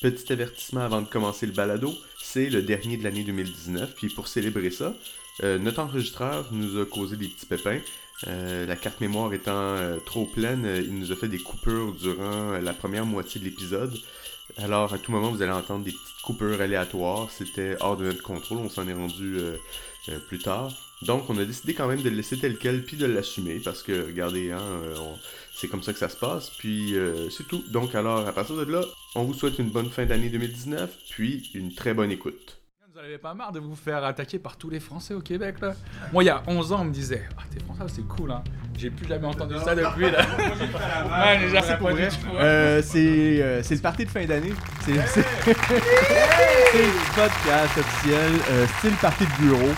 Petit avertissement avant de commencer le balado, c'est le dernier de l'année 2019, puis pour célébrer ça, euh, notre enregistreur nous a causé des petits pépins. Euh, la carte mémoire étant euh, trop pleine, il nous a fait des coupures durant la première moitié de l'épisode. Alors, à tout moment, vous allez entendre des petites coupures aléatoires. C'était hors de notre contrôle, on s'en est rendu euh, plus tard. Donc, on a décidé quand même de le laisser tel quel, puis de l'assumer, parce que, regardez, hein, euh, on- c'est comme ça que ça se passe, puis euh, c'est tout. Donc, alors, à partir de là, on vous souhaite une bonne fin d'année 2019, puis une très bonne écoute. Vous n'avez pas marre de vous faire attaquer par tous les Français au Québec là? Moi il y a 11 ans on me disait Ah t'es français c'est cool hein J'ai plus jamais entendu ça depuis là Ouais mais merci pour vrai Euh, c'est euh, c'est le party de fin d'année. C'est podcast officiel, euh, style party de bureau.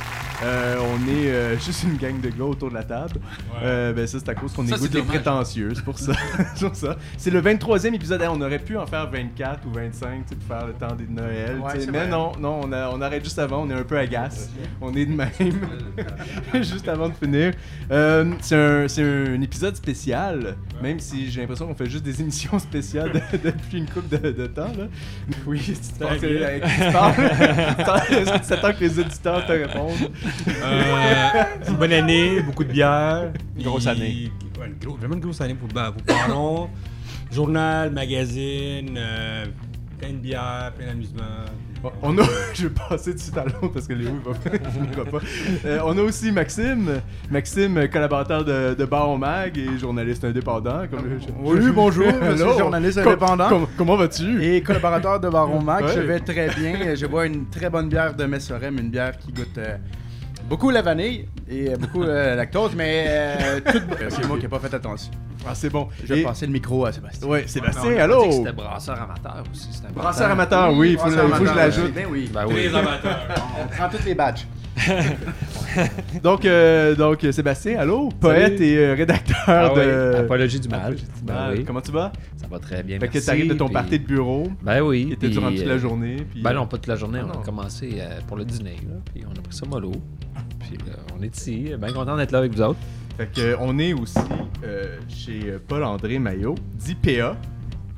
Euh, on est euh, juste une gang de gars autour de la table. Euh, ben ça, c'est à cause qu'on écoute les prétentieux, c'est pour ça. C'est pour ça. C'est le 23e épisode. Hey, on aurait pu en faire 24 ou 25 tu sais, pour faire le temps des Noël. Ouais, mais vrai. non, non on, a- on arrête juste avant. On est un peu agace. On est de même. juste avant de finir. Euh, c'est un, c'est un épisode spécial, même si j'ai l'impression qu'on fait juste des émissions spéciales de- depuis une couple de, de temps. Là. Oui, tu te parles. Est-ce que tu attends que les auditeurs te répondent? Euh, bonne année, beaucoup de bière. Grosse Puis- année. Ouais, une gros- vraiment une grosse année pour, bah, pour Baron. Journal, magazine, euh, plein de bière, plein d'amusement. On a, je vais passer de suite à l'autre parce que Léo il va pas. Euh, on a aussi Maxime, Maxime collaborateur de, de Baron Mag et journaliste indépendant. Comme Oui, bonjour, je journaliste Com- indépendant. com- comment vas-tu? Et collaborateur de Baron Ouais. je vais très bien. Je bois une très bonne bière de Messorem, une bière qui goûte euh, beaucoup la vanille et euh, beaucoup euh, lactose, mais euh, tout... c'est moi qui n'ai pas fait attention. Ah c'est bon. Je vais Et- passer le micro à Sébastien. Ouais, Sébastien, On a dit allô? que C'était brasseur amateur aussi. Brasseur amateur, oui, il faut, que je l'ajoute. Ben oui. Ben oui. On prend tous les badges. Donc, euh, donc Sébastien, allô? Poète et euh, rédacteur Ah oui, de... Apologie du mal. Apologie du Ben mal. oui. Comment tu vas? Ça va très bien. Fait que merci, t'arrives de ton puis- party de bureau, Ben oui. qui était durant toute la journée. Puis, Ben non, pas toute la journée. Ah on non. a commencé euh, pour le dîner. Là, puis on a pris ça mollo. Puis là, on est ici. Bien content d'être là avec vous autres. Fait que, euh, on est aussi euh, chez euh, Paul-André Maillot, dit PA.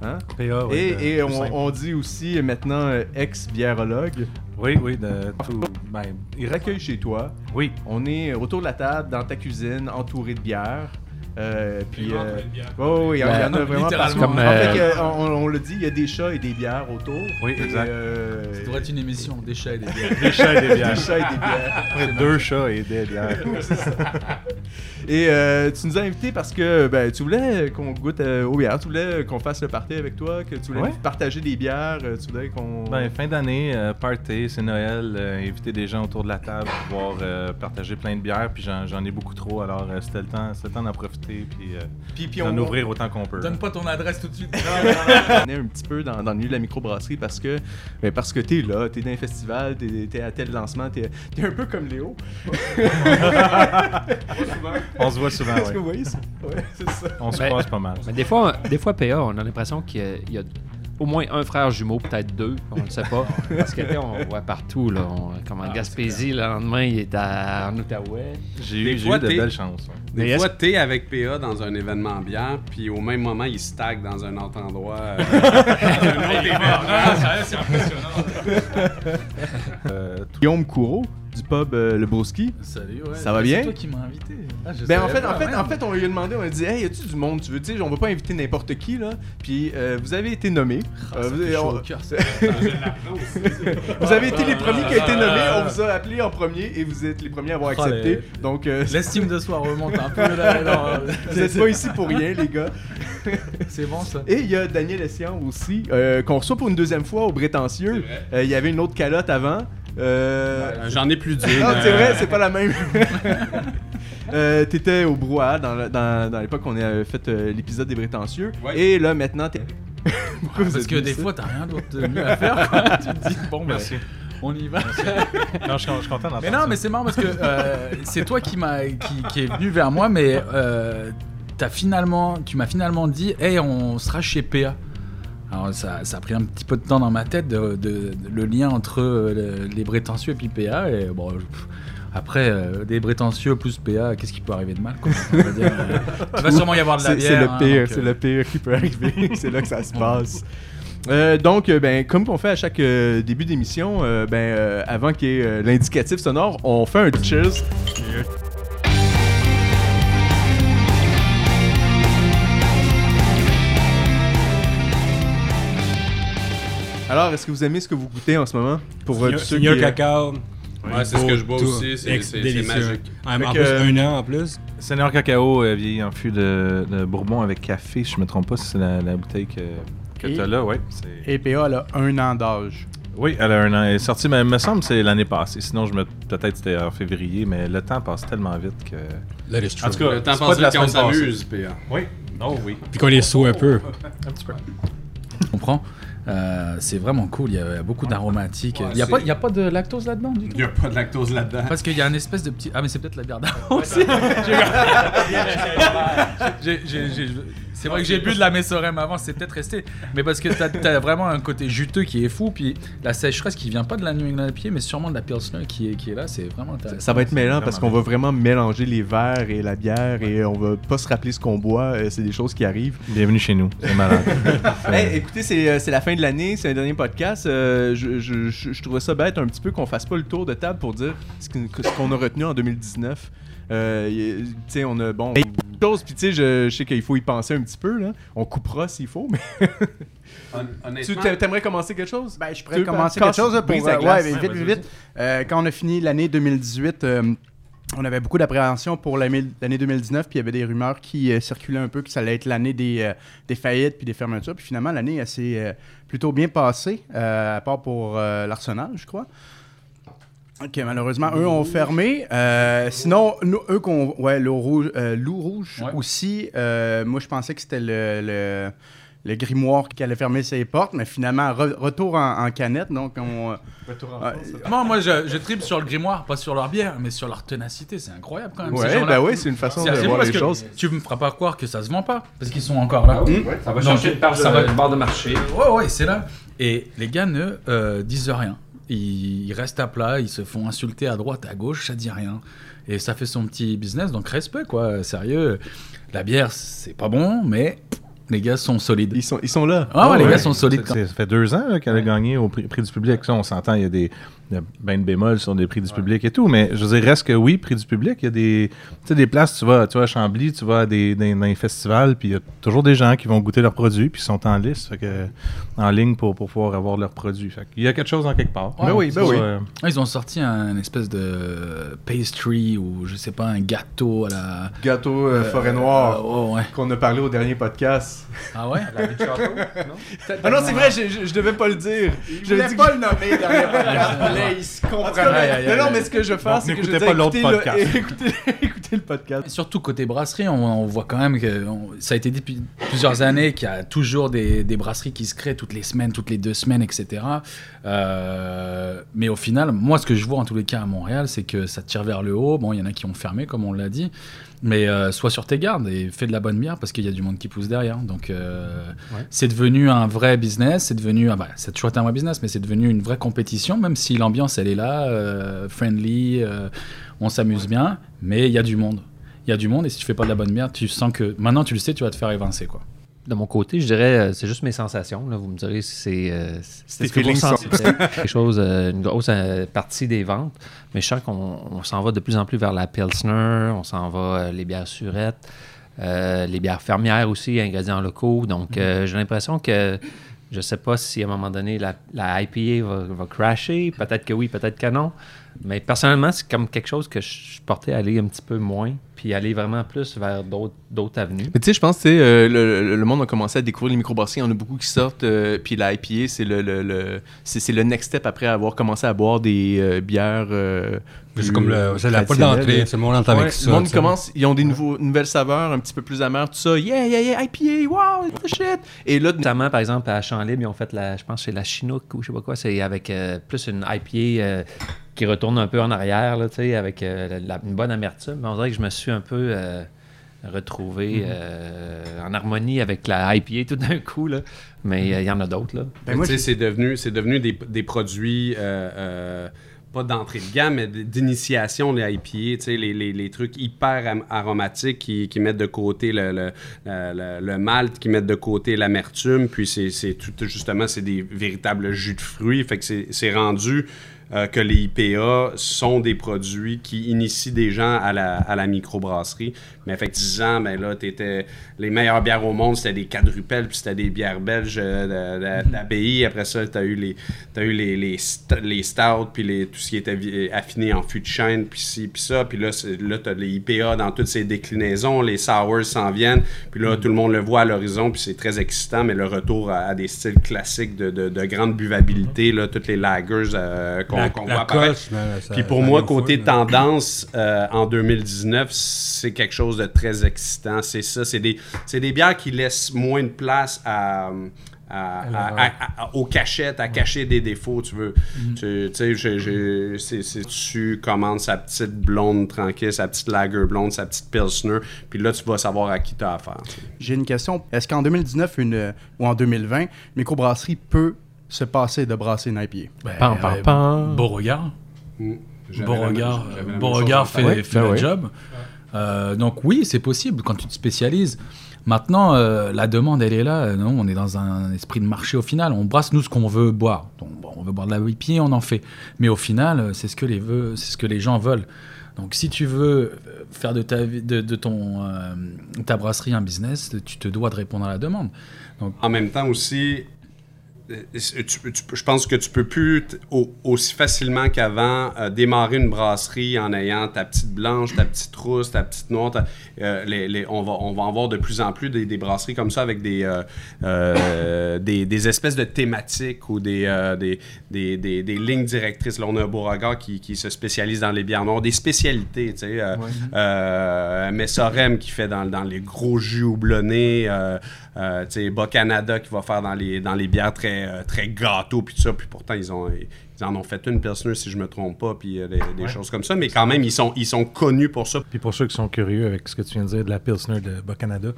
Hein? PA, oui. et de- et tout on, dit aussi euh, maintenant euh, ex-biérologue. Oui, oui, de tout. Ben, Il recueille chez toi. oui. On est autour de la table, dans ta cuisine, entouré de bière. Euh, puis, euh, oh, oui, il y en a vraiment partout. Comme, En fait, euh, que, on, on le dit, il y a des chats et des bières autour. Oui, Et, exact. euh, Ça devrait être une émission des chats et des bières Des chats et des des bières. chats et des bières. Après deux chats et des bières. Et euh, tu nous as invités parce que ben, tu voulais qu'on goûte euh, aux bières, tu voulais qu'on fasse le party avec toi, que tu voulais Ouais. partager des bières, euh, tu voulais qu'on... Ben, fin d'année, euh, party, c'est Noël, euh, inviter des gens autour de la table, pouvoir euh, partager plein de bières, puis j'en, j'en ai beaucoup trop, alors euh, c'était le temps, c'était le temps d'en profiter, puis, euh, puis, puis d'en on, ouvrir autant qu'on peut. Donne pas ton adresse tout de suite on est un petit peu dans, dans le milieu de la microbrasserie parce que ben, parce que t'es là, t'es dans un festival, t'es, t'es à tel lancement, t'es, t'es un peu comme Léo. On se voit souvent, Est-ce que vous voyez ça? Ouais, c'est ça. On se Ben, croise pas mal. Mais des fois, des fois PA, on a l'impression qu'il y a- il y a au moins un frère jumeau, peut-être deux, on ne sait pas. Parce que on voit partout, là, on, comme en Gaspésie, le lendemain, il est à, en Outaouais. J'ai Des eu, de belles chances. ouais. Des Mais fois, t'es avec PA dans un événement bière, puis au même moment, il stack dans un autre endroit. euh, dans un autre événement. c'est impressionnant Euh, Guillaume Courreau du pub euh, Le Broski. Salut ouais Ça va bien? C'est toi qui m'as invité Ah, je Ben en fait, pas, en fait, en fait, on lui a demandé, on a dit, hey, y a-tu du monde, tu veux, tu sais, on va pas inviter n'importe qui là. Puis euh, vous avez été nommé. Ah, Euh, vous, on- cœur, ça. vous avez été les premiers qui ont été nommés. On vous a appelé en premier et vous êtes les premiers à avoir Oh, accepté. les- Donc euh, L'estime de soi remonte un peu là. là. vous êtes pas ici pour rien, les gars. C'est bon ça. Et il y a Daniel Essian aussi, euh, qu'on reçoit pour une deuxième fois au. Euh, Il y avait une autre calotte avant. Euh, Euh, J'en ai plus d'une. Non, c'est vrai, euh, c'est pas la même. Euh, T'étais au brouhaha dans, le- dans, dans l'époque où on a fait euh, l'épisode des Prétentieux. Ouais. Et là, maintenant, t'es. Pourquoi vous Parce êtes que mis des ça? fois, t'as rien d'autre de mieux à faire. Quoi. tu te dis, bon, ben, Merci. on y va. Non, je suis je suis content d'entendre Mais non, ça. mais c'est marrant parce que euh, c'est toi qui, m'a, qui, qui est venu vers moi, mais euh, t'as finalement, tu m'as finalement dit, hey, on sera chez PA. Alors ça, ça a pris un petit peu de temps dans ma tête de, de- de- le lien entre euh, le- les prétentieux et puis PA. Et bon, pff, après, euh, des prétentieux plus PA, qu'est-ce qui peut arriver de mal quoi? On va dire, euh, Il va sûrement y avoir de la bière. c'est le hein, pire, c'est le pire qui peut arriver. c'est là que ça se passe. Euh, donc, euh, ben, comme on fait à chaque euh, début d'émission, ben, avant qu'il y ait l'indicatif sonore, on fait un cheers. Alors, est-ce que vous aimez ce que vous goûtez en ce moment? Pour euh, Seigneur- tous ceux Seigneur qui, euh, cacao. Ouais, c'est ce que je bois Tout. aussi, c'est- Ex- c'est- c'est délicieux. magique. Mais en Fait plus, que- un an en plus. Seigneur Cacao euh, vieilli en fût de, de Bourbon avec café, si je me trompe pas, c'est la, la bouteille que, que Et- tu as là, ouais. c'est- EPA, elle a un an d'âge. Oui, elle a un an. Elle est sortie, mais il me semble que c'est l'année passée. Sinon, je me peut-être c'était en février, mais le temps passe tellement vite que. That is true. En tout cas, Le temps c'est pas passe de la vite quand on semaine s'amuse, PA. Oui. Oh oui. Puis qu'on les saoule un peu. Un petit peu. Je comprends. Euh, c'est vraiment cool, il y a beaucoup d'aromatiques. Ouais, il n'y a, pas- il y a pas de lactose là-dedans du Il tout n'y a pas de lactose là-dedans. Parce qu'il y a un espèce de petit. Ah, mais c'est peut-être la bière d'avant aussi. J'ai- j'ai- j'ai- C'est vrai que j'ai bu de la Messorem avant, c'est peut-être resté. Mais parce que t'as as vraiment un côté juteux qui est fou, puis la sécheresse qui vient pas de la New England IPA, mais sûrement de la Pilsner qui est, qui est là, c'est vraiment intéressant. Ça va être mêlant parce qu'on va vraiment mélanger les verres et la bière et on va pas se rappeler ce qu'on boit. euh, C'est des choses qui arrivent. Bienvenue chez nous. C'est malade. Hey, écoutez, c'est euh, c'est la fin de l'année, c'est un dernier podcast. Euh, je, je, je, je trouvais ça bête un petit peu qu'on fasse pas le tour de table pour dire ce qu'on a retenu en 2019. Euh, tu sais, on a bon chose, puis tu sais, je, je sais qu'il faut y penser un petit peu là. On coupera s'il faut, mais Hon- tu t'aimerais commencer quelque chose? Ben, je pourrais commencer quelque chose pour... euh, glace? ouais, vite, vite, vite. Euh, quand on a fini l'année 2018, euh, on avait beaucoup d'appréhension pour l'année l'année 2019, puis il y avait des rumeurs qui euh, circulaient un peu que ça allait être l'année des, euh, des faillites puis des fermetures. Puis finalement, l'année elle s'est euh, plutôt bien passée, euh, à part pour euh, l'Arsenal, je crois. Ok, malheureusement, eux ont fermé. Euh, sinon, nous, eux qu'on. Ouais, loup rouge, euh, Loup rouge Ouais. aussi. euh, moi, je pensais que c'était le, le, le grimoire qui allait fermer ses portes, mais finalement, re- retour en, en canette. Donc, on. euh, ouais, Moi, moi je, je tripe sur le grimoire, pas sur leur bière, mais sur leur ténacité. C'est incroyable quand même. ces Ouais, gens-là. ben oui, c'est une façon de voir les choses. Tu me feras pas croire que ça se vend pas, parce qu'ils sont encore là. Ça va chercher une part de, va- de marché. Ouais, ouais, c'est là. Et les gars ne euh, disent rien. Ils, ils restent à plat, ils se font insulter à droite, à gauche, ça dit rien. Et ça fait son petit business, donc respect, quoi. Sérieux, la bière, c'est pas bon, mais les gars sont solides. Ils sont, ils sont là. Ah ouais, les Ouais. gars sont solides. Ça fait deux ans qu'elle a gagné au prix, prix du public. Ça, on s'entend, il y a des il y a ben de bémols sur des prix du public et tout. Mais je veux dire, reste que oui, prix du public, il y a des, tu sais, des places, tu vas, tu vas à Chambly, tu vas à des, dans, dans les festivals, puis il y a toujours des gens qui vont goûter leurs produits, puis ils sont en liste, fait que, en ligne pour, pour pouvoir avoir leurs produits. Fait il y a quelque chose en quelque part. Ouais, Ben oui, ben oui. euh, Ah, Ils ont sorti un espèce de pastry ou je sais pas, un gâteau à la. Gâteau euh, forêt noire Euh, ouais. qu'on a parlé au dernier podcast. Ah ouais? Ah non, c'est vrai, je, je, je devais pas le dire. Je Je dis pas le nommer dernier podcast, mais là, il se Aïe, aïe, non, mais ce que je Donc, c'est que je pas écoutez le- podcast. écoutez, écoutez le podcast. Surtout côté brasserie, on, on voit quand même que on- ça a été dit depuis plusieurs années qu'il y a toujours des, des brasseries qui se créent toutes les semaines, toutes les deux semaines, etc. Euh, mais au final, moi, ce que je vois en tous les cas à Montréal, c'est que ça tire vers le haut. Bon, il y en a qui ont fermé, comme on l'a dit. Mais euh, sois sur tes gardes et fais de la bonne bière parce qu'il y a du monde qui pousse derrière. Donc, euh, Ouais. c'est devenu un vrai business. C'est devenu, ah bah, a toujours un vrai business, mais c'est devenu une vraie compétition, même si l'ambiance, elle est là, euh, friendly, on s'amuse bien. Mais il y a du monde il y a du monde et si tu fais pas de la bonne bière, tu sens que maintenant tu le sais, tu vas te faire évincer quoi. De mon côté, je dirais, euh, c'est juste mes sensations. Là. Vous me direz si c'est euh, ce que vous quelque chose, euh, une grosse euh, partie des ventes. Mais je sens qu'on on s'en va de plus en plus vers la Pilsner, on s'en va les bières surettes, les bières fermières aussi, ingrédients locaux. Donc, euh, j'ai l'impression que je sais pas si à un moment donné la, la IPA va, va crasher. Peut-être que oui, peut-être que non. Mais personnellement, c'est comme quelque chose que je portais à aller un petit peu moins, puis aller vraiment plus vers d'autres d'autres avenues. Mais tu sais, je pense que euh, le, le- monde a commencé à découvrir les microbrasseries. Il y en a beaucoup qui sortent. euh, puis la IPA, c'est le, le, le- c'est, c'est le next step après avoir commencé à boire des euh, bières. euh, C'est comme la porte d'entrée. C'est le monde avec ça. le monde commence, ils ont des nouveaux, nouvelles saveurs un petit peu plus amères, tout ça. Yeah, yeah, yeah, IPA, wow, the shit. Et là, Notamment, par exemple, à Champ-Libre, ils ont fait la, je pense que c'est la Chinook ou je sais pas quoi, c'est avec euh, plus une IPA euh, qui retourne un peu en arrière, là, tu sais, avec euh, la- une bonne amertume. Mais on dirait que je me suis un peu euh, retrouvé euh, en harmonie avec la IPA tout d'un coup, là. Mais euh, il y en a d'autres, là. Ben, moi, Tu sais, c'est devenu, c'est devenu des, des produits euh, euh, pas d'entrée de gamme, mais d'initiation des IPA, tu sais, les, les, les trucs hyper aromatiques qui, qui mettent de côté le, le, le, le malt, qui mettent de côté l'amertume, puis c'est c'est tout, justement, c'est des véritables jus de fruits, fait que c'est- c'est rendu euh, que les IPA sont des produits qui initient des gens à la, à la microbrasserie. Mais effectivement, ben là, t'étais, les meilleures bières au monde, c'était des quadruples, puis c'était des bières belges euh, de- d'abbaye. Après ça, tu as eu les, t'as eu les, les, st- les stouts, puis les, tout ce qui était vi- affiné en fût de chêne, puis ci, puis ça. Puis là, là tu as les IPA dans toutes ces déclinaisons. Les sours s'en viennent. Puis là, tout le monde le voit à l'horizon, puis c'est très excitant. Mais le retour à, à des styles classiques de, de, de grande buvabilité, là, toutes les lagers euh, qu'on La- qu'on la voit apparaître. coche, ça- Puis pour moi, côté tendance, euh, en 2019, c'est quelque chose de très excitant. C'est ça, c'est des, c'est des bières qui laissent moins de place à, à- à- à- aux cachettes, à cacher des défauts, tu veux. Mm-hmm. Tu tu sais, je- je- c'est- c'est- tu commandes sa petite blonde tranquille, sa petite lager blonde, sa petite pilsner, puis là, tu vas savoir à qui tu as affaire. J'ai une question. Est-ce qu'en 2019 une, euh, ou en 2020, une microbrasserie peut se passer de brasser une IPA? Ben, Pam, pam, euh, pam. Beauregard. Mm. La- Beauregard, même Beauregard fait, tête. fait Ben le ouais. job. Euh, donc oui, c'est possible quand tu te spécialises. Maintenant, euh, la demande, elle est là. Non, on est dans un esprit de marché au final. On brasse nous ce qu'on veut boire. Donc, bon, on veut boire de la on en fait. Mais au final, c'est ce que les veut, c'est ce que les gens veulent. Donc si tu veux faire de ta de, de ton euh, ta brasserie un business, tu te dois de répondre à la demande. En même temps aussi, tu- tu peux- je pense que tu peux plus au- aussi facilement qu'avant euh, démarrer une brasserie en ayant ta petite blanche, ta petite rousse, ta petite noire. ta- euh, les- les- on, va, on va en voir de plus en plus des, des brasseries comme ça avec des, euh, des, des espèces de thématiques ou des, des, des, lignes directrices. Là, on a un Beauregard qui, qui se spécialise dans les bières noires, des spécialités. Tu sais, euh, Messorem qui fait dans, dans les gros jus houblonnés. Euh, euh, tu sais, Bas Canada qui va faire dans les, dans les bières très, euh, très gâteaux, puis tout ça. Puis pourtant, ils, ont, ils en ont fait une Pilsner, si je me trompe pas, puis euh, des, choses comme ça. Mais quand même, ils sont, ils sont connus pour ça. Puis pour ceux qui sont curieux avec ce que tu viens de dire de la Pilsner de Bas-Canada,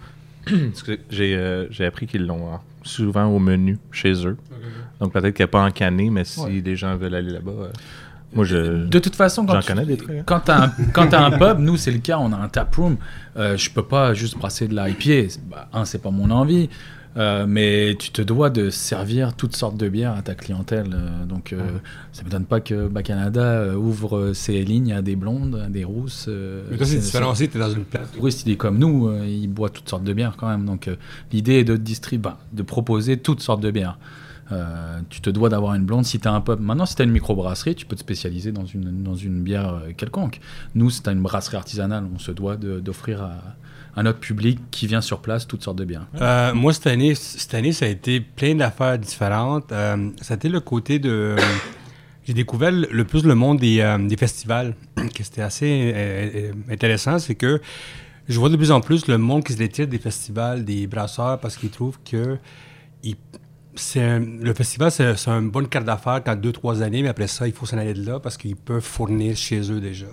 j'ai euh, j'ai appris qu'ils l'ont hein, souvent au menu chez eux. Donc peut-être qu'elle n'est pas en canné, mais si les gens veulent aller là-bas, euh, moi je. De toute façon, quand tu- connais des trucs, hein. Quand tu as, quand t'as un pub, nous c'est le cas, on a un tap room. Euh, je peux pas juste brasser de la IPA. C'est- Bah, un, c'est pas mon envie. Euh, mais tu te dois de servir toutes sortes de bières à ta clientèle. Euh, donc, euh, ça ne m'étonne pas que Bas Canada ouvre ses lignes à des blondes, à des rousses. Mais toi, c'est c'est- différencié, t'es dans une place. le touriste, il est comme nous, il boit toutes sortes de bières quand même. Donc l'idée est de distribuer, bah, de proposer toutes sortes de bières. Euh, tu te dois d'avoir une blonde si tu as un pub. Maintenant, si tu as une microbrasserie, tu peux te spécialiser dans une, dans une bière quelconque. Nous, si tu as une brasserie artisanale, on se doit d'offrir à, à notre public qui vient sur place toutes sortes de bières. Euh, moi, cette année, cette année, ça a été plein d'affaires différentes. Euh, ça a été le côté de. euh, j'ai découvert le plus le monde des, festivals, que c'était assez intéressant. C'est que je vois de plus en plus le monde qui se détire des festivals, des brasseurs, parce qu'ils trouvent que le festival, c'est une bonne carte d'affaires quand deux, trois années, mais après ça, il faut s'en aller de là parce qu'ils peuvent fournir chez eux déjà.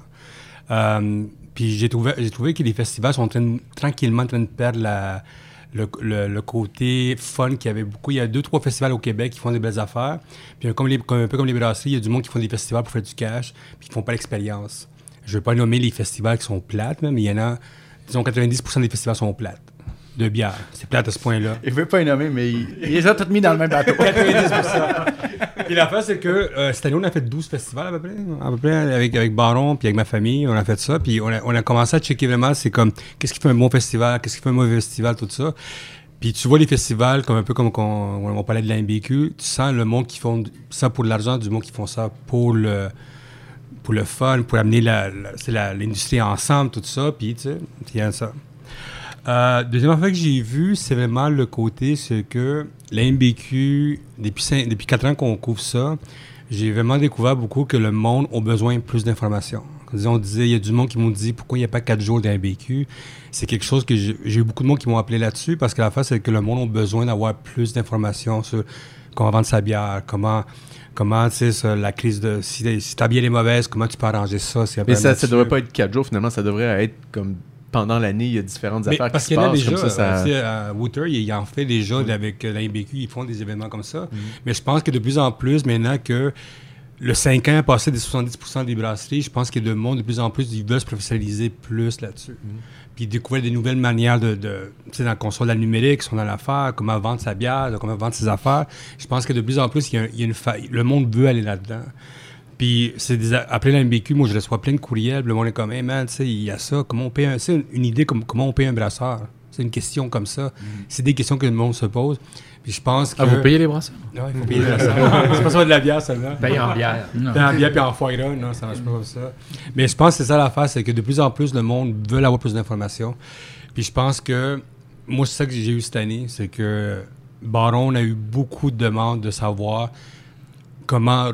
Puis j'ai trouvé, j'ai trouvé que les festivals sont en train- tranquillement en train de perdre le, le- le côté fun qu'il y avait beaucoup. Il y a deux, trois festivals au Québec qui font des belles affaires. Puis un peu comme les brasseries, il y a du monde qui font des festivals pour faire du cash, puis qui font pas l'expérience. Je ne vais pas nommer les festivals qui sont plates, mais il y en a, disons 90% des festivals sont plates. De bière. C'est plate à ce point-là. Il veut pas y nommer, mais il, il les a tous mis dans le même bateau. Puis l'affaire, c'est que euh, cette année, on a fait 12 festivals à peu près. À peu près avec, avec Baron, puis avec ma famille, on a fait ça. Puis on a, on a commencé à checker vraiment, c'est comme, qu'est-ce qui fait un bon festival, qu'est-ce qui fait un mauvais festival, tout ça. Puis tu vois les festivals, comme un peu comme quand on, on parlait de la MBQ, tu sens le monde qui font ça pour de l'argent, du monde qui font ça pour le pour le fun, pour amener la- la- c'est la- l'industrie ensemble, tout ça. Puis tu sais, il y a ça. Euh, deuxième affaire que j'ai vu, c'est vraiment le côté, c'est que la MBQ, depuis, depuis 4 ans qu'on couvre ça, j'ai vraiment découvert beaucoup que le monde a besoin de plus d'informations. On disait, il y a du monde qui m'ont dit pourquoi il n'y a pas 4 jours d'MBQ. C'est quelque chose que j'ai eu beaucoup de monde qui m'ont appelé là-dessus parce que la face, c'est que le monde a besoin d'avoir plus d'informations sur comment vendre sa bière, comment, comment tu sais, la crise de. Si, si ta bière est mauvaise, comment tu peux arranger ça. Mais ça, là-dessus. devrait pas être 4 jours, finalement, ça devrait être comme pendant l'année, il y a différentes Mais affaires parce qui qu'il se y en a passent. déjà. comme ça, ça... sais, à Wooter, il, en fait déjà avec euh, la MBQ, ils font des événements comme ça. Mais je pense que de plus en plus, maintenant que le 5 ans passé des 70% des brasseries, je pense qu'il y a de monde de plus en plus, ils veulent se professionnaliser plus là-dessus. Puis découvrir des nouvelles manières de, de tu sais, dans le console de la numérique, sont dans l'affaire, comment vendre sa bière, comment vendre ses affaires. Je pense que de plus en plus, il y a, il y a une fa- le monde veut aller là-dedans. Puis c'est des après la MBQ, moi je reçois plein de courriels, le monde est comme, hey man, tu sais, il y a ça, comment on paye un, c'est une, une idée comme comment on paye un brasseur? C'est une question comme ça. C'est des questions que le monde se pose. Puis je pense que. Ah, vous payez les brasseurs? Ouais, il faut payer le brasseur. c'est pas ça de la bière seulement. Paye en bière. Non. Puis en bière puis en foie gras, non, ça marche pas comme ça. Mais je pense que c'est ça l'affaire, c'est que de plus en plus, le monde veut avoir plus d'informations. Puis je pense que, moi, c'est ça que j'ai eu cette année, c'est que Baron a eu beaucoup de demandes de savoir comment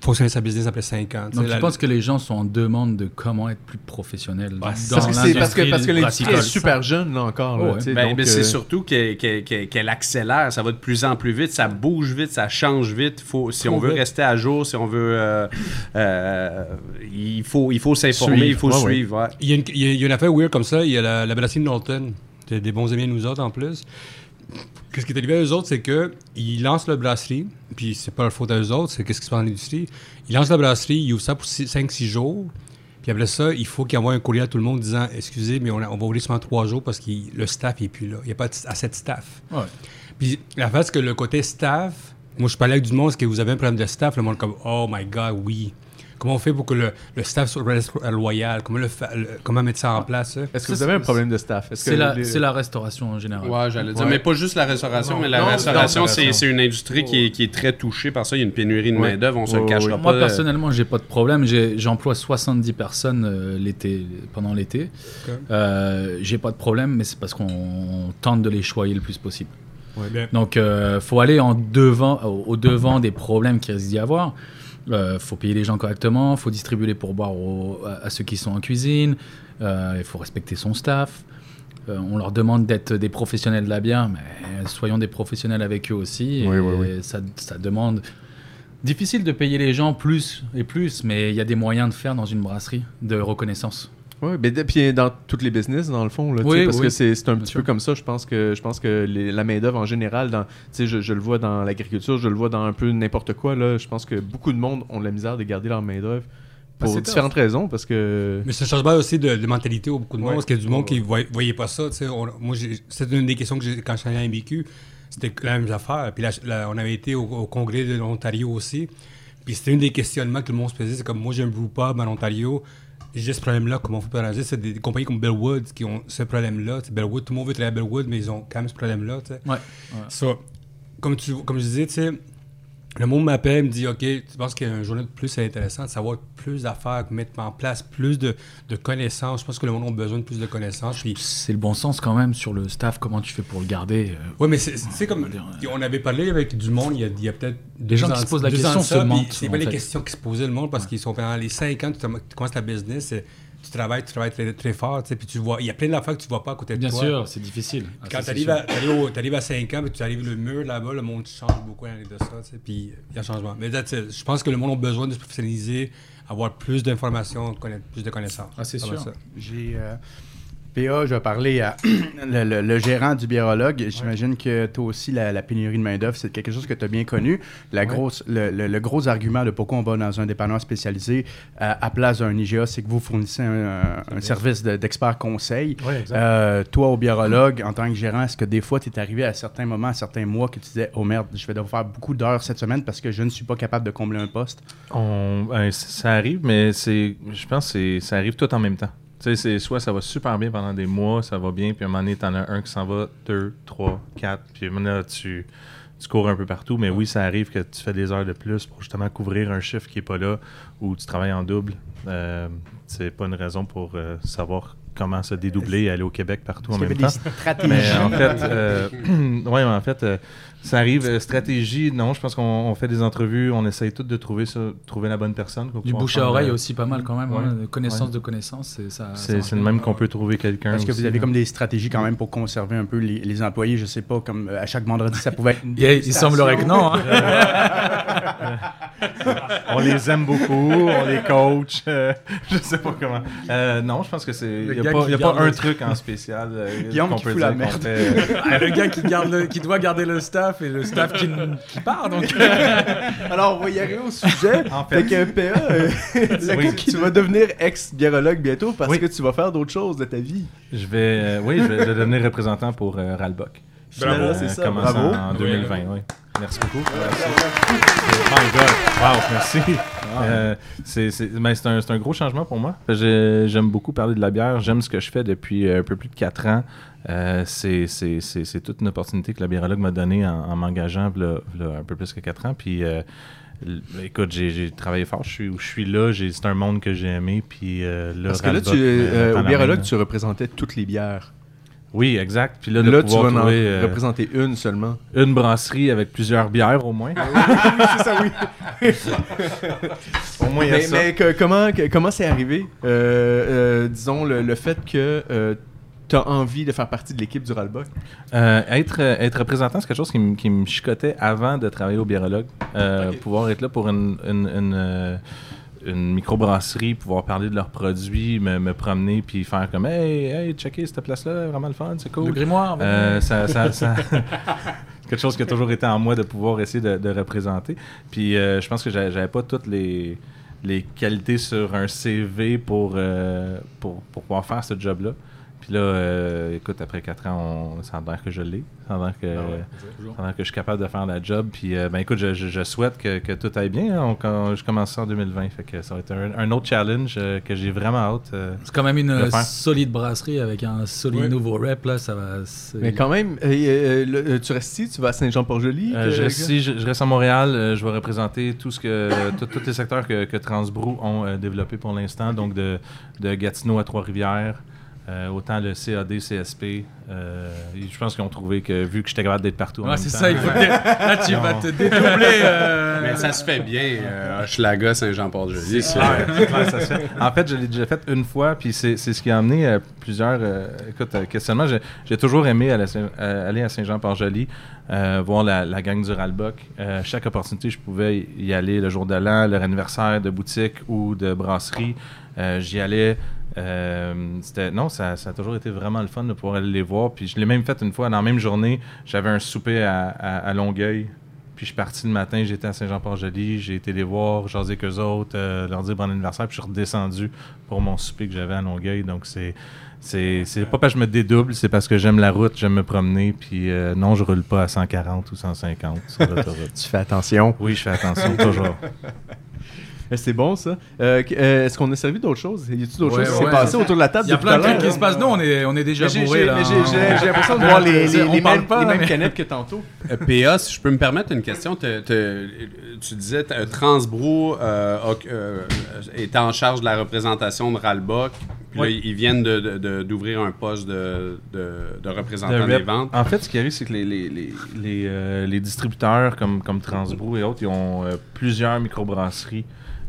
fonctionner sa business après 5 ans. Tu Donc sais, je la- pense que les gens sont en demande de comment être plus professionnel dans Parce que c'est parce que, l'industrie parce que l'industrie est super jeune là encore. là, Oh, ouais. tu sais, Ben, donc, c'est euh, surtout qu'elle accélère, ça va de plus en plus vite, ça bouge vite, ça change vite. Faut, si on veut vite. rester à jour, si on veut, euh, euh, il faut, il faut s'informer, Suivre. il faut Ouais, suivre. ouais. Il y, a une, il y a- une affaire weird comme ça. Il y a la, la brasserie Norton. Des bons amis à nous autres en plus. Qu'est-ce qui est arrivé à eux autres, c'est que ils lancent la brasserie, puis c'est pas leur faute à eux autres, c'est qu'est-ce qui se passe dans l'industrie. Ils lancent la brasserie, ils ouvrent ça pour 5-6 jours, puis après ça, il faut qu'ils envoient un courrier à tout le monde disant Excusez, mais on, a- on va ouvrir seulement 3 jours parce que le staff n'est plus là. Il n'y a pas assez de staff. Ouais. Puis la face que le côté staff, moi je parlais avec du monde, est-ce que vous avez un problème de staff? Le monde est comme Oh my god, oui. Comment on fait pour que le, le staff soit reste loyal? Comment, le fa- le- comment mettre ça en place? Est-ce que vous avez un problème de staff? Est-ce que C'est la, les- c'est la restauration en général. Ouais, j'allais dire. Ouais. Mais pas juste la restauration, Non, mais la non, restauration, non, c'est une industrie qui est, qui est très touchée par ça. Il y a une pénurie de Ouais. main-d'œuvre, on se Ouais, le cachera ouais. pas. Moi personnellement, j'ai pas de problème. J'ai- J'emploie 70 personnes euh, l'été, pendant l'été. Ok. Euh, j'ai pas de problème, mais c'est parce qu'on tente de les choyer le plus possible. Ouais, bien. Donc, euh, faut aller en devant, au, au devant des problèmes qu'il risque d'y avoir. Euh, faut payer les gens correctement, faut distribuer les pourboires aux- à, à ceux qui sont en cuisine. euh, il faut respecter son staff. Euh, on leur demande d'être des professionnels de la bière, mais soyons des professionnels avec eux aussi. Oui, oui, oui. Ça, ça demande. Difficile de payer les gens plus et plus, mais il y a des moyens de faire dans une brasserie de reconnaissance. Oui, mais puis dans toutes les business, dans le fond, là, Oui, parce oui. que c'est un petit peu comme ça. Je pense que, je pense que les- la main-d'œuvre en général, dans, je, je le vois dans l'agriculture, je le vois dans un peu n'importe quoi. Là, je pense que beaucoup de monde ont de la misère de garder leur main-d'œuvre pour c'est différentes raisons. Parce que. Mais un changement aussi de, de mentalité au beaucoup de monde, Ouais. parce qu'il y a du monde Ouais, qui ne voyait, voyait pas ça. On- moi, c'est une des questions que j'ai quand je suis allé à MBQ. C'était la même affaire. Puis là, on avait été au, au congrès de l'Ontario aussi. Puis c'était une des questionnements que le monde se posait. C'est comme moi, j'ai un brew pub en Ontario. J'ai ce problème-là, comment on pour arranger C'est des, des compagnies comme Bellwood qui ont ce problème-là. Bellwood, tout le monde veut travailler à Bellwood, mais ils ont quand même ce problème-là. tu sais. Ouais. So, comme, tu, comme je disais, tu sais, le monde m'appelle, me dit Ok, tu penses qu'un journée de plus c'est intéressant de savoir plus d'affaires, mettre en place plus de, de connaissances? Je pense que le monde a besoin de plus de connaissances. Puis, C'est le bon sens quand même sur le staff, comment tu fais pour le garder. euh, ouais, mais c'est comme. dire, On avait parlé avec du monde il y a, peut-être. Les gens qui se posent la question se mentent, C'est pas les questions qui se posaient le monde parce qu'ils sont pendant les 5 ans, tu, commences la business, tu travailles, tu travailles très, très fort, tu sais, puis tu vois, il y a plein d'affaires que tu vois pas à côté de Bien toi. sûr, c'est difficile. Ah, Quand tu arrives, à, t'arrives au- à 5 ans, puis tu arrives le mur là-bas, le monde change beaucoup à l'année de ça, tu sais, puis il y a un changement. Mais je pense que le monde a besoin de se professionnaliser, avoir plus d'informations, connaître plus de connaissances. Ah, c'est sûr. J'ai. euh, PA, je vais parler à le, le- le gérant du biérologue. J'imagine que toi aussi, la, la pénurie de main-d'œuvre, c'est quelque chose que tu as bien connu. La grosse, le, gros argument de pourquoi on va dans un dépanneur spécialisé à, à place d'un IGA, c'est que vous fournissez un, service de- d'expert conseil. Euh, toi, au biérologue, en tant que gérant, est-ce que des fois, tu es arrivé à certains moments, à certains mois, que tu disais Oh merde, je vais devoir faire beaucoup d'heures cette semaine parce que je ne suis pas capable de combler un poste On- ben, ça arrive, mais c'est, je pense que ça arrive tout en même temps. Tu sais, c'est soit ça va super bien pendant des mois, ça va bien, puis à un moment donné, t'en as un qui s'en va, deux, trois, quatre, puis maintenant, tu, tu cours un peu partout. Mais oui, ça arrive que tu fais des heures de plus pour justement couvrir un chiffre qui est pas là ou tu travailles en double. Euh, c'est pas une raison pour euh, savoir comment se dédoubler et aller au Québec partout en même temps. stratégies Mais en fait, euh, ouais, mais en fait, euh, ça arrive. euh, stratégie, non, je pense qu'on on fait des entrevues, on essaye toutes de trouver ça, trouver la bonne personne. Du bouche à oreille aussi, pas mal quand même. ouais. hein, connaissance Ouais. de connaissance, c'est ça. C'est le même qu'on peut trouver quelqu'un. Est-ce que vous avez là. comme des stratégies quand même pour conserver un peu les, les employés? Je sais pas, comme euh, à chaque vendredi, ça pouvait être une Il, il semblerait que non. hein. On les aime beaucoup, on les coach. euh, je sais pas comment. Euh, non, je pense que c'est. il n'y a, pas, y a pas un truc en spécial. euh, Guillaume qu'on qui peut fout la merde. fait. Ah, le gars qui, garde le- qui doit garder le staff et le staff qui, part. Donc, Alors, on va y arriver au sujet. En fait fait, que PA, euh, Oui. tu vas devenir ex-biérologue bientôt parce Oui. que tu vas faire d'autres choses de ta vie. je vais, euh, oui, je vais, je vais devenir représentant pour euh, Ralbock. Finalement, Euh, c'est ça. commençant Bravo. en 2020, oui. Merci beaucoup. My God. Wow, merci. Euh, c'est c'est- ben, c'est un, c'est un gros changement pour moi. J'ai- J'aime beaucoup parler de la bière. J'aime ce que je fais depuis un peu plus de 4 ans. Euh, c'est toute une opportunité que la biérologue m'a donnée en, en m'engageant un peu plus que 4 ans. Puis, euh, écoute, j'ai travaillé fort. Je suis où je suis là. C'est un monde que j'ai aimé. Puis, euh, là, Parce que là, tu, euh, au biérologue, tu représentais toutes les bières. Oui, exact. Puis là, de Là, tu vas en trouver euh, représenter une seulement. une brasserie avec plusieurs bières au moins. c'est ça, oui. au moins, il y a Mais, ça. mais que- comment c'est arrivé? Euh, euh, Disons le, le fait que tu as envie de faire partie de l'équipe du Ralbock? Euh, être, euh, être représentant, c'est quelque chose qui, me- qui me chicotait avant de travailler au biérologue. Euh. Pouvoir être là pour une, une, une, une microbrasserie, pouvoir parler de leurs produits, me, me promener, puis faire comme Hey, hey, checker cette place-là, vraiment le fun, c'est le cool. grimoire. Euh, ça, ça, ça- quelque chose qui a toujours été en moi de pouvoir essayer de, de représenter. Puis euh, je pense que j'a- j'avais pas toutes les, les qualités sur un CV pour, euh, pour, pour pouvoir faire ce job-là. Puis là, euh, écoute, après 4 ans, on, ça a l'air que je l'ai. Ça a l'air que, ça a l'air que je suis capable de faire la job. Puis, euh, ben écoute, je, je- je souhaite que, que tout aille bien. hein. On- je commence ça en 2020. Fait que ça va être un, un autre challenge euh, que j'ai vraiment hâte. euh. C'est quand même une solide brasserie avec un solide Ouais. nouveau rep. Là, ça va. Mais quand même, euh, euh, le- euh, tu restes ici, tu vas à Saint-Jean-Port-Joli Euh, je, reste ici, je, je reste à Montréal. euh, je vais représenter tout ce que, tout- tous les secteurs que, que Transbrou ont euh, développés pour l'instant. Donc, de, de Gatineau à Trois-Rivières, euh, autant le CAD, CSP. euh, je pense qu'ils ont trouvé que, vu que j'étais capable d'être partout Ouais, c'est ça, il faut que- Là, tu vas te dédoubler. euh, Mais ça se fait bien, euh, Hochelaga, Saint-Jean-Port-Joli. En fait, je l'ai déjà fait une fois, puis c'est c'est ce qui a amené euh, plusieurs euh, écoute, euh, questionnements. J'ai- toujours aimé aller à euh, à Saint-Jean-Port-Joli, euh, voir la, la gang du Ralbock. Euh, chaque opportunité, je pouvais y aller le jour de l'an, leur anniversaire de boutique ou de brasserie. Euh, J'y allais. Euh, c'était non, ça, ça a toujours été vraiment le fun de pouvoir aller les voir. Puis je l'ai même fait une fois dans la même journée. J'avais un souper à, à- à Longueuil. Puis je suis parti le matin, j'étais à Saint-Jean-Port-Joli, j'ai été les voir, jaser avec eux autres, euh, leur dire bon anniversaire, puis je suis redescendu pour mon souper que j'avais à Longueuil. Donc c'est c'est c'est pas parce que je me dédouble, c'est parce que j'aime la route, j'aime me promener, puis euh, non, je roule pas à 140 ou 150 sur l'autoroute. Tu fais attention. Oui, je fais attention toujours. Eh, C'est bon ça. Euh, euh, Est-ce qu'on a servi d'autres choses? Y a-t-il d'autres Ouais, choses qui ouais. s'est passé autour de la table Il y a plein de trucs qui se passent. Nous, on est, on est déjà j'ai- bourrés l'impression de voir les, les, les parle mêmes, pas, les mêmes mais- canettes que tantôt. Euh, PA, si je peux me permettre une question, te- te- tu disais que Transbro euh, euh, est en charge de la représentation de Ralbock. Puis là, ils viennent de- de- de- d'ouvrir un poste de, de, de représentant des ventes. En fait, ce qui arrive, c'est que les, les, les, les, euh, les distributeurs comme, comme Transbrou et autres, ils ont euh, plusieurs microbrasseries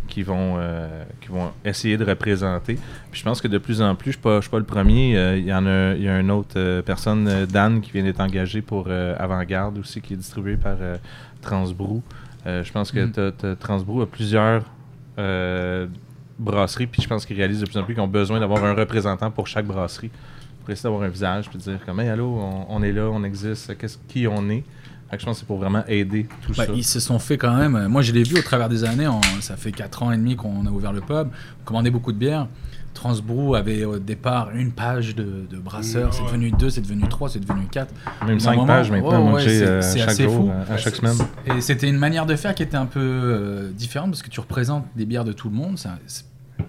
qui vont, euh, qui vont essayer de représenter. Puis je pense que de plus en plus, je ne suis, pas- je suis pas le premier. euh, Il y en a, il y a une autre euh, personne, Dan, qui vient d'être engagé pour Avant-Garde aussi, qui est distribué par Transbrou. Je pense que t'as- Transbrou a plusieurs brasseries, puis je pense qu'ils réalisent de plus en plus qu'ils ont besoin d'avoir un représentant pour chaque brasserie pour essayer d'avoir un visage puis dire comme hey, allô on, on est là on existe qu'est-ce qui on est? Je pense que c'est pour vraiment aider tout Bah, ça ils se sont fait quand même. euh, Moi, je l'ai vu au travers des années. ça fait 4 ans et demi qu'on a ouvert le pub. On commandait beaucoup de bières. Transbrou avait au départ une page de, de brasseurs. C'est devenu 2, c'est devenu 3, c'est devenu 4. même cinq moment, pages maintenant moi, ouais, c'est- euh, assez jour fou. euh, à chaque semaine Et c'était une manière de faire qui était un peu euh, différente parce que tu représentes des bières de tout le monde.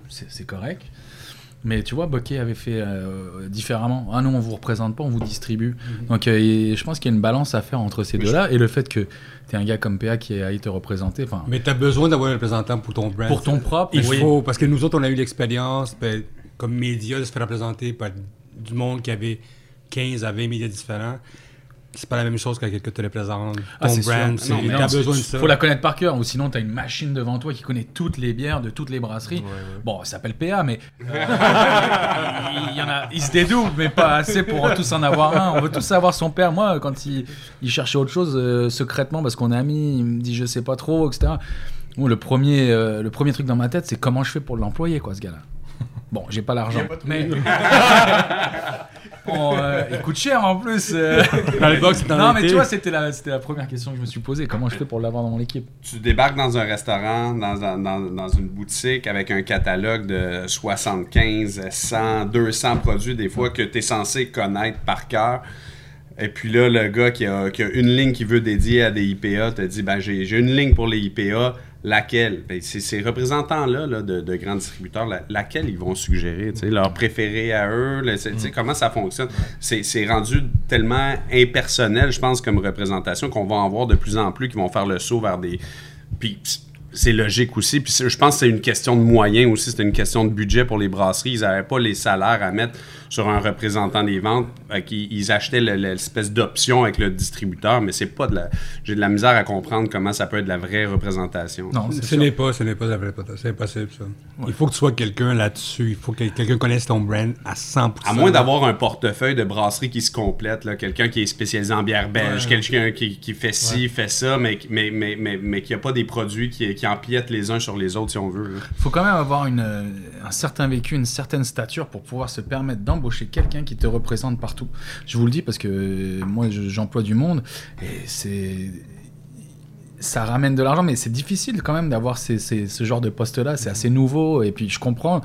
c'est correct. Mais tu vois, Bokeh avait fait euh, différemment. Ah non, on vous représente pas, on vous distribue. Donc euh, je pense qu'il y a une balance à faire entre ces deux-là. Et le fait que tu es un gars comme PA qui aille te représenter. Enfin, Mais tu as besoin d'avoir un représentant pour ton brand. pour ton propre. Il oui. faut, parce que nous autres, on a eu l'expérience, ben, comme média, de se faire représenter par du monde qui avait 15 à 20 médias différents. C'est pas la même chose que quelqu'un te représente. Ton Ah, c'est brand, sûr. c'est- Non, mais t'as non, besoin de Il ça. faut la connaître par cœur, ou sinon tu as une machine devant toi qui connaît toutes les bières de toutes les brasseries. Bon, ça s'appelle PA, mais euh, il, y en a, il se dédouble, mais pas assez pour tous en avoir un. On veut tous savoir son père. Moi, quand il, il cherchait autre chose euh, secrètement parce qu'on est amis, il me dit je sais pas trop, etc. Bon, le premier, euh, le premier truc dans ma tête, c'est comment je fais pour l'employer, quoi, ce gars-là. Bon, j'ai pas l'argent. Mais. Euh, il coûte cher en plus. euh. Dans les box, c'est dans Non, mais tu vois, c'était la, c'était la première question que je me suis posée. Comment je fais pour l'avoir dans mon équipe? Tu débarques dans un restaurant, dans, dans, dans une boutique avec un catalogue de 75, 100, 200 produits, des fois que tu es censé connaître par cœur. Et puis là, le gars qui a, qui a une ligne qu'il veut dédier à des IPA te dit ben, j'ai j'ai une ligne pour les IPA, laquelle Ben, c'est Ces représentants-là là, de, de grands distributeurs, la- laquelle ils vont suggérer Leur préféré à eux, le- sais, comment ça fonctionne? C'est rendu tellement impersonnel, je pense, comme représentation, qu'on va en voir de plus en plus qui vont faire le saut vers des. Puis c'est logique aussi. Puis je pense que c'est une question de moyens aussi, c'est une question de budget pour les brasseries. Ils n'avaient pas les salaires à mettre sur un représentant des ventes. Qu'ils- ils achetaient le- l'espèce d'option avec le distributeur, mais c'est pas de la. J'ai de la misère à comprendre comment ça peut être de la vraie représentation. Non, Ce n'est pas, ce n'est pas la vraie potasse. C'est impossible, ça. Il faut que tu sois quelqu'un là-dessus. Il faut que quelqu'un connaisse ton brand à 100%. À moins d'avoir un portefeuille de brasserie qui se complète, là, quelqu'un qui est spécialisé en bière belge, quelqu'un qui, qui fait ci, fait ça, mais, mais, mais, mais, mais qui n'a pas des produits qui, qui empiètent les uns sur les autres, si on veut. là. faut quand même avoir une, un certain vécu, une certaine stature pour pouvoir se permettre d'embaucher quelqu'un qui te représente partout. Je vous le dis parce que euh, moi je- j'emploie du monde et c'est ça ramène de l'argent, mais c'est difficile quand même d'avoir ces- ce genre de poste-là. C'est assez nouveau et puis je comprends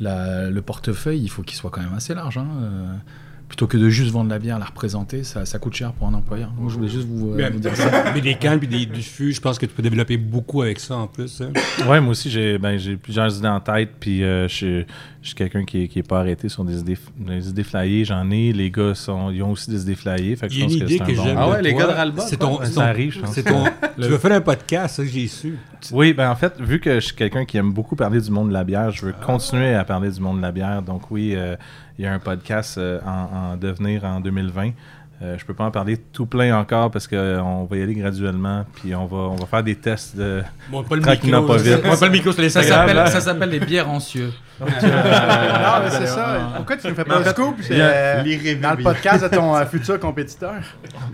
le portefeuille, il faut qu'il soit quand même assez large. hein, euh, Plutôt que de juste vendre la bière, la représenter, ça, ça coûte cher pour un employeur. Donc, je voulais juste vous, euh, vous dire ça. mais des cannes puis des, du fût, je pense que tu peux développer beaucoup avec ça en plus. hein. Ouais, moi aussi, j'ai ben, j'ai plusieurs idées en tête, puis euh, je suis- je suis quelqu'un qui, qui est pas arrêté sur des idées, des idées flyées. J'en ai, les gars sont, ils ont aussi des idées flyées. Fait que Il y a je une idée que j'aime. bon. Ah ouais, les gars de Ralbot, C'est ton. Ça arrive, je pense. ton- Tu veux faire un podcast, ça que j'ai su. Oui, ben en fait, vu que je suis quelqu'un qui aime beaucoup parler du monde de la bière, je veux continuer à parler du monde de la bière. Donc oui, euh, il y a un podcast euh, en, en devenir en 2020. Euh, je peux pas en parler tout plein encore parce qu'on va y aller graduellement, puis on va, on va faire des tests de... Bon, pas le micro. pas vite. Bon, pas le micro Ça s'appelle ça s'appelle les bières en cieux. Non, mais c'est ça. Pourquoi tu ne fais pas le scoop euh, dans le podcast de ton euh, futur compétiteur?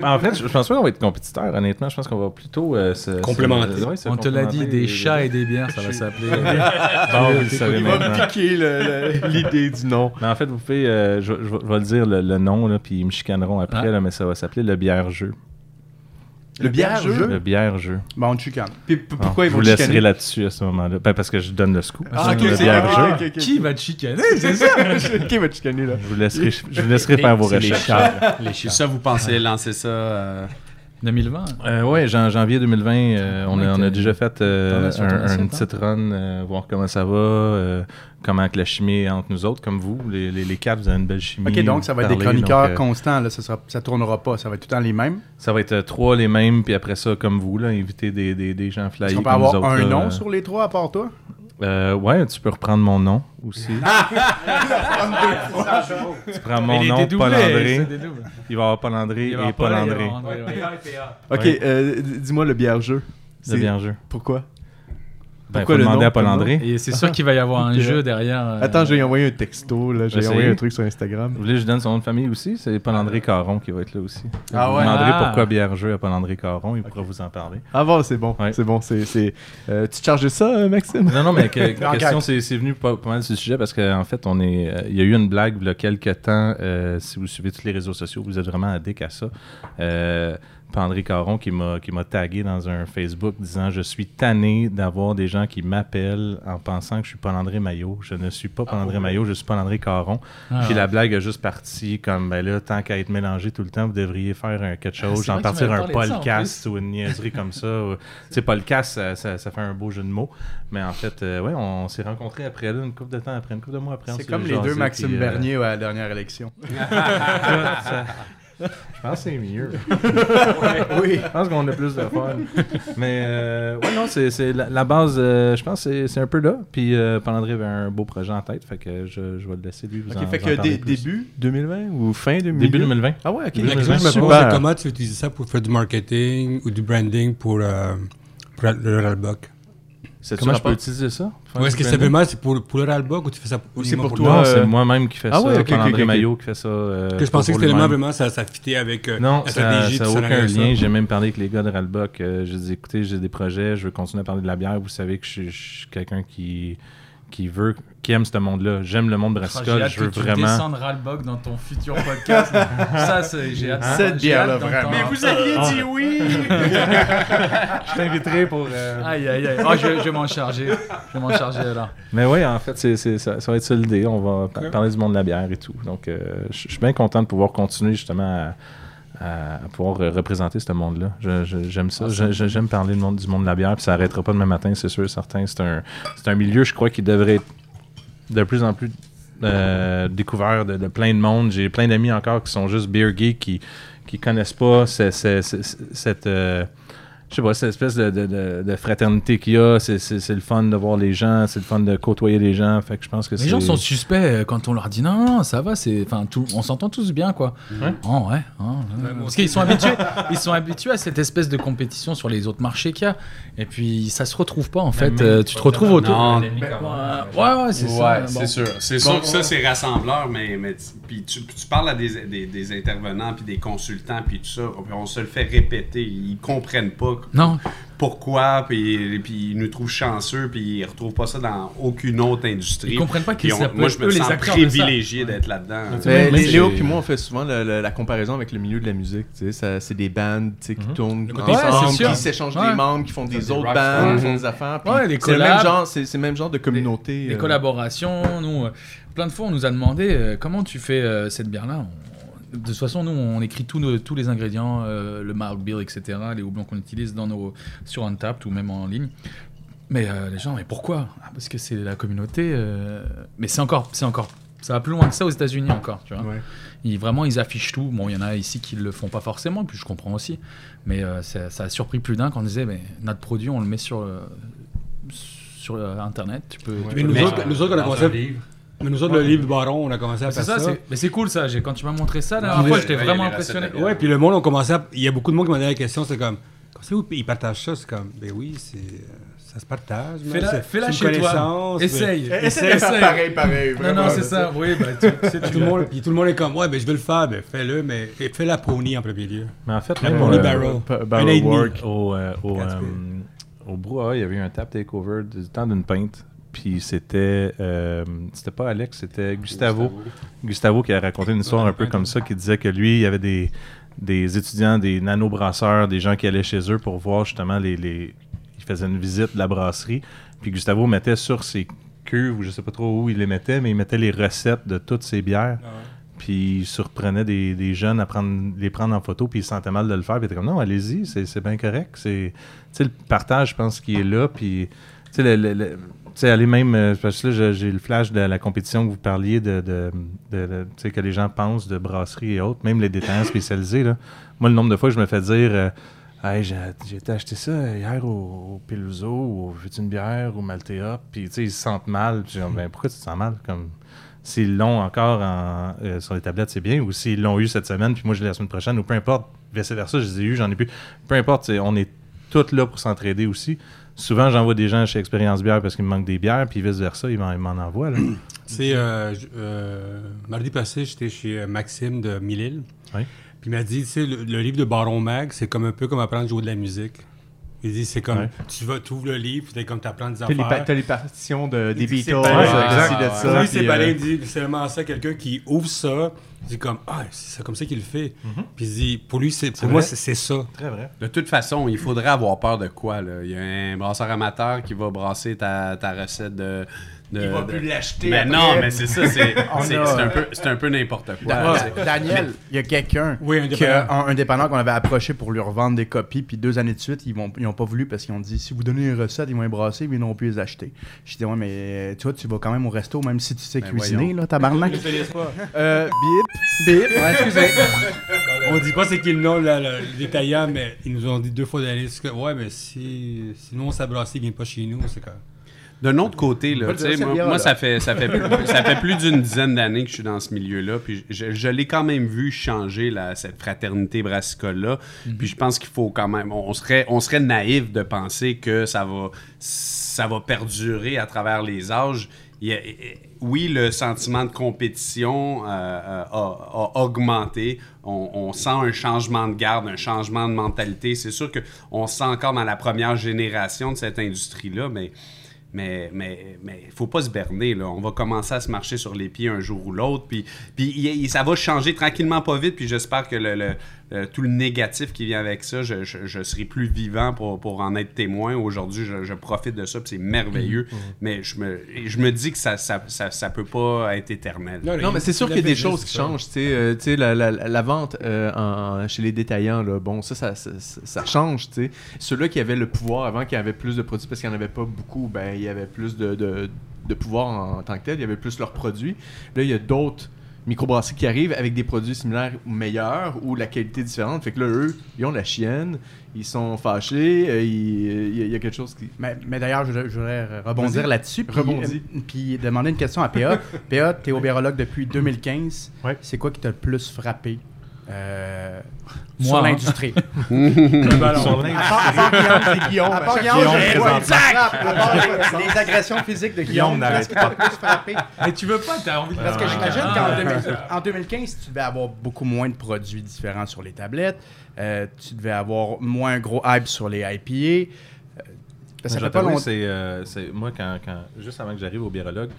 Ben, en fait, je, je pense pas qu'on va être compétiteurs, honnêtement. Je pense qu'on va plutôt euh, se... Complémenter. se- ouais, se On te l'a dit, des chats et des bières, ça va s'appeler. Bon, vous le savez Il va me maintenant. piquer l'idée du nom. Mais en fait, vous pouvez... euh, je, je vais- je vais le dire, le, le nom, là, puis ils me chicaneront après, Ah. là, mais ça va s'appeler le bière-jeu. Le bière-jeu? Le bière-jeu. Bon, on chicane. Puis pourquoi ils je vont vous te laisserai là-dessus à ce moment-là. Ben, parce que je donne le scoop. Ah, ok, le c'est bière-jeu. ah, ok, ok. Qui va te chicaner, c'est ça Qui va chicaner, là? Je vous laisserai, je vous laisserai faire vos recherches. Les chats. ça, vous pensez lancer ça euh, 2020. Euh, ouais, jan- janvier 2020, euh, on, a, on déjà fait euh, un, un assiette, petite run, euh, voir comment ça va, euh, comment que la chimie est entre nous autres, comme vous. Les, les, les quatre, vous avez une belle chimie. Ok, donc ça va être des chroniqueurs donc, euh, constants. Là, ça, sera, ça tournera pas. Ça va être tout le temps les mêmes? Ça va être euh, trois les mêmes, puis après ça, comme vous, là, inviter des, des, des gens flyés qu'on peut comme nous avoir autres, un là, nom euh, sur les trois à part toi? Euh, ouais, tu peux reprendre mon nom aussi. tu prends mon nom, Paul André. Il va y avoir Paul André et Paul André. Ok, euh, dis-moi le bière-jeu. Le C'est- bien-jeu. Pourquoi? Ben, Pourquoi faut le demander nom, à Paul André. Et c'est sûr qu'il va y avoir un jeu derrière. euh, Attends, je vais lui envoyer un texto, là. Je vais envoyer un truc sur Instagram. Vous voulez que je donne son nom de famille aussi? C'est Paul-André Caron qui va être là aussi. Ah vous ouais? demanderez Ah. pourquoi Bière-Jeu à Paul-André Caron, il pourra vous en parler. Ah bon, c'est bon. Ouais. C'est bon. C'est. Euh, tu te charges de ça, euh, Maxime? Non, non, mais que- question, c'est c'est venu pas, pas mal sur le sujet parce qu'en fait, on est, euh, il y a eu une blague il y a quelques temps. euh, si vous suivez tous les réseaux sociaux, vous êtes vraiment addict à ça. Paul-André Caron qui m'a qui m'a tagué dans un Facebook disant Je suis tanné d'avoir des gens qui m'appellent en pensant que je suis Paul-André Maillot. Je ne suis pas Paul-André Maillot, je suis Paul-André Caron. Ah. Puis la blague a juste parti comme ben là, tant qu'à être mélangé tout le temps, vous devriez faire un, quelque chose, vrai que tu partir un en podcast ou une niaiserie comme ça. Tu sais, podcast, ça, ça- ça fait un beau jeu de mots. Mais en fait, euh, ouais, on s'est rencontrés après là, une couple de temps après, une couple de mois après. C'est comme les deux Maxime euh, Bernier à la dernière élection. Je pense que c'est mieux. oui. Je pense qu'on a plus de fun. Mais euh, ouais, non, c'est c'est la, la base, euh, je pense que c'est- c'est un peu là. Puis euh, Paul-André avait un beau projet en tête, fait que je, je vais le laisser lui vous Ok, en fait en que plus. début? 2020 ou fin 2020? Début 2020. Ah ouais, ok. La question que je me pose, comment tu utilises ça pour faire du marketing ou du branding pour, euh, pour le Ralbock C'est Comment je peux utiliser ça? Ou est-ce que simplement c'est pour, pour le Ralbock ou tu fais ça Ou c'est pour toi, Non, euh, c'est moi-même qui fais ah ça. Paul-André ok, ok. Maillot qui fait ça. euh, Que je pensais que pour c'était vraiment, vraiment ça, ça fitait avec euh, Non, la ça stratégie n'a tout aucun ça. lien. J'ai même parlé avec les gars de Ralbock. Euh, j'ai dit, écoutez, j'ai des projets, je veux continuer à parler de la bière. Vous savez que je suis quelqu'un qui, qui veut, qui aime ce monde-là. J'aime le monde brassicole, je veux que tu vraiment. descendes Ralbog dans ton futur podcast. ça, c'est, j'ai hâte. Cette bière-là, vraiment. Mais vous aviez Ah. dit oui! Je t'inviterai pour. euh, Aïe, aïe, aïe. Oh, je, je vais m'en charger. Je vais m'en charger là. Mais oui, en fait, c'est, c'est- ça, ça va être ça l'idée. On va pa- parler du monde de la bière et tout. Donc, euh, je je suis bien content de pouvoir continuer justement à, à- à pouvoir représenter ce monde-là. J'aime ça. Je- j'aime parler du monde, du monde de la bière. Puis ça n'arrêtera pas demain matin, c'est sûr, certain. C'est un, c'est un milieu, je crois, qui devrait être de plus en plus euh, découvert de, de plein de monde. J'ai plein d'amis encore qui sont juste beer geeks, qui qui connaissent pas ce- ce- ce- ce- cette euh, je sais pas, cette espèce de, de- de- de fraternité qu'il y a, c'est, c'est- c'est le fun de voir les gens, c'est le fun de côtoyer les gens. Fait que je pense que Les c'est. gens sont suspects euh, quand on leur dit non, non, ça va, c'est, enfin, tout, on s'entend tous bien, quoi. Ouais. Oh, ouais. oh, ouais. Parce qu'ils sont habitués, ils sont habitués à cette espèce de compétition sur les autres marchés qu'il y a. Et puis ça se retrouve pas en fait. Euh, tu te retrouves autour. Non. Ouais, ouais, c'est ça. Ouais, Bon. c'est sûr. C'est sûr que ça, c'est rassembleur, mais, mais tu- puis tu, tu parles à des, des, des intervenants, puis des consultants, puis tout ça, puis on se le fait répéter. Ils comprennent pas Non, pourquoi, puis, puis ils nous trouvent chanceux, puis ils retrouvent pas ça dans aucune autre industrie. ils comprennent pas qu'ils moi, je me sens privilégié d'être là-dedans. Ben, Léo puis moi, on fait souvent la, comparaison avec le milieu de la musique. tu sais, ça- C'est des bandes tu sais, qui tournent ensemble, c'est sûr. qui s'échangent Ouais. des membres, qui font des des autres stars. qui font des affaires. c'est le même collabs. genre, c'est c'est le même genre de communauté. des euh, collaborations. Nous, euh, plein de fois, on nous a demandé euh, comment tu fais euh, cette bière-là? De toute façon, nous, on écrit tous nos- tous les ingrédients, euh, le mark bill, etc., les houblons qu'on utilise dans nos, sur Untapped ou même en ligne. Mais euh, les gens, mais pourquoi? Ah, Parce que c'est la communauté. euh, Mais c'est encore, c'est encore, ça va plus loin que ça aux États-Unis encore, tu vois. Ouais. Ils, vraiment, ils affichent tout. Bon, il y en a ici qui le font pas forcément, puis je comprends aussi. Mais euh, ça, ça a surpris plus d'un quand on disait, mais notre produit, on le met sur, euh, sur euh, Internet. Tu peux. tu Mais peux nous le autres, mettre. nous autres, on a commencé. Mais nous autres, le livre du baron, on a commencé à C'est faire ça, ça. c'est- mais c'est cool ça. Quand tu m'as montré ça, la dernière fois, ouais, j'étais vraiment impressionné. Ouais, puis le monde, on commençait à... Il y a beaucoup de monde qui m'a donné la question, c'est comme... Comment ça, ils partagent ça? C'est comme... Ben oui, c'est... Ça se partage. Fais-la- c'est- c'est une chez toi. connaissance, Essaye. mais- Essaye faire pareil, pareil. Non, vraiment, non, c'est ça. Oui, tu, tu sais, Puis tu tout, le monde, puis tout le monde est comme, ouais, ben je veux le faire, ben fais-le, mais fais la pony en premier lieu. Mais en fait, La même Pony au, Barrel. Barrel. Work. au, euh, au, euh, au brouhaha, il y avait eu un tap takeover du temps d'une pinte. Puis c'était euh, c'était pas Alex, c'était Gustavo. Gustavo qui a raconté une histoire un peu comme ça, qui disait que lui, il y avait des, des étudiants, des nano-brasseurs, des gens qui allaient chez eux pour voir justement les. les il faisait une visite de la brasserie. Puis Gustavo mettait sur ses cuves, ou je sais pas trop où il les mettait, mais il mettait les recettes de toutes ses bières. Puis il surprenait des, des jeunes à prendre, les prendre en photo, puis il se sentait mal de le faire. Puis il était comme, non, allez-y, c'est, bien correct. C'est, tu sais, le partage, je pense, qui est là. Puis, tu sais, le- le- le- sais, aller même, euh, parce que là, j'ai- le flash de la compétition que vous parliez, de, de, tu sais, que les gens pensent de brasserie et autres, même les détaillants spécialisés. Là. Moi, le nombre de fois je me fais dire, euh, Hey, j'ai, été acheter ça hier au, au Peluso, ou veux-tu une bière, ou Maltea, puis tu sais, ils se sentent mal. Puis ben, pourquoi tu te sens mal? Comme, s'ils l'ont encore en- euh, sur les tablettes, c'est bien, ou s'ils l'ont eu cette semaine, puis moi je l'ai la semaine prochaine, ou peu importe, vice-versa, je les ai eu, j'en ai plus. Peu importe, on est tous là pour s'entraider aussi. Souvent, j'envoie des gens chez Expérience Bière parce qu'il me manque des bières, puis vice-versa, ils m'en, ils m'en envoient. Là. C'est euh, euh, mardi passé, j'étais chez euh, Maxime de Mille-Îles. Oui. Puis il m'a dit, tu sais, le, le livre de Baron Mag, c'est comme un peu comme apprendre à jouer de la musique. Il dit, c'est comme, Ouais. tu vas, tu ouvres le livre, puis t'es comme t'apprends des T'as les, pa- affaires. t'as les partitions de, des c'est Beatles, de ci, de Pour ça. lui, c'est euh, dit, c'est vraiment ça, quelqu'un qui ouvre ça, dit comme, ah, c'est comme ça qu'il le fait. Puis il dit, pour lui, c'est, pour moi, vrai. c'est ça. Très vrai. De toute façon, il faudrait avoir peur de quoi, là? Il y a un brasseur amateur qui va brasser ta, ta recette de... de- Il va de- plus l'acheter Mais après. non, mais c'est ça, c'est, un peu, c'est un peu n'importe quoi. Da-. Daniel, il y a quelqu'un, Oui, un qui dépanneur. a- un, dépanneur qu'on avait approché pour lui revendre des copies, puis deux années de suite, ils n'ont ils ont pas voulu parce qu'ils ont dit si vous donnez les recettes, ils vont les brasser, mais ils n'ont plus les acheter. Je dis ouais, mais tu vois, tu vas quand même au resto, même si tu sais Ben cuisiner, voyons. là, tabarnak. euh, bip. Bip, ouais, excusez. On dit pas c'est qui le nom, là, le, le détaillant, mais ils nous ont dit deux fois d'aller. Ouais, mais si, si nous on s'abrasse, il vient pas chez nous, c'est comme. D'un autre côté, là, moi, moi, ça fait ça fait plus, ça fait plus d'une dizaine d'années que je suis dans ce milieu-là, puis je, je l'ai quand même vu changer cette fraternité brassicole-là. Puis je pense qu'il faut quand même, on serait on serait naïf de penser que ça va ça va perdurer à travers les âges. A- oui, le sentiment de compétition euh, euh, a, a augmenté. On, on sent un changement de garde, un changement de mentalité. C'est sûr qu'on se sent encore dans la première génération de cette industrie-là, mais Mais mais mais faut pas se berner là. On va commencer à se marcher sur les pieds un jour ou l'autre. Puis puis ça va changer tranquillement, pas vite. Puis j'espère que le- euh, tout le négatif qui vient avec ça, je, je- je serai plus vivant pour, pour en être témoin. Aujourd'hui, je, je profite de ça, puis c'est merveilleux. Mais je me, je me dis que ça, ça, ça, ça peut pas être éternel. Non, mais c'est sûr qu'il y a des choses qui changent. Tu sais, euh, tu sais, la, la- la vente euh, en- chez les détaillants, là, bon, ça, ça, ça, ça- ça change. tu sais. Ceux-là qui avaient le pouvoir avant, qui avaient plus de produits parce qu'il n'y en avait pas beaucoup, ben, il y avait plus de, de, de pouvoir en, en tant que tel. Il y avait plus leurs produits. Là, il y a d'autres microbrasseries qui arrivent avec des produits similaires ou meilleurs ou la qualité différente. Fait que là, eux, ils ont la chienne, ils sont fâchés, euh, il y, a- il y a quelque chose qui. Mais, mais d'ailleurs, je, je voudrais rebondir là-dessus. Puis, Rebondis. euh, Puis demander une question à PA. PA, tu es obérologue depuis 2015. Ouais. C'est quoi qui t'a le plus frappé? Euh, Moi, sur hein. l'industrie? Sur l'industrie. À part, Guillaume, c'est Guillaume. À part les, agressions physiques de Guillaume, n'arrête frappé? Mais tu veux pas, t'as envie de Parce que j'imagine qu'en ah, 2000 en 2015, tu devais avoir beaucoup moins de produits différents sur les tablettes. Euh, tu devais avoir moins gros hype sur les IPA. Euh, ça fait pas longtemps. c'est, euh, moi, quand, quand- juste avant que j'arrive au biérologue,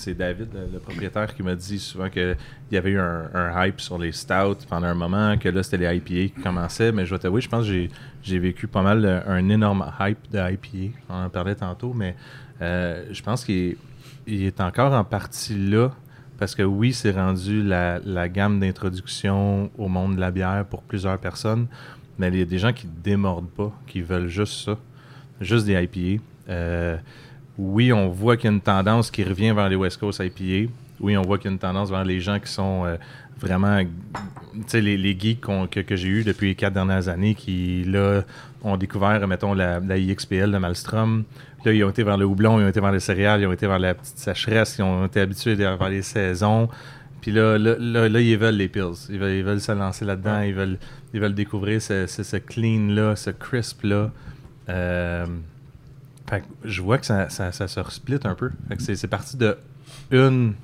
c'est David, le, propriétaire, qui m'a dit souvent qu'il y avait eu un, hype sur les stouts pendant un moment, que là, c'était les IPA qui commençaient. Mais je vais t'avouer, je pense que j'ai, vécu pas mal euh, un énorme hype de IPA. On en parlait tantôt, mais euh, je pense qu'il est, encore en partie là. Parce que oui, c'est rendu la, la gamme d'introduction au monde de la bière pour plusieurs personnes. Mais il y a des gens qui ne démordent pas, qui veulent juste ça juste des IPA. Euh, oui, on voit qu'il y a une tendance qui revient vers les West Coast IPA. Oui, on voit qu'il y a une tendance vers les gens qui sont euh, vraiment, tu sais, les, les geeks que, que j'ai eu depuis les quatre dernières années qui, là, ont découvert, mettons, la, la IXPL de Malmstrom. Là, ils ont été vers le houblon, ils ont été vers les céréales, ils ont été vers la petite sécheresse, ils ont été habitués vers les saisons. Puis là, là, là, là, ils veulent les pills. Ils veulent, ils veulent se lancer là-dedans. Ils, veulent, ils veulent découvrir ce, ce, ce clean-là, ce crisp-là. Euh, fait que je vois que ça, ça, ça se resplit un peu. Fait que c'est, c'est parti de une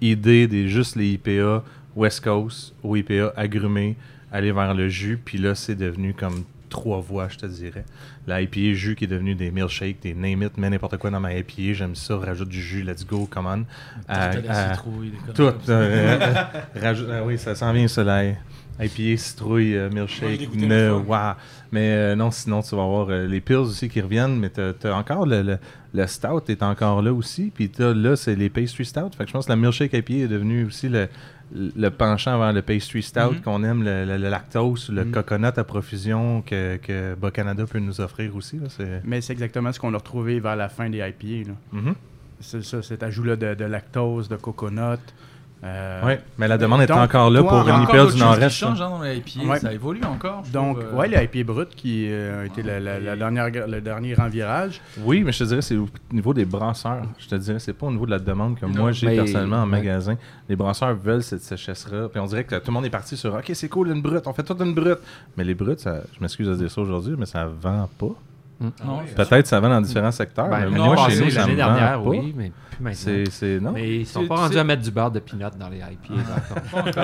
idée des juste les IPA West Coast ou IPA agrumés, aller vers le jus, puis là c'est devenu comme trois voies, je te dirais. La IPA jus qui est devenu des milkshakes, des name it, mets n'importe quoi dans ma IPA, j'aime ça, rajoute du jus, let's go, come on. La citrouille, des conneries tout. euh, rajoute- ah oui, ça s'en vient, la IPA, citrouille, euh, milkshake, ne, wow. Mais euh, non, sinon, tu vas avoir euh, les pills aussi qui reviennent, mais tu as, encore le, le, le stout est encore là aussi. Puis t'as- là, c'est les pastry stout. Fait que je pense que la milkshake IPA est devenue aussi le, le penchant vers le pastry stout Mhm. qu'on aime, le, lactose, le Mhm. coconut à profusion que, que Bas Canada peut nous offrir aussi. là. Mais c'est exactement ce qu'on a retrouvé vers la fin des IPA. là. Mhm. C'est ça, cet ajout-là de, de lactose, de coconut. Euh, Ouais, mais la demande est donc, encore là toi, pour une d'autres du Nord-Est. hein, dans les IPA, Ouais. ça évolue encore. Donc, trouve, euh, ouais, les IPA brut qui euh, a été la, la- la dernière, le dernier grand virage. Oui, mais je te dirais, c'est au niveau des brasseurs. Je te dirais, c'est pas au niveau de la demande que Non, moi j'ai personnellement en ouais. magasin. Les brasseurs veulent cette sécheresse-là. Puis on dirait que tout le monde est parti sur OK, c'est cool, une brute, on fait toute une brute. Mais les brutes, ça- je m'excuse de dire ça aujourd'hui, mais ça vend pas. Non, Peut-être ça vend dans différents secteurs. Ben, mais non, moi, chez nous, ça l'année dernière, pas. oui, mais plus maintenant. C'est, c'est, non? Mais ils sont C'est- pas rendus à mettre du beurre de pinot dans les IPA.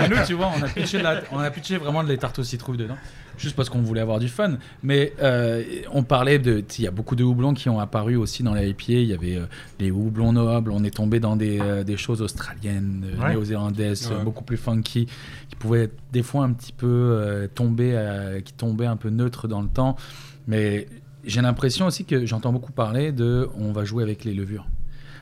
Mais nous, tu vois, on a pitché, la- on a pitché vraiment les tartes aux citrouilles dedans, juste parce qu'on voulait avoir du fun. Mais euh, on parlait de. Il y a beaucoup de houblons qui ont apparu aussi dans les IPA. Il y avait euh, les houblons nobles. On est tombé dans des, euh, des choses australiennes, euh, Ouais. néo-zélandaises, Ouais. beaucoup plus funky, qui pouvaient être des fois un petit peu euh, tomber, euh, qui tombaient un peu neutres dans le temps. Mais j'ai l'impression aussi que j'entends beaucoup parler de. On va jouer avec les levures.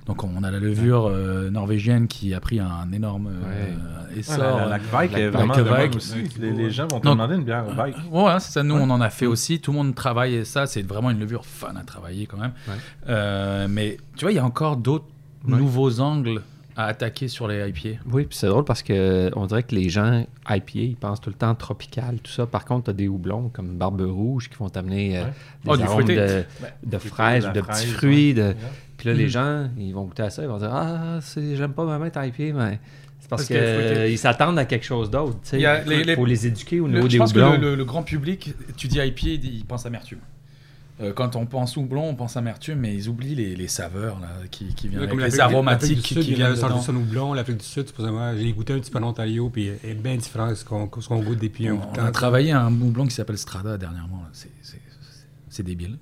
Donc on a la levure euh, norvégienne qui a pris un énorme euh, essor. la, la, la Kvike est la vraiment aussi. Les, les gens vont te Non. demander une bière bike. Ouais, c'est ça. Nous, on en a fait aussi. Tout le monde travaille et ça, c'est vraiment une levure fun à travailler quand même. Ouais. Euh, mais tu vois, il y a encore d'autres Ouais. nouveaux angles à attaquer sur les IPA. Oui, puis c'est drôle parce que on dirait que les gens IPA, ils pensent tout le temps tropical, tout ça. Par contre, tu as des houblons comme Barbe Rouge qui vont t'amener euh, Ouais. des Oh, du arômes fruité. de, de fraises de de petits fraise, fruits. de- ouais. Puis là, les Mm. gens, ils vont goûter à ça, ils vont dire Ah, c'est- j'aime pas vraiment être IPA, mais c'est parce le qu'ils s'attendent à quelque chose d'autre. tu sais. Il les- les- faut les éduquer au Le- niveau je des pense que le, le- le grand public, tu dis IPA, il pense amertume. Euh, quand on pense houblon, on pense amertume, mais ils oublient les, les saveurs là, qui, qui viennent avec Comme les aromatiques qui, Sud, qui viennent du son houblon, l'Afrique du Sud, supposément, j'ai goûté un petit peu en Ontario, puis est bien différent de ce qu'on goûte depuis un bout de On a travaillé un houblon qui s'appelle Strada dernièrement. c'est débile.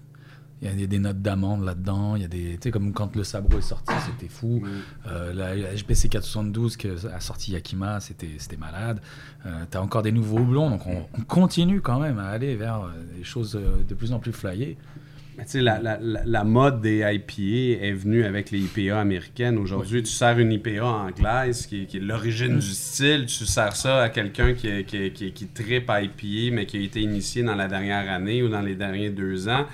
Il y a des, des notes d'amande là-dedans. Il y a des, tu sais, comme quand le sabro est sorti, c'était fou. Euh, la, la HBC 472 que a sorti Yakima, c'était, c'était malade. Euh, T'as encore des nouveaux houblons, donc on, on continue quand même à aller vers euh, des choses euh, de plus en plus flyées. Mais tu sais, la, la- la- mode des IPA est venue avec les IPA américaines. Aujourd'hui, tu sers une IPA anglaise qui, qui est l'origine du style. Tu sers ça à quelqu'un qui, qui, qui, qui tripe IPA, mais qui a été initié dans la dernière année ou dans les derniers deux ans.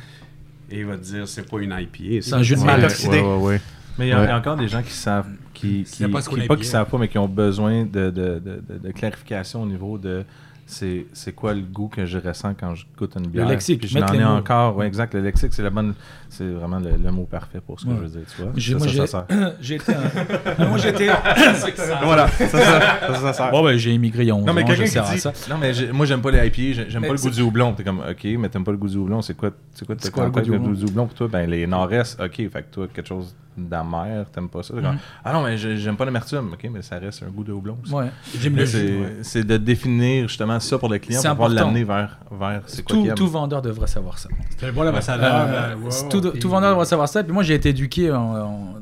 Et il va te dire, c'est pas une IPA. C'est un jus de Ouais, mal. oxydé. ouais, ouais, ouais. Mais il y, a- Ouais. il y a encore des gens qui savent, qui, qui, savent pas qui- pas savent pas, mais qui ont besoin de, de, de, de- de clarification au niveau de c'est c'est quoi le goût que je ressens quand je goûte une bière? lexique, Puis je n'en ai mots. encore. Ouais, exact. Le lexique, c'est la bonne, c'est vraiment le, le mot parfait pour ce que Ouais. je veux dire. Tu vois. J'ai- Ça, moi, ça, j'ai- ça sert. j'ai été un- moi, j'étais. Voilà, ça, ça, sert. Bon, ben, j'ai immigré il y a 11 Non, mais ans, quelqu'un qui dit, ça. non, mais j'ai- moi, j'aime pas les IPA, j'ai- j'aime Mais pas le goût du houblon. T'es comme, ok, mais t'aimes pas le goût du houblon, c'est quoi, c'est quoi, C'est quoi le goût du le houblon pour toi? Ben, les nord-est, ok, fait que toi, quelque chose d'amer, t'aimes pas ça? Mhm. Ah non, mais j'ai- j'aime pas l'amertume, ok, mais ça reste un goût de houblon aussi. Ouais. C'est c'est de définir justement ça pour le client C'est pour pouvoir l'amener vers, vers c'est quoi Tout, tout vendeur devrait savoir ça. C'était bon l'ambassadeur. Euh, wow, c'est tout, puis- tout vendeur devrait savoir ça. Puis moi, j'ai été éduqué en, en-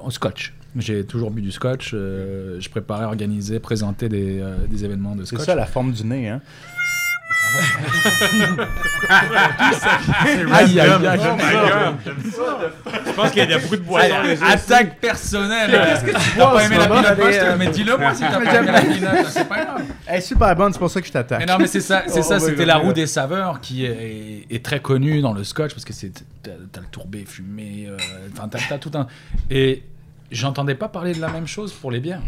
en scotch. J'ai toujours bu du scotch. euh, je préparais, organisais, présentais des, euh, des événements de C'est scotch. ça la forme du nez, hein? Aïe, aïe, aïe. Je pense qu'il y a beaucoup de boissons. Attaque personnelle. Qu'est-ce que tu bois pas aimé la peanut butter, mais dis-le moi si t'as pas aimé la peanut, c'est pas grave. Elle est super bonne, c'est pour ça que je t'attaque. Mais non, mais c'est ça, va y c'était la roue des saveurs qui est, est très connue dans le scotch parce que c'est t'as, t'as le tourbé fumé, euh, enfin t'as, t'as tout un et j'entendais pas parler de la même chose pour les bières.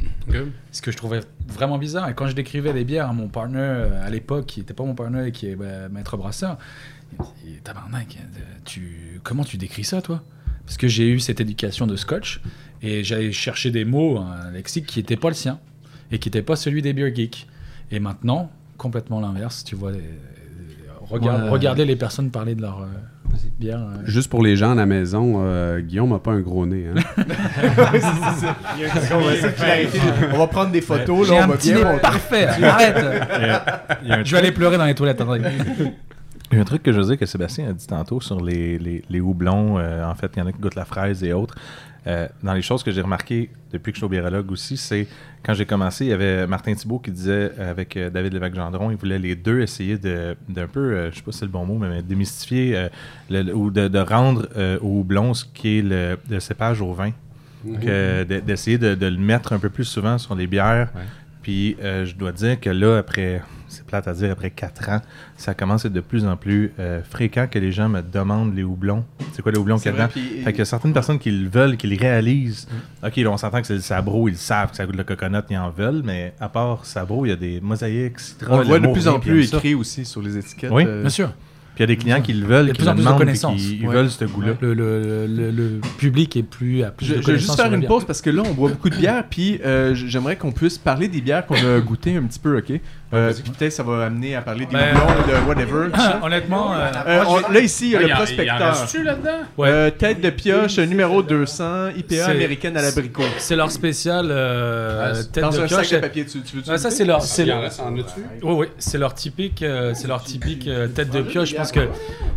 Ce que je trouvais vraiment bizarre. Et quand je décrivais les bières à mon partner euh, à l'époque, qui était pas mon partner et qui est bah, maître brasseur, il me dit Tabarnak, euh, tu, comment tu décris ça, toi? Parce que j'ai eu cette éducation de scotch et j'allais chercher des mots, un lexique qui n'était pas le sien et qui n'était pas celui des beer geeks. Et maintenant, complètement l'inverse, tu vois. les- les- regarde- Ouais. Regardez les personnes parler de leur euh, Juste pour les gens à la maison, euh, Guillaume n'a pas un gros nez. hein. on va. On prendre des photos, là, on un va petit bien nez parfait. Arrête. Il y a- il y a un Je vais aller pleurer dans les toilettes. Il y a un truc que je veux dire que Sébastien a dit tantôt sur les, les, les houblons. euh, en fait, il y en a qui goûtent la fraise et autres. Euh, dans les choses que j'ai remarquées depuis que je suis au biérologue aussi, c'est quand j'ai commencé, il y avait Martin Thibault qui disait euh, avec euh, David Lévesque-Gendron, ils voulaient les deux essayer de d'un peu, euh, je sais pas si c'est le bon mot, mais, mais démystifier le- ou de, de rendre au houblon ce qui est le, le cépage au vin. De- d'essayer de, de le mettre un peu plus souvent sur les bières. Ouais. Puis euh, je dois dire que là, après, c'est plate à dire, après 4 ans, ça commence à être de plus en plus euh, fréquent que les gens me demandent les houblons. C'est quoi les houblons qu'il y a dedans? Fait qu'il y a certaines personnes qui le veulent, qui le réalisent. Ok, là, on s'entend que c'est le sabro, ils le savent que ça goûte le coconut, ils en veulent, mais à part sabro, il y a des mosaïques, citron. On le voit de plus en plus écrit aussi sur les étiquettes. Oui. euh, Bien sûr. Puis il y a des clients qui le veulent, qui plus le de demandent, qui ils Ouais. veulent ce goût-là. Le, le, le, le public est plus à plus Je, de je vais juste faire une pause parce que là, on boit beaucoup de bières, puis euh, j'aimerais qu'on puisse parler des bières qu'on a goûtées un petit peu, ok? Euh, puis Peut-être ça va amener à parler des Ben, houblons, de whatever. tout ça. Honnêtement, euh, Euh, on- là, ici, il y a Ah, le y en- y en prospecteur. là-dedans? Ouais. Euh, tête de pioche, numéro 200, IPA C'est- américaine à l'abricot. c'est leur spécial euh, Ah, c'est tête Dans de un pioche. sac de papier, tu, tu veux ça c'est leur, c'est Il en leur-? Oui, oui, c'est leur typique, euh, c'est leur typique euh, tête de pioche. Je pense que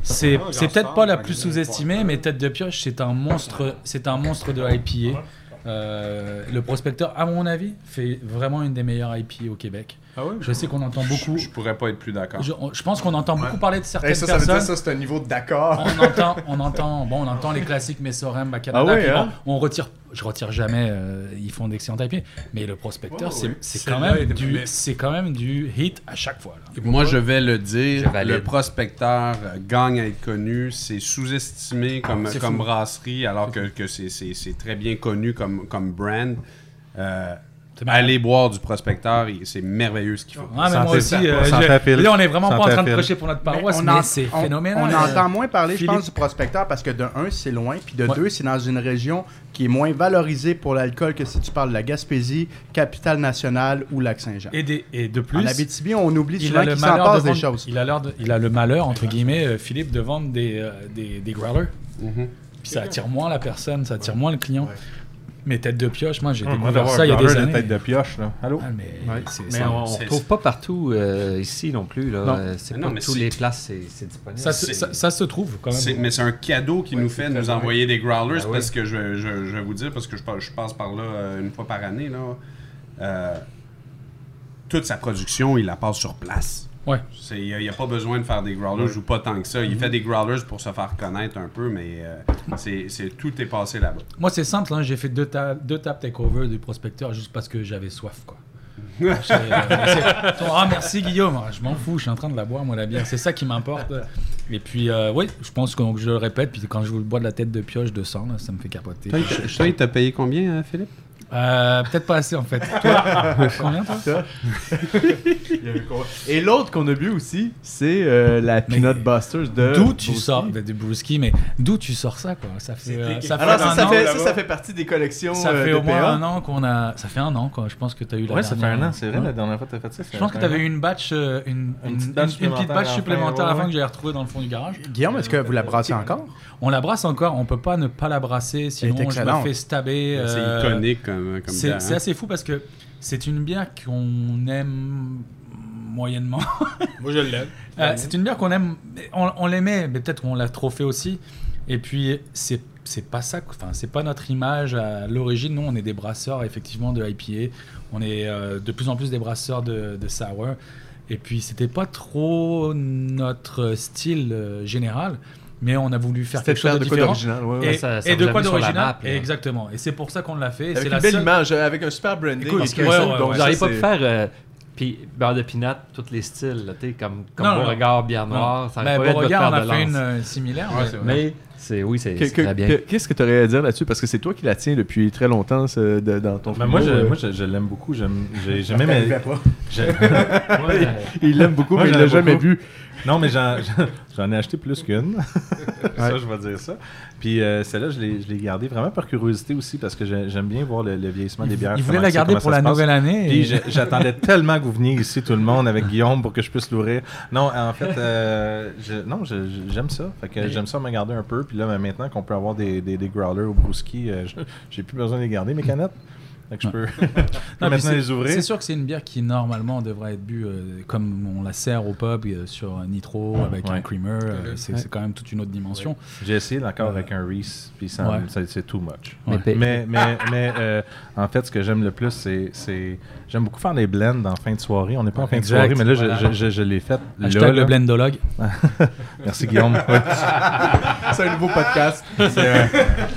c'est, c'est peut-être pas la plus sous-estimée, mais tête de pioche, c'est un monstre, c'est un monstre de IPA. Euh, le prospecteur, à mon avis, fait vraiment une des meilleures IPA au Québec. Ah ouais? Je sais qu'on entend beaucoup. Je pourrais pas être plus d'accord. Je, je pense qu'on entend beaucoup parler de certaines Hey, ça, ça veut dire personnes. ça, c'est un niveau d'accord. on entend, on entend, bon, on entend les classiques Messorem, Bacanada. Ah ouais, puis bon, hein? on retire, je retire jamais. euh, ils font d'excellents IPA, mais le prospecteur, c'est, c'est quand même du, c'est quand même du hit à chaque fois. là. Moi, je vais le Je dire, le prospecteur gagne à être connu. C'est sous-estimé comme, C'est comme fou. brasserie, alors que, que c'est- c'est c'est très bien connu comme, comme brand. Euh. Allez boire du prospecteur, c'est merveilleux ce qu'il faut. Ah, mais moi Santé, aussi, santé, euh, je- là, on est vraiment pas en train de prêcher pour notre paroisse, on mais, en- c'est phénoménal. On Euh, entend moins parler, je pense, du prospecteur parce que de un, c'est loin, puis de Ouais. deux, c'est dans une région qui est moins valorisée pour l'alcool que si tu parles de la Gaspésie, capitale nationale ou Lac-Saint-Jean. Et, et de En plus, Abitibi, on oublie il souvent a, le qu'il s'en malheur passe de des choses. il, a l'air de- il a le malheur, entre guillemets, euh, Philippe, de vendre des, euh, des, des growlers. Mhm. Puis ça attire moins la personne, ça attire moins le client. Mais tête de pioche, moi j'ai va découvert ça il y a des années. tête de pioche, là. Allô? Ah, mais on ne retrouve pas partout euh, ici non plus. Là. Non. Euh, C'est Mais pas non, mais toutes c'est- les places, c'est disponible. ça, se- c'est- ça- ça se trouve quand même. mais c'est un cadeau qu'il nous fait de nous envoyer des growlers Ben oui. parce que je, je, je vais vous dire, parce que je, passe- je passe par là euh, une fois par année, là, euh, toute sa production, il la passe sur place. Ouais. C'est- Il n'y a, pas besoin de faire des growlers ou pas tant que ça. Il fait des growlers pour se faire connaître un peu, mais euh, c'est c'est- tout est passé là-bas. Moi c'est simple, hein, j'ai fait deux, ta deux taps takeover du prospecteur juste parce que j'avais soif quoi. Euh, ah merci Guillaume, Ah, je m'en fous, je suis en train de la boire moi la bière, c'est ça qui m'importe. Et puis euh, oui, je pense que donc, je le répète, puis quand je vous bois de la tête de pioche de sang, là, ça me fait capoter. Toi, il t'a- payé combien, Philippe? Euh, Peut-être pas assez en fait. Toi, combien toi Et l'autre qu'on a bu aussi, c'est euh, la Mais Peanut Busters de. D'où tu sors de, de Brewski, mais d'où tu sors ça quoi? Ça fait, euh, ça fait Alors ça, un ça an- fait, ça, ça fait partie des collections ça fait au moins un an qu'on a. Ça fait un an quoi. Je pense que tu as eu la Ouais, ça fait dernière- un an, c'est vrai, Ouais. la dernière fois que t'as fait ça. Je pense que tu avais eu une batch, euh, une, Une une, petite batch une- une petite batch supplémentaire à la fin, que j'avais retrouvée dans le fond du garage. Guillaume, est-ce que vous la brassez encore? On la brasse encore, on peut pas ne pas la brasser, sinon je me fais stabber. C'est iconique comme C'est bière, c'est hein. assez fou parce que c'est une bière qu'on aime moyennement. Moi, je l'aime. Euh, c'est une bière qu'on aime, on, on l'aimait, mais peut-être qu'on l'a trop fait aussi. Et puis c'est c'est pas ça, enfin c'est pas notre image à l'origine. Nous on est des brasseurs effectivement de IPA, on est euh, de plus en plus des brasseurs de, de sour. Et puis c'était pas trop notre style euh, général, mais on a voulu faire quelque chose faire de de quoi différent. d'original. Ouais, Et, ouais. ça- ça et de quoi mis sur la d'original. Exactement. Et c'est pour ça qu'on l'a fait. Avec C'est une la belle seule- image, avec un super branding. Écoute, et ouais, Donc, Vous pas pu faire euh, puis beurre de pinot, tous les styles, là, tu sais, comme, comme Non, non, Beauregard, bière non. noire. Ça Ben, Beauregard, on a de fait une euh, similaire. Mais- c'est. Mais oui, c'est très bien. que- Qu'est-ce que tu aurais à dire là-dessus? Parce que c'est toi qui la tiens depuis très longtemps de- dans ton Ben, moi, je, moi je, je l'aime beaucoup. J'aime, j'ai, j'ai- Il l'aime beaucoup, mais il l'a ai jamais bu. Non, mais j'en, j'en ai acheté plus qu'une. ça, je vais dire ça. Puis euh, celle-là, je l'ai, gardée vraiment par curiosité aussi parce que j'ai- j'aime bien voir le, le vieillissement des bières. Il voulait la garder pour la nouvelle année. Puis et- j'attendais tellement que vous veniez ici, tout le monde, avec Guillaume, pour que je puisse l'ouvrir. Non, en fait, euh, je- non, j'aime ça. Fait que j'aime ça me garder un peu. Puis là, ben, maintenant qu'on peut avoir des, des, des growlers au brewski, euh, j'ai plus besoin de les garder, mes canettes. Je peux Non, maintenant c'est- les ouvrir. C'est sûr que c'est une bière qui normalement devrait être bue euh, comme on la sert au pub euh, sur un nitro avec un creamer. euh, c'est quand même toute une autre dimension. J'ai essayé encore avec un Reese, puis ça, Ouais. ça- c'est too much. Mais pa- Mais, mais, mais euh, en fait, ce que j'aime le plus, c'est, J'aime beaucoup faire des blends en fin de soirée. On n'est pas en fin de soirée, mais là, je, Voilà. je, je, je l'ai fait. là, Hashtag là. le blendologue. Merci, Guillaume. Ouais. C'est un nouveau podcast. Euh,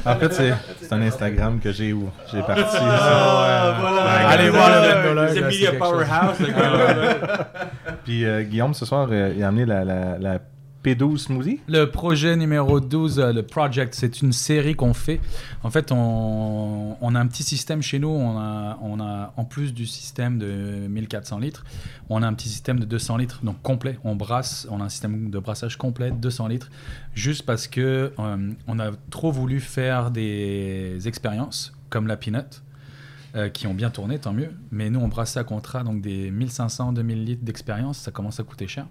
en fait, c'est, c'est un Instagram que j'ai où j'ai parti. Ah, voilà. Allez voir le. C'est Media. Powerhouse. Puis euh, Guillaume, ce soir, euh, il a amené la, la, la P12 Smoothie? Le projet numéro 12, euh, le Project, c'est une série qu'on fait. En fait, on, a un petit système chez nous. On a, en plus du système de 1400 litres, on a un petit système de 200 litres, donc complet. On brasse, on a un système de brassage complet, 200 litres, juste parce que euh, on a trop voulu faire des expériences comme la Peanut. euh, qui ont bien tourné, tant mieux. Mais nous, on brasse à contrat, donc des 1500, 2000 litres d'expérience, ça commence à coûter cher.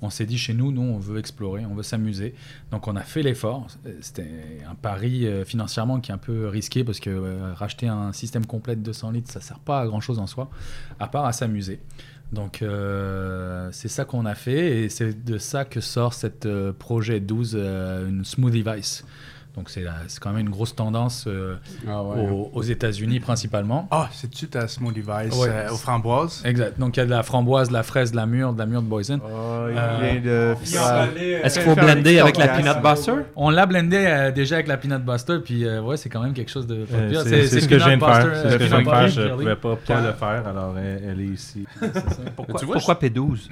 On s'est dit chez nous, nous, on veut explorer, on veut s'amuser. Donc on a fait l'effort. C'était un pari euh, financièrement qui est un peu risqué parce que euh, racheter un système complet de 200 litres, ça sert pas à grand chose en soi, à part à s'amuser. Donc euh, c'est ça qu'on a fait et c'est de ça que sort cette projet 12, euh, une Smoothie Vice. Donc c'est quand même une grosse tendance euh, Ah ouais. aux, aux États-Unis principalement. Ah, c'est-tu ta smoothie vice Ouais. euh, aux framboises? Exact. Donc il y a de la framboise, de la fraise, de la mûre, de la mûre de Boysen. Oh, il Euh, vient de faire- Est-ce qu'il faut blender avec la peanut butter? On l'a blendé euh, déjà avec la peanut buster, puis euh, ouais, c'est quand même quelque chose de. Euh, bien. c'est, ce que je viens de faire. buster, C'est ce euh, que je viens de faire. Je ne pouvais pas, pas le faire, alors elle, elle est ici. Pourquoi P12?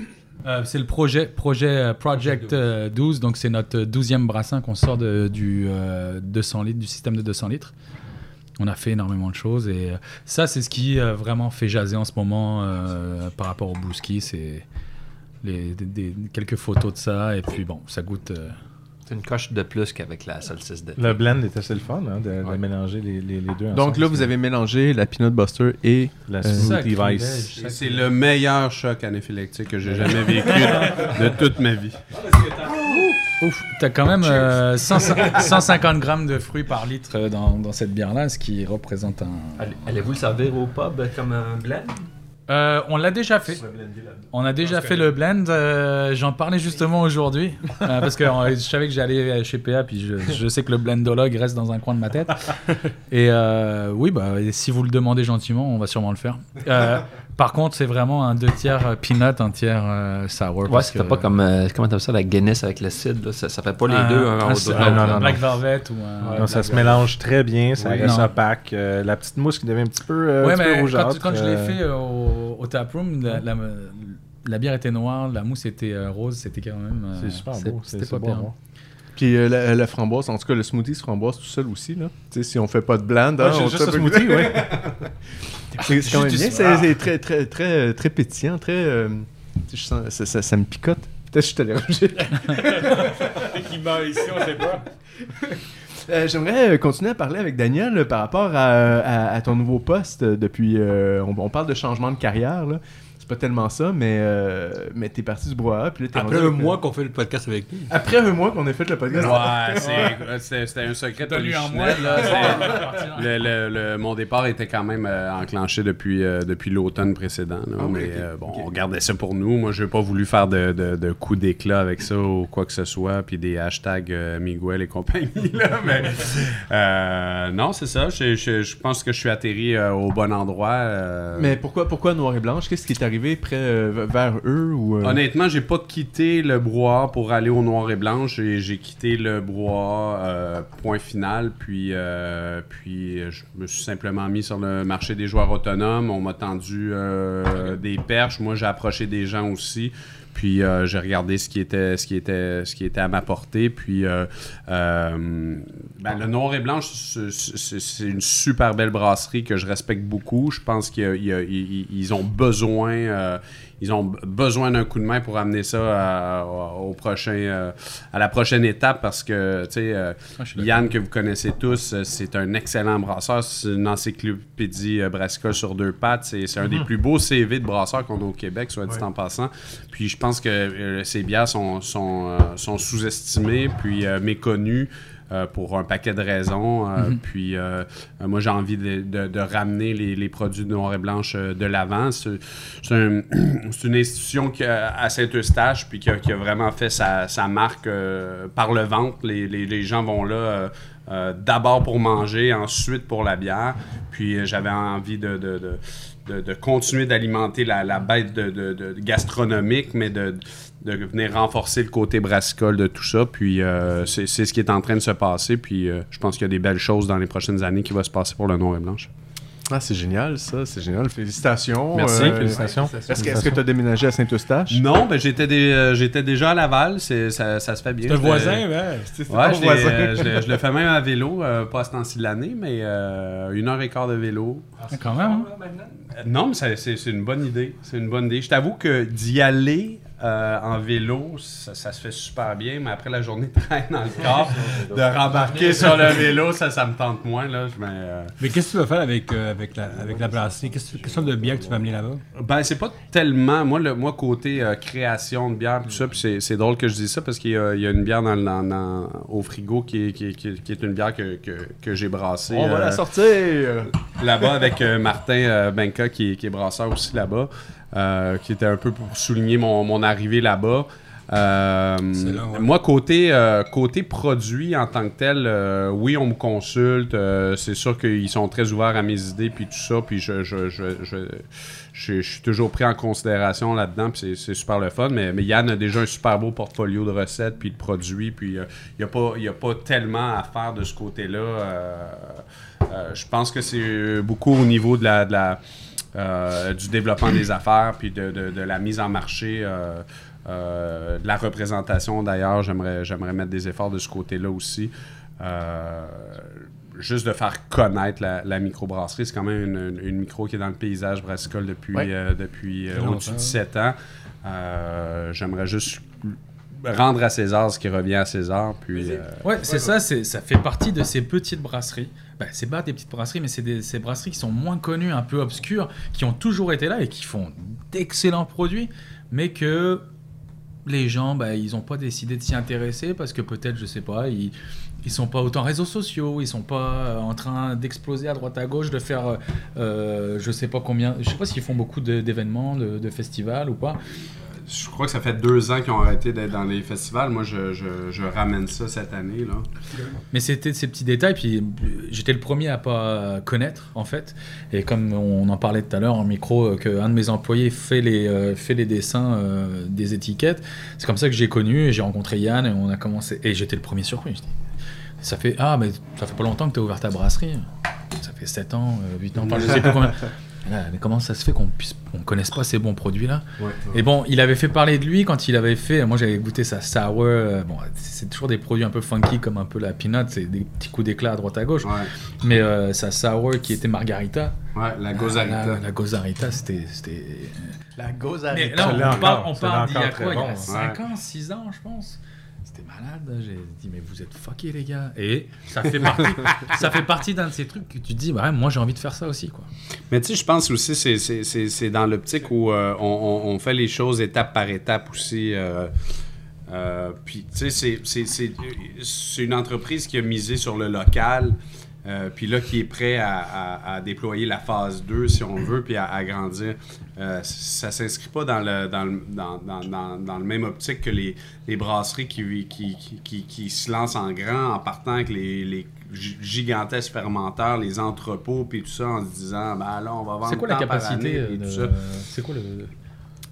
Euh, c'est le projet, projet euh, Project euh, 12, donc c'est notre 12e brassin qu'on sort de, du euh, 200 litres, du système de 200 litres. On a fait énormément de choses et euh, ça, c'est ce qui euh, vraiment fait jaser en ce moment euh, par rapport au Bouski. C'est les, des- des- quelques photos de ça et puis bon, ça goûte. Euh, C'est une coche de plus qu'avec la solstice de. Le blend était assez le fun, hein, de, de Ouais. mélanger les, les, les deux Donc ensemble. là, vous avez mélangé la Peanut Buster et la Euh, Smoothie sacrilège. Vice. C'est le meilleur choc anaphylactique que j'ai jamais vécu de toute ma vie. Ouf, t'as quand même euh, 100 150 grammes de fruits par litre euh, dans, dans cette bière-là, ce qui représente un. Allez- Allez-vous le servir au pub comme un blend? Euh, on l'a déjà fait. On a déjà fait le blend. euh, J'en parlais justement aujourd'hui euh, parce que je savais que j'allais chez PA, puis je, je sais que le blendologue reste dans un coin de ma tête. Et oui, bah, si vous le demandez gentiment, on va sûrement le faire. Par contre, c'est vraiment un deux tiers euh, peanut, un tiers euh, sour. Ouais, parce c'était que- pas comme. euh, comment t'appelles ça, la Guinness avec là, ça, ça fait pas les un- deux un un- un- non, non, Black non. Velvet ou un. Non, ça se mélange très bien, ça Oui. reste opaque. euh, la petite mousse qui devient un petit peu, euh, ouais, petit mais rougeâtre. quand je l'ai fait euh, au, au taproom, la, la, la bière était noire, la mousse était euh, rose, c'était quand même. euh, C'est super beau. C'était pas voir. Puis euh, la, la framboise, en tout cas le smoothie se framboise tout seul aussi là. Tu sais si on fait pas de blend, Ah, hein, j'ai on juste le smoothie, oui. C'est quand même bien, c'est c'est très très très très pétillant, très euh, je sens- ça, ça, ça me picote. Peut-être que je suis allergique. Qui meurt ici, on sait pas. Euh, J'aimerais euh, continuer à parler avec Daniel euh, par rapport à, à- à ton nouveau poste euh, depuis. euh, on, on parle de changement de carrière là. C'est pas tellement ça, mais euh, mais t'es parti du brouhaha puis là t'es Après un avec, mois euh, qu'on fait le podcast avec lui. Après un mois qu'on a fait le podcast. Ouais, c'est- c'était c'était un secret Donne-lui un polichinelle, mois, là. C'est- Le, le- le- mon départ était quand même euh, enclenché depuis, euh, depuis l'automne précédent. là. Ah mais euh, bon, on gardait ça pour nous. Moi, je n'ai pas voulu faire de, de, de coups d'éclat avec ça ou quoi que ce soit, puis des hashtags euh, Miguel et compagnie. Là, mais euh, non, c'est ça. Je, je- je pense que je suis atterri euh, au bon endroit. euh, Mais pourquoi pourquoi noir et blanche Qu'est-ce qui est arrivé euh, vers eux ou euh, Honnêtement, j'ai pas quitté le brouhaha pour aller au noir et blanc. J'ai quitté le brouhaha, euh, point final. Puis, puis je me suis simplement mis sur le marché des joueurs autonomes. On m'a tendu des perches. Moi, j'ai approché des gens aussi. Puis euh, j'ai regardé ce qui était ce qui était ce qui était à ma portée. Puis euh, euh, ben, le Noir et Blanc, c'est- une super belle brasserie que je respecte beaucoup. Je pense qu'ils ont besoin ils ont besoin d'un coup de main pour amener ça à, au prochain euh, à la prochaine étape parce que tu sais euh, Ah. Yann que vous connaissez tous, euh, c'est un excellent brasseur, c'est une encyclopédie brassicole sur deux pattes, c'est un des plus beaux CV de brasseurs qu'on a au Québec, soit dit en passant. Puis je pense que ces bières sont, sont, sont sous-estimées, puis méconnues. Euh, pour un paquet de raisons. euh, Puis euh, moi, j'ai envie de, de- de ramener les, les produits de noir et blanche de l'avant. C'est c'est un- c'est une institution qui a- à Saint-Eustache, puis qui a, qui a vraiment fait sa, sa marque par le ventre. Les, les- les gens vont là euh, d'abord pour manger, ensuite pour la bière. Puis euh, j'avais envie de, de- de- de- continuer d'alimenter la, bête de, gastronomique, mais de, venir renforcer le côté brassicole de tout ça. Puis euh, c'est c'est ce qui est en train de se passer. Puis euh, je pense qu'il y a des belles choses dans les prochaines années qui vont se passer pour le Noir et Blanche. Ah, c'est génial ça, c'est génial. Félicitations. Merci. euh, Félicitations. Est-ce que est-ce que tu as déménagé à Saint-Eustache? Non, ben j'étais dé- euh, j'étais déjà à Laval. c'est- Ça, ça se fait bien. C'est voisin, ouais. Ouais, ton je, voisin. euh, je le fais même à vélo, euh, pas à ce temps-ci de l'année, mais euh, une heure et quart de vélo. Quand même. hein. Non, mais ça- c'est c'est une bonne idée. C'est une bonne idée. Je t'avoue que d'y aller euh, en vélo, ça, ça se fait super bien, mais après la journée de train dans le corps, de rembarquer sur le vélo, ça, ça me tente moins. Là. Je, euh, Mais qu'est-ce que tu vas faire avec, euh, avec, la, avec la brasserie? Qu'est-ce que- sorte de bière que tu vas amener là-bas? Ben, c'est pas tellement. Moi, le, moi côté euh, création de bière, tout ça, puis c'est, c'est drôle que je dise ça parce qu'il y a, il y a une bière dans, le- dans- dans- au frigo qui est, qui, est- qui est- qui est une bière que, que, que j'ai brassée. On va la sortir. là-bas avec euh, Martin euh, Benka qui est brasseur aussi là-bas, euh, qui était un peu pour souligner mon, mon arrivée là-bas. Euh, ouais. Moi, côté, euh, côté produit en tant que tel, euh, oui, on me consulte. c'est sûr qu'ils sont très ouverts à mes idées, puis tout ça. Puis je, je, je, je, je- suis toujours pris en considération là-dedans, puis c'est, super le fun. Mais, mais Yann a déjà un super beau portfolio de recettes, puis de produits, puis il n'y a, pas- y a pas tellement à faire de ce côté-là. je pense que c'est beaucoup au niveau de la, de la, euh, du développement des affaires, puis de, de- de la mise en marché. euh, euh, de la représentation d'ailleurs, j'aimerais, j'aimerais mettre des efforts de ce côté-là aussi. Euh, juste de faire connaître la, la microbrasserie, c'est quand même une, une- une micro qui est dans le paysage brassicole depuis, Ouais. euh, depuis au-dessus de 7 ans. J'aimerais juste rendre à César ce qui revient à César. Puis, euh, Ouais, c'est ça, c'est, ça fait partie de ces petites brasseries. Ben, c'est pas des petites brasseries, mais c'est des, ces brasseries qui sont moins connues, un peu obscures, qui ont toujours été là et qui font d'excellents produits, mais que les gens, bah, ils n'ont pas décidé de s'y intéresser parce que peut-être, je sais pas, ils ils sont pas autant réseaux sociaux, ils sont pas euh, en train d'exploser à droite à gauche, de faire, euh, euh, je sais pas combien, je sais pas s'ils font beaucoup de- d'événements, de, de festivals ou pas. Je crois que ça fait deux ans qu'ils ont arrêté d'être dans les festivals. Moi, je, je- ramène ça cette année. Là. Mais c'était ces petits détails, puis euh, j'étais le premier à pas connaître en fait. Et comme on en parlait tout à l'heure en micro, euh, qu'un de mes employés fait les, euh, fait les dessins des étiquettes, c'est comme ça que j'ai connu, j'ai rencontré Yann et on a commencé. Et j'étais le premier surpris. Ça fait ah mais ça fait pas longtemps que tu as ouvert ta brasserie. Ça fait 7 ans, euh, 8 ans. Là, mais comment ça se fait qu'on puisse on connaisse pas ces bons produits là Et bon, il avait fait parler de lui quand il avait fait. Moi, j'avais goûté sa sour. euh, bon, c'est toujours des produits un peu funky, comme un peu la peanut, c'est des petits coups d'éclat à droite à gauche. Ouais, Mais euh, sa sour qui était margarita. ouais la Gozarita. La, la Gozarita, c'était. c'était- La Mais gozarita. là, l'est on parle, on c'est parle d'il y a quoi? Il y a bon, 5 ouais. ans, 6 ans, je pense? C'était malade. J'ai dit, mais vous êtes fuckés, les gars. Et ça fait partie, ça fait partie d'un de ces trucs que tu te dis, bah, moi, j'ai envie de faire ça aussi. Quoi. Mais tu sais, je pense aussi c'est c'est- c'est c'est dans l'optique où euh, on, on- on fait les choses étape par étape aussi. euh, euh, puis, tu sais, c'est- c'est- c'est c'est une entreprise qui a misé sur le local, euh, puis là, qui est prêt à, à- à déployer la phase 2, si on veut, puis à, à grandir. Euh, ça s'inscrit pas dans le, dans, le, dans, dans, dans, dans le même optique que les, les brasseries qui, qui, qui, qui, qui se lancent en grand en partant avec les, les gi- gigantesques fermenteurs, les entrepôts, puis tout ça, en se disant, ben là, on va vendre C'est quoi la capacité année, puis de- tout ça. C'est quoi le.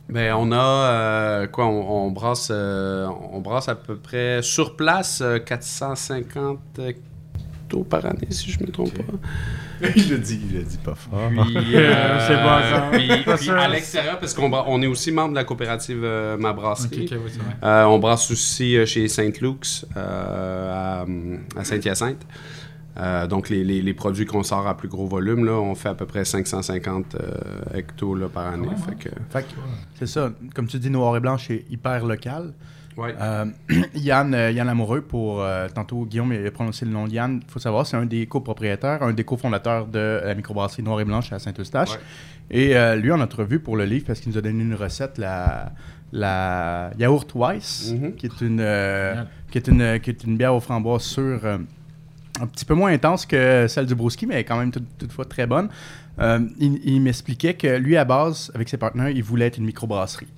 Ben, on a euh, quoi on, on brasse euh, on brasse à peu près sur place euh, 450 par année si je me trompe pas. il le dit, il le dit pas fort. Puis, euh, C'est bon, ça. Puis, puis à l'extérieur parce qu'on on est aussi membre de la coopérative euh, Ma Brasserie. Euh, on brasse aussi euh, chez Saint Luke's euh, à, à Saint-Hyacinthe. Euh, donc, les, les- les produits qu'on sort à plus gros volume, là, on fait à peu près 550 euh, hectos là, par année. Fait que, Fait que, c'est ça. Comme tu dis, Noir et Blanc, c'est hyper local. Ouais. Euh, Yann, euh, Yann Amoureux, pour euh, tantôt Guillaume il a prononcé le nom de Yann, il faut savoir, c'est un des copropriétaires, un des cofondateurs de la microbrasserie Noir et Blanche à Saint-Eustache. Ouais. Et euh, lui, on a entrevu pour le livre parce qu'il nous a donné une recette, la, la Yaourt Weiss, Mhm. qui, est une, Génial. qui, est une, qui est une bière aux framboises sûres, euh, un petit peu moins intense que celle du Brewski, mais quand même tout- toutefois très bonne. Il il m'expliquait que lui, à base, avec ses partenaires, il voulait être une microbrasserie.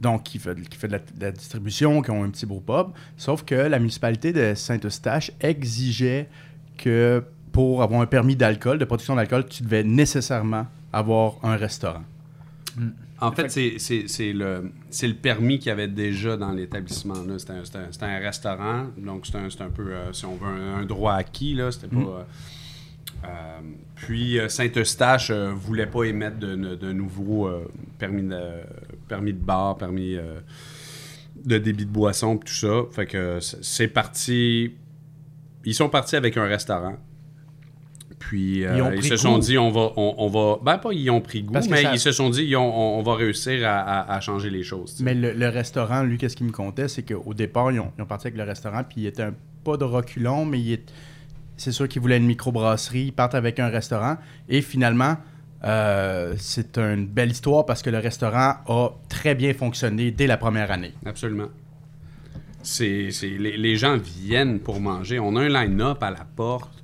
Donc, qui fait, qui fait de, la, de la distribution, qui ont un petit beau pub. Sauf que la municipalité de Saint-Eustache exigeait que pour avoir un permis d'alcool, de production d'alcool, tu devais nécessairement avoir un restaurant. En fait, c'est- le, permis qu'il y avait déjà dans l'établissement. C'était un, un- restaurant, donc c'est un, peu, euh, si on veut, un, un droit acquis. C'était pas, euh, euh, puis euh, Saint-Eustache euh, voulait pas émettre de, nouveaux euh, permis, de, permis de bar, permis euh, de débit de boisson, tout ça. Fait que c'est parti. Ils sont partis avec un restaurant. Puis euh, Ils se sont dit on va on, on va ben pas ils ont pris goût mais ça- ils se sont dit ils ont- on, va réussir à, à- à changer les choses. Mais le, le restaurant, lui, qu'est-ce qu'il me comptait, c'est qu'au départ, ils ont, ils ont parti avec le restaurant, puis il était un, pas de reculon, mais il est, c'est sûr qu'ils voulaient une microbrasserie, ils partent avec un restaurant, et finalement, euh, c'est une belle histoire parce que le restaurant a très bien fonctionné dès la première année. Absolument. C'est, les gens viennent pour manger. On a un line-up à la porte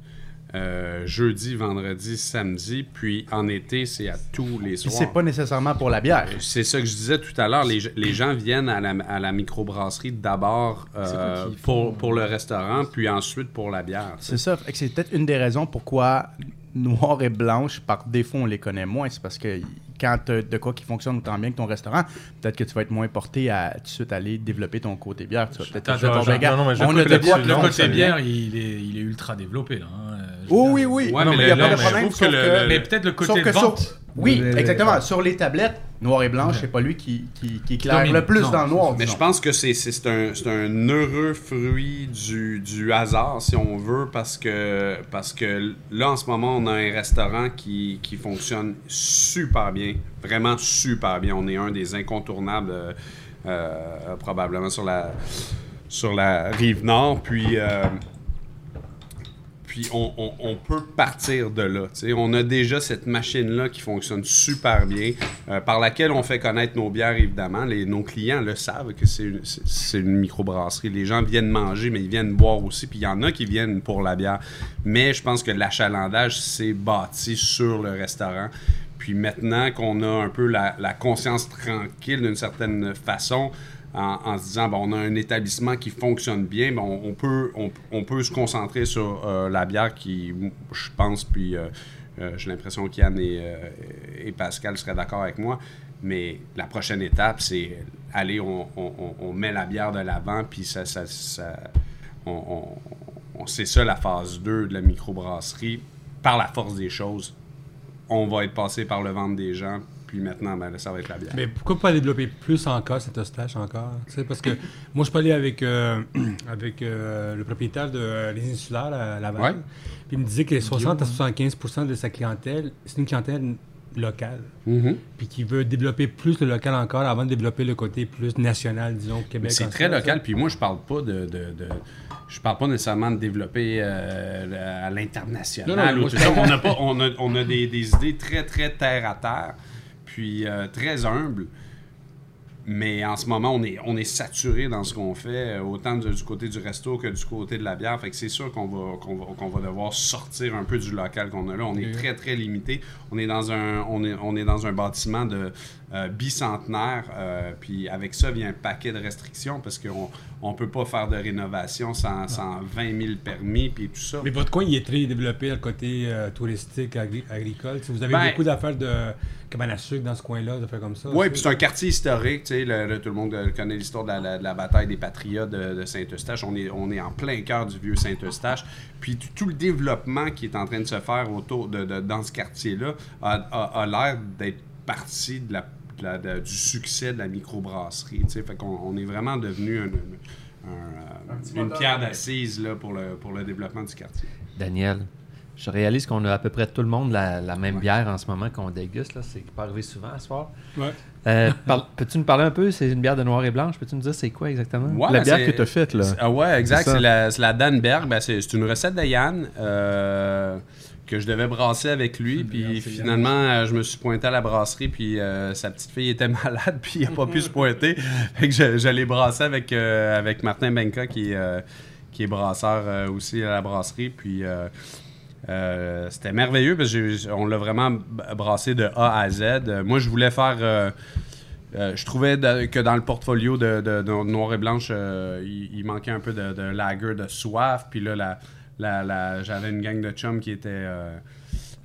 euh, jeudi, vendredi, samedi, puis en été, c'est à tous les soirs. c'est pas nécessairement pour la bière. C'est ça que je disais tout à l'heure. Les, les gens viennent à la, à la microbrasserie d'abord euh, pour, le restaurant, puis ensuite pour la bière. C'est ça. C'est peut-être une des raisons pourquoi noir et blanche, par défaut, on les connaît moins. C'est parce que quand tu de quoi qui fonctionne autant bien que ton restaurant, peut-être que tu vas être moins porté à tout de suite aller développer ton côté bière. Tu vas peut-être on a de quoi Le côté bière, il est, il est ultra développé là. hein. Oh oui, oui. Ouais, Non, mais il n'y a le- pas de mais problème. je trouve sauf que le- que- le- Mais peut-être le côté Sauf que vente. sur- Oui, exactement. Sur les tablettes, noir et blanche, c'est pas lui qui, qui, qui éclaire domine. le plus Non, dans le noir. Mais je pense que c'est, un, c'est un heureux fruit du, du hasard, si on veut, parce que, parce que là, en ce moment, on a un restaurant qui, qui fonctionne super bien, vraiment super bien. On est un des incontournables, euh, euh, probablement, sur la, sur la rive nord. Puis, euh, puis on, peut partir de là. On a déjà cette machine-là qui fonctionne super bien, euh, par laquelle on fait connaître nos bières, évidemment. Les, nos clients le savent que c'est une, microbrasserie. Les gens viennent manger, mais ils viennent boire aussi. Puis il y en a qui viennent pour la bière. Mais je pense que l'achalandage s'est bâti sur le restaurant. Puis maintenant qu'on a un peu la conscience tranquille d'une certaine façon, en, se disant on a un établissement qui fonctionne bien, ben, on, peut, on, peut se concentrer sur euh, la bière qui, je pense, puis euh, euh, j'ai l'impression qu'Yann et, et Pascal seraient d'accord avec moi. Mais la prochaine étape, c'est aller, on, met la bière de l'avant, puis ça, ça, ça- c'est ça la phase 2 de la microbrasserie. Par la force des choses, on va être passé par le ventre des gens, puis maintenant, ben, là, ça va être la bière. Mais pourquoi pas développer plus encore cette stash encore? Parce que moi, je parlais avec, euh, avec euh, le propriétaire de euh, Les Insulaires à Laval. Ouais. Puis il me disait que 60 à 75% de sa clientèle, c'est une clientèle locale. Mhm. Puis qui veut développer plus le local encore avant de développer le côté plus national, disons, Québec. C'est très local, ça. puis moi, je parle pas de. de- de- je parle pas nécessairement de développer euh, à l'international. On a, pas, on a, on a des, des idées très, très terre à terre, puis euh, très humbles. Mais en ce moment, on est, on est saturé dans ce qu'on fait, euh, autant du, du côté du resto que du côté de la bière. Fait que c'est sûr qu'on va, qu'on va, qu'on va devoir sortir un peu du local qu'on a là. On est très, très limité. On est dans un, on est, on est dans un bâtiment de euh, bicentenaire. euh, puis avec ça vient un paquet de restrictions parce qu'on on peut pas faire de rénovation sans, sans 20 000 permis puis tout ça. Mais votre coin, il est très développé, le côté euh, touristique, agri- agricole. Sais, vous avez Ben- beaucoup d'affaires de cabane à sucre dans ce coin-là, d'affaires comme ça. Oui, puis c'est un quartier historique. Tu sais, le- le- tout le monde connaît l'histoire de de la bataille des patriotes de, de Saint-Eustache. On est, on est en plein cœur du vieux Saint-Eustache. Puis tout, tout le développement qui est en train de se faire autour de, de- dans ce quartier-là a, a- a l'air d'être partie de la, de la- de- du succès de la microbrasserie. tu sais. Fait qu'on on est vraiment devenu un- un- un, euh, une pierre d'assise là, pour, le, pour le développement du quartier. Daniel, je réalise qu'on a à peu près tout le monde la, la même bière en ce moment qu'on déguste. Là. C'est pas arrivé souvent à ce soir. Ouais. Euh, Peux-tu nous parler un peu? C'est une bière de noir et blanche. Peux-tu nous dire c'est quoi exactement? Ouais, la ben, bière que tu as faite, là. Ah ouais, exact. C'est la, c'est la Danberg. Ben, c'est c'est une recette de Yann euh, que je devais brasser avec lui. Puis finalement, euh, je me suis pointé à la brasserie. Puis euh, sa petite fille était malade. Puis il n'a pas pu se pointer. Fait que je, je l'ai brassé avec, euh, avec Martin Benka, qui, est, qui est brasseur aussi à la brasserie. Puis. c'était merveilleux parce qu'on l'a vraiment brassé de A à Z. Moi, je voulais faire. euh, je trouvais de- que dans le portfolio de, de- de Noir et Blanche, euh, il, il manquait un peu de, de lager de soif. Puis là, la, la- la- j'avais une gang de chums qui était euh,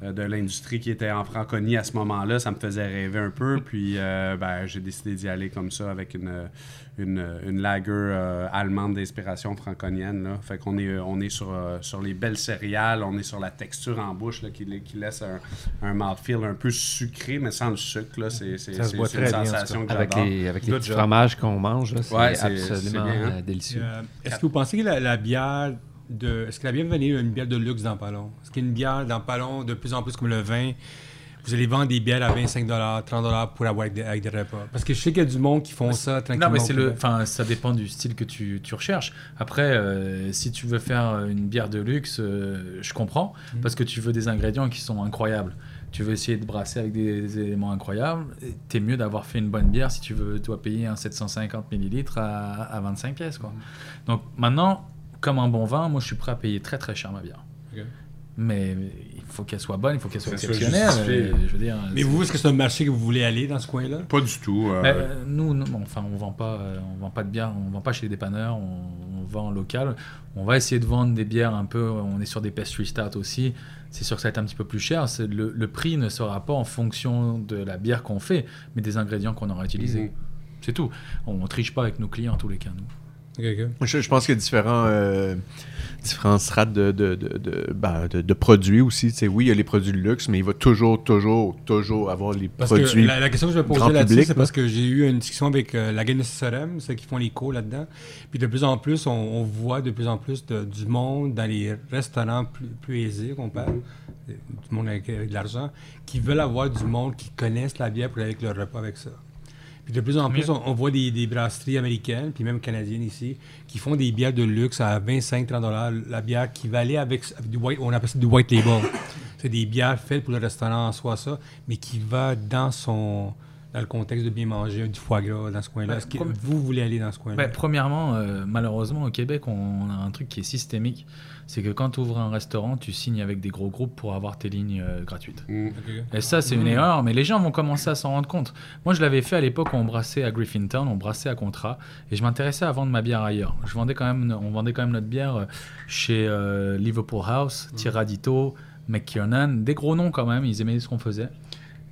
euh, de l'industrie qui était en franconie à ce moment-là. Ça me faisait rêver un peu. Puis euh, ben, j'ai décidé d'y aller comme ça avec une, une, une lager euh, allemande d'inspiration franconienne. Là. Fait qu'on est, on est sur, sur les belles céréales, on est sur la texture en bouche là, qui, qui laisse un, un mouthfeel un peu sucré, mais sans le sucre. Là. C'est, c'est, Ça se c'est- boit c'est une bien, sensation que Avec j'adore. les, avec les petits fromages qu'on mange, là, c'est Ouais, c'est- absolument c'est bien, hein? délicieux. Euh, Est-ce que vous pensez que la, la bière de. Est-ce que la bière va devenir une bière de luxe dans pas long? Est-ce qu'il y a une bière dans pas long de plus en plus comme le vin? Vous allez vendre des bières à 25 30 pour avoir avec des, avec des repas. Parce que je sais qu'il y a du monde qui font ça tranquillement. Non, mais c'est le, enfin, ça dépend du style que tu, tu recherches. Après, euh, si tu veux faire une bière de luxe, euh, je comprends, parce que tu veux des ingrédients qui sont incroyables. Tu veux essayer de brasser avec des, des éléments incroyables. T'es mieux d'avoir fait une bonne bière si tu veux, dois payer un 750 millilitres à, à 25 pièces, quoi. Donc maintenant, comme un bon vin, moi, je suis prêt à payer très très cher ma bière. Mais il faut qu'elle soit bonne, il faut qu'elle soit exceptionnelle. euh, je veux dire. Mais vous, est-ce que c'est un marché que vous voulez aller dans ce coin-là? Pas du tout. euh, mais, euh, nous, non, enfin, on vend pas, euh, on vend pas de bière, on vend pas chez les dépanneurs, on, on vend local. On va essayer de vendre des bières un peu. On est sur des pastry start aussi. C'est sûr que ça va être un petit peu plus cher. C'est Le, le prix ne sera pas en fonction de la bière qu'on fait, mais des ingrédients qu'on aura utilisés. Mhm. C'est tout. On, ne triche pas avec nos clients en tous les cas. Nous. Je, je pense qu'il y a différents, euh, différents strates de, de, de, de, ben, de- produits aussi. Oui, il y a les produits de luxe, mais il va toujours, toujours, toujours avoir les Parce produits. que la, la question que je vais grand poser là-dessus, public, c'est parce que j'ai eu une discussion avec euh, la de Sorem, ceux qui font les cours là-dedans. Puis de plus en plus, on, on voit de plus en plus du monde dans les restaurants plus, plus aisés qu'on parle, euh, du monde avec, avec de l'argent, qui veulent avoir du monde qui connaissent la bière pour aller avec leur repas avec ça. Puis de plus en plus, on, on voit des, des brasseries américaines, puis même canadiennes ici, qui font des bières de luxe à 25-30 dollars. La bière qui va aller avec, avec du white, on appelle ça du white label. C'est des bières faites pour le restaurant en soi, ça, mais qui va dans son dans le contexte de bien manger, du foie gras dans ce coin-là. Ouais, Est-ce que vous voulez aller dans ce coin-là? Bah, premièrement, euh, malheureusement, au Québec, on a un truc qui est systémique. C'est que quand tu ouvres un restaurant, tu signes avec des gros groupes pour avoir tes lignes euh, gratuites. Mm. Et ça, c'est une erreur, mais les gens vont commencer à s'en rendre compte. Moi, je l'avais fait à l'époque où on brassait à Griffintown, on brassait à contrat, et je m'intéressais à vendre ma bière ailleurs. Je vendais quand même, on vendait quand même notre bière euh, chez euh, Liverpool House, Tiradito, McKiernan, des gros noms quand même, ils aimaient ce qu'on faisait.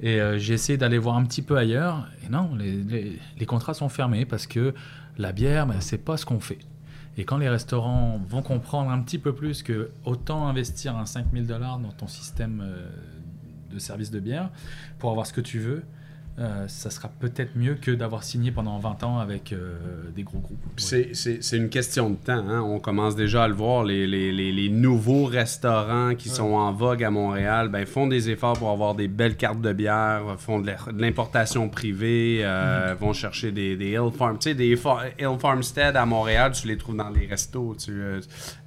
Et euh, j'ai essayé d'aller voir un petit peu ailleurs, et non, les, les- les contrats sont fermés parce que la bière, ben, c'est pas ce qu'on fait. Et quand les restaurants vont comprendre un petit peu plus que autant investir un 5000 dollars dans ton système euh, de service de bière pour avoir ce que tu veux, euh, ça sera peut-être mieux que d'avoir signé pendant 20 ans avec euh, des gros groupes. Puis c'est- une question de temps. hein. On commence déjà à le voir. Les, les- les- les nouveaux restaurants qui sont en vogue à Montréal ben, font des efforts pour avoir des belles cartes de bière, font de l'importation privée, euh, vont chercher des, des Hill Farm. Tu sais, des Hill Farmstead à Montréal, tu les trouves dans les restos. Tu,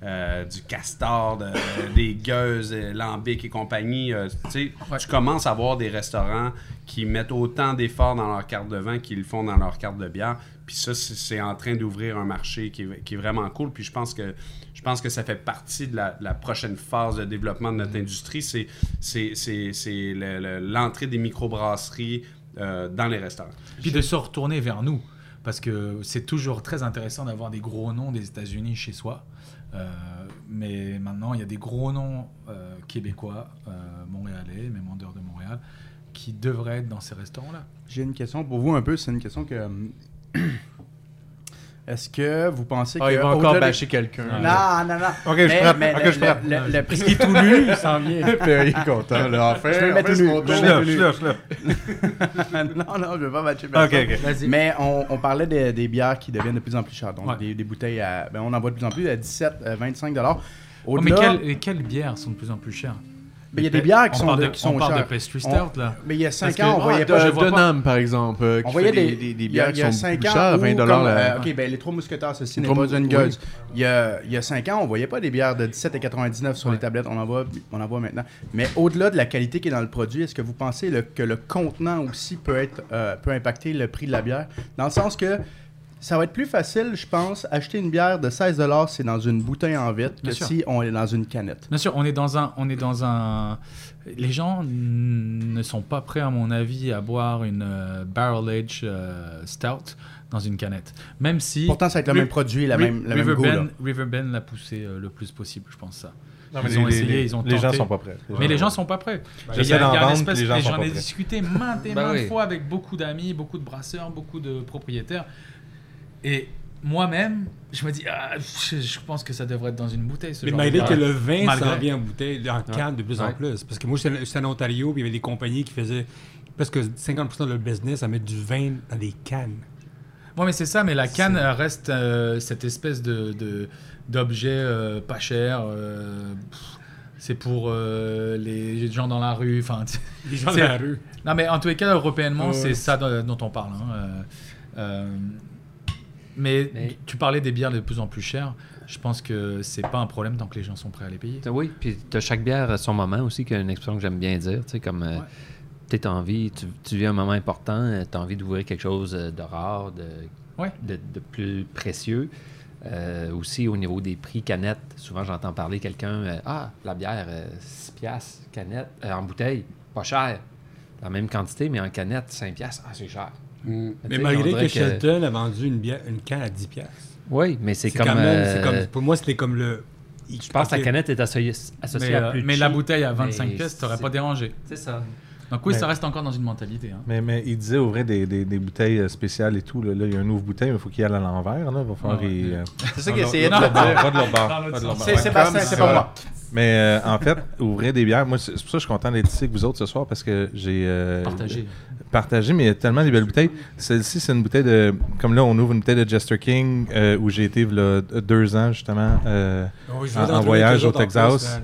du castor, de- des gueuses, lambic et compagnie. tu sais, Ouais. tu commences à voir des restaurants qui mettent autant d'efforts dans leur carte de vin qu'ils font dans leur carte de bière. Puis ça, c'est en train d'ouvrir un marché qui est, qui est vraiment cool. Puis je pense que je pense que ça fait partie de la, de la prochaine phase de développement de notre industrie. C'est c'est le- le- l'entrée des microbrasseries euh, dans les restaurants. Puis de se retourner vers nous. Parce que c'est toujours très intéressant d'avoir des gros noms des États-Unis chez soi. Euh, mais maintenant, il y a des gros noms euh, québécois, euh, montréalais, même en dehors de Montréal, qui devraient être dans ces restaurants-là. J'ai une question pour vous un peu. C'est une question que. euh, Est-ce que vous pensez Ah, que. il va encore bâcher quelqu'un. Non, non, non. Ok, je prête. mais Ok, le- je prête. le- le- le prix tout nu, il s'en vient. Perry est content, là. Enfin, Je vais le mettre tout nu. Je suis là, je non, non, je veux pas matcher Ok, personne. ok. Mais on, on parlait des, des bières qui deviennent de plus en plus chères. Donc, Ouais. des, des bouteilles à. Ben, on en voit de plus en plus à 17, euh, 25 dollars. Oh, mais quelles bières sont de plus en plus chères? Ben, il y a des bières qui on sont, parle de, de, qui sont on parle de chères. pastry On- stout, là. Mais il y a 5 Parce que- ans, on Ah, voyait de- pas. je De vois pas. Dunham, par exemple, euh, On qui voyait fait des, des, des, bières qui y a sont 5 plus ans chères, à où 20 comme, la... euh, ok, ben les trois mousquetaires, ceci n'est pas une a, il y a 5 ans, on voyait pas des bières de 17,99 sur Ouais. les tablettes. On en voit, on en voit maintenant. Mais au-delà de la qualité qui est dans le produit, est-ce que vous pensez le- que le contenant aussi peut être euh, peut impacter le prix de la bière? Dans le sens que ça va être plus facile, je pense, acheter une bière de 16 c'est dans une bouteille en vitre que sûr. si on est dans une canette. Bien sûr, on est dans un, on est dans un. Les gens ne sont pas prêts, à mon avis, à boire une euh, barrel age euh, stout dans une canette. Même si Pourtant, ça va être le même produit, la même, la même River goût. là. Bend, River Bend l'a poussé euh, le plus possible, je pense ça. Non, Ils ont les- essayé, les- ils ont Les gens tenté. sont pas prêts. Mais les gens sont pas prêts. Et J'essaie il y a- d'en vendre, les gens J'en ai prêts. discuté maintes et Ben maintes oui. fois avec beaucoup d'amis, beaucoup de brasseurs, beaucoup de propriétaires. Et moi-même, je me dis, ah, je, je pense que ça devrait être dans une bouteille. Ce Mais genre de malgré bière. que le vin Malgré. s'en vient en bouteille, en canne de plus en Ouais. plus. Parce que moi, j'étais en Ontario, puis il y avait des compagnies qui faisaient presque 50% de leur business à mettre du vin dans des cannes. Ouais, mais c'est ça, mais la canne reste euh, cette espèce de de- d'objet euh, pas cher. euh, c'est pour euh, les gens dans la rue. Enfin, Les gens de C'est- la rue. non, mais en tous les cas, européennement, Ouais. c'est ça dont, dont on parle. hein, euh, euh, mais, Mais- tu parlais des bières de plus en plus chères. Je pense que c'est pas un problème tant que les gens sont prêts à les payer. Oui, puis tu as chaque bière à son moment aussi, qui a une expression que j'aime bien dire. Tu sais, comme euh, envie, tu, tu vis un moment important, tu as envie d'ouvrir quelque chose euh, de rare, de, Ouais. de, de plus précieux. Euh, aussi, au niveau des prix canettes, souvent j'entends parler quelqu'un euh, Ah, la bière, euh, 6 piastres, canette, euh, en bouteille, pas cher. La même quantité, mais en canette, 5 piastres, ah, c'est cher. Mm. Mais malgré que Shelton a vendu une, bière, une canne à 10 piastres. Oui, mais c'est comme. quand même, c'est euh, comme- pour moi, c'était comme le... Je pense que la canette est associée, associée Mais, à euh, plus mais la bouteille à 25 mais pièces, t'aurais c'est- pas dérangé. C'est ça. Donc oui, Mais- ça reste encore dans une mentalité. hein. Mais, mais il disait ouvrir des, des, des bouteilles euh, spéciales et tout. Là, Là, il y a un ouvre bouteille, mais il faut qu'il aille à l'envers. Là. Va falloir Ouais. y- euh, C'est ça qu'il essayait de dire. C'est Sébastien, c'est pas moi. Mais euh, en fait, ouvrir des bières, moi, c'est pour ça que je suis content d'être ici avec vous autres ce soir parce que j'ai euh, Partagé. partagé, mais il y a tellement de belles bouteilles. Celle-ci, c'est une bouteille de. Comme là, on ouvre une bouteille de Jester King euh, où j'ai été y deux ans, justement, Oh, En- voyage au Texas.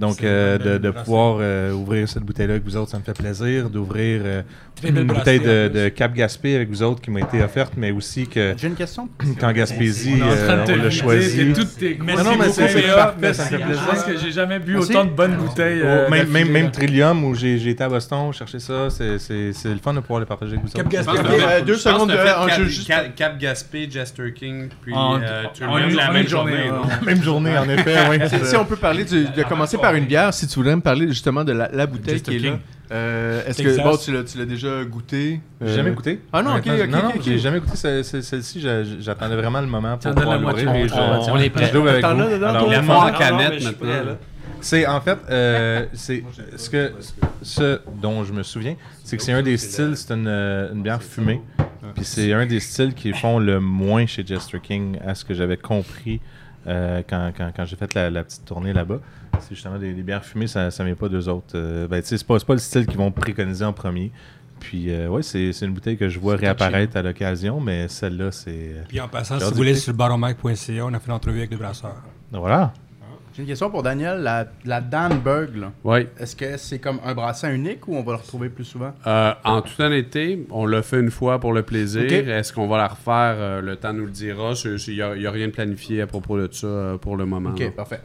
Donc, euh, de, pouvoir euh, ouvrir cette bouteille-là avec vous autres, ça me fait plaisir. D'ouvrir euh, une bouteille de, Cap Gaspé avec vous autres qui m'a été offerte, mais aussi que J'ai une question. qu'en Gaspésie, On euh, l'a choisi. tes Merci Non, non, mais c'est parfait, ça me fait Je plaisir. pense que j'ai jamais bu Merci. autant de bonnes bouteilles. Oh, même. Trillium où j'ai été à Boston chercher ça, c'est c'est- c'est le fun de pouvoir le partager avec vous Cap autres. Gaspé. Ok, euh, deux Je secondes de Cap, jeu juste. Cap- Cap Gaspé, Jester King, puis une- la même journée, là. Même journée, en effet, oui. Si, si on peut parler de commencer par une bière, si tu voudrais me parler justement de la, la bouteille Jester qui est là. King. Euh, Est-ce que bon, tu l'as tu l'as déjà goûté J'ai Euh, jamais goûté. Ah non, ok, ok, Non, j'ai jamais goûté ce- ce- celle-ci. j'a- J'attendais vraiment le moment pour pouvoir l'ouvrir. et On- je- on est je prêt. l'ouvre avec vous. dedans, Alors? Il on- en canette je maintenant. là. C'est en fait, euh, c'est ce que ce dont je me souviens, c'est que c'est un des styles, c'est une, une bière fumée. Puis c'est un des styles qui font le moins chez Jester King, à ce que j'avais compris euh, quand, quand, quand j'ai fait la, la petite tournée là-bas. C'est justement des, des bières fumées, ça ne vient pas d'eux autres. Euh, ben, c'est pas, c'est pas le style qu'ils vont préconiser en premier. Puis, euh, ouais, c'est c'est une bouteille que je vois réapparaître à l'occasion, mais celle-là, c'est. Puis en passant, si vous voulez, sur le baromike.ca, on a fait l'entrevue avec le brasseur. Voilà. J'ai une question pour Daniel. La, la Danberg, là, Oui. est-ce que c'est comme un brassin unique ou on va le retrouver plus souvent? Euh, en toute honnêteté, on l'a fait une fois pour le plaisir. Est-ce qu'on va la refaire? Euh, le temps nous le dira. Il n'y a, rien de planifié à propos de ça euh, pour le moment. Ok, là. parfait.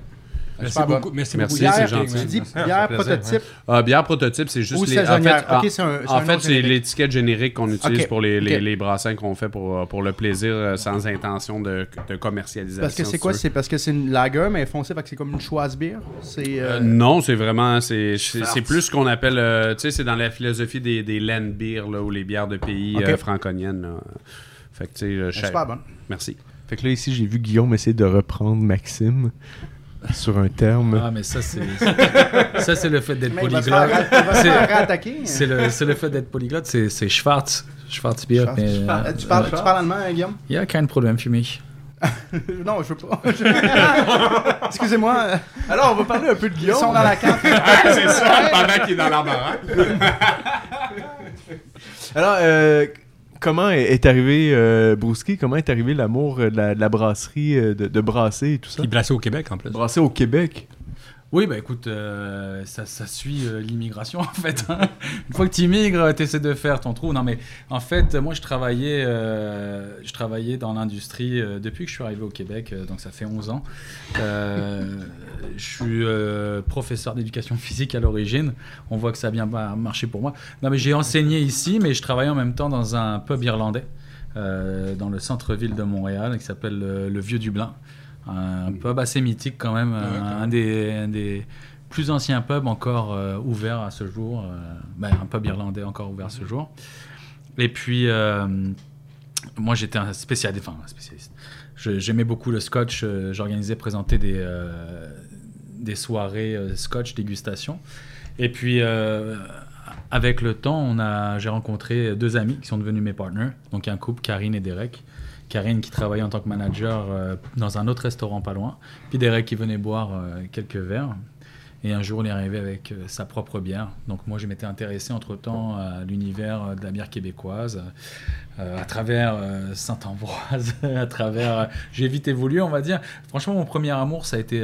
Merci beaucoup. Merci, Merci, beaucoup. c'est Bière, gentil. Tu dis bière prototype Ah, bière prototype, c'est juste ou les. En fait, c'est un, c'est En un fait, c'est l'étiquette générique qu'on utilise pour les, les, brassins qu'on fait pour, pour le plaisir euh, sans intention de, de commercialisation. Parce que c'est quoi? C'est parce que c'est une lager, mais foncée, fait que c'est comme une Schwarzbier? C'est... Euh, euh, non, c'est vraiment. C'est c'est- c'est plus ce qu'on appelle. euh, tu sais, c'est dans la philosophie des, des land beers, là, ou les bières de pays euh, franconiennes. là. Fait que, tu sais, je- super bonne. Merci. Fait que là, ici, j'ai vu Guillaume essayer de reprendre Maxime sur un terme. Ah, mais ça, c'est. ça, c'est le fait d'être polyglotte. se C'est- le, c'est le fait d'être polyglotte, c'est, c'est Schwarz. Schwarzbier. Schwarz- mais, tu, parles, euh, tu, parles, euh, tu parles allemand, hein, Guillaume? Il y a kein Problem für mich. non, je veux pas. Excusez-moi. Alors, on va parler un peu de Ils Guillaume. sont dans la carte. c'est ça, pendant qu'il est dans l'embarras. Alors, euh, comment est, arrivé euh, Brouski? Comment est arrivé l'amour euh, de la, de la brasserie, euh, de, de brasser et tout ça? Puis brassé au Québec en plus. Brasser au Québec? Oui, bah écoute, euh, ça, ça suit euh, l'immigration en fait. hein. Une fois que tu immigres, tu essaies de faire ton trou. Non, mais en fait, moi je travaillais, euh, je travaillais dans l'industrie euh, depuis que je suis arrivé au Québec, euh, donc ça fait 11 ans. Euh, je suis euh, professeur d'éducation physique à l'origine. On voit que ça a bien ma- marché pour moi. Non, mais j'ai enseigné ici, mais je travaillais en même temps dans un pub irlandais euh, dans le centre-ville de Montréal qui s'appelle euh, le Vieux Dublin. Un pub assez mythique quand même, un, un des, un des plus anciens pubs encore euh, ouverts à ce jour, euh, ben, un pub irlandais encore ouvert à ce jour. Et puis, euh, moi j'étais un spécialiste, enfin un spécialiste. Je- J'aimais beaucoup le scotch, euh, j'organisais présenter des, des soirées scotch dégustation. Et puis, avec le temps, j'ai rencontré deux amis qui sont devenus mes partners. Donc, un couple, Karine et Derek. Karine qui travaillait en tant que manager euh, dans un autre restaurant pas loin. Puis Derek qui venait boire euh, quelques verres. Et un jour, il est arrivé avec euh, sa propre bière. Donc moi, je m'étais intéressé entre-temps à l'univers de la bière québécoise, à travers Saint-Ambroise, à travers... J'ai vite évolué, on va dire. Franchement, mon premier amour, ça a été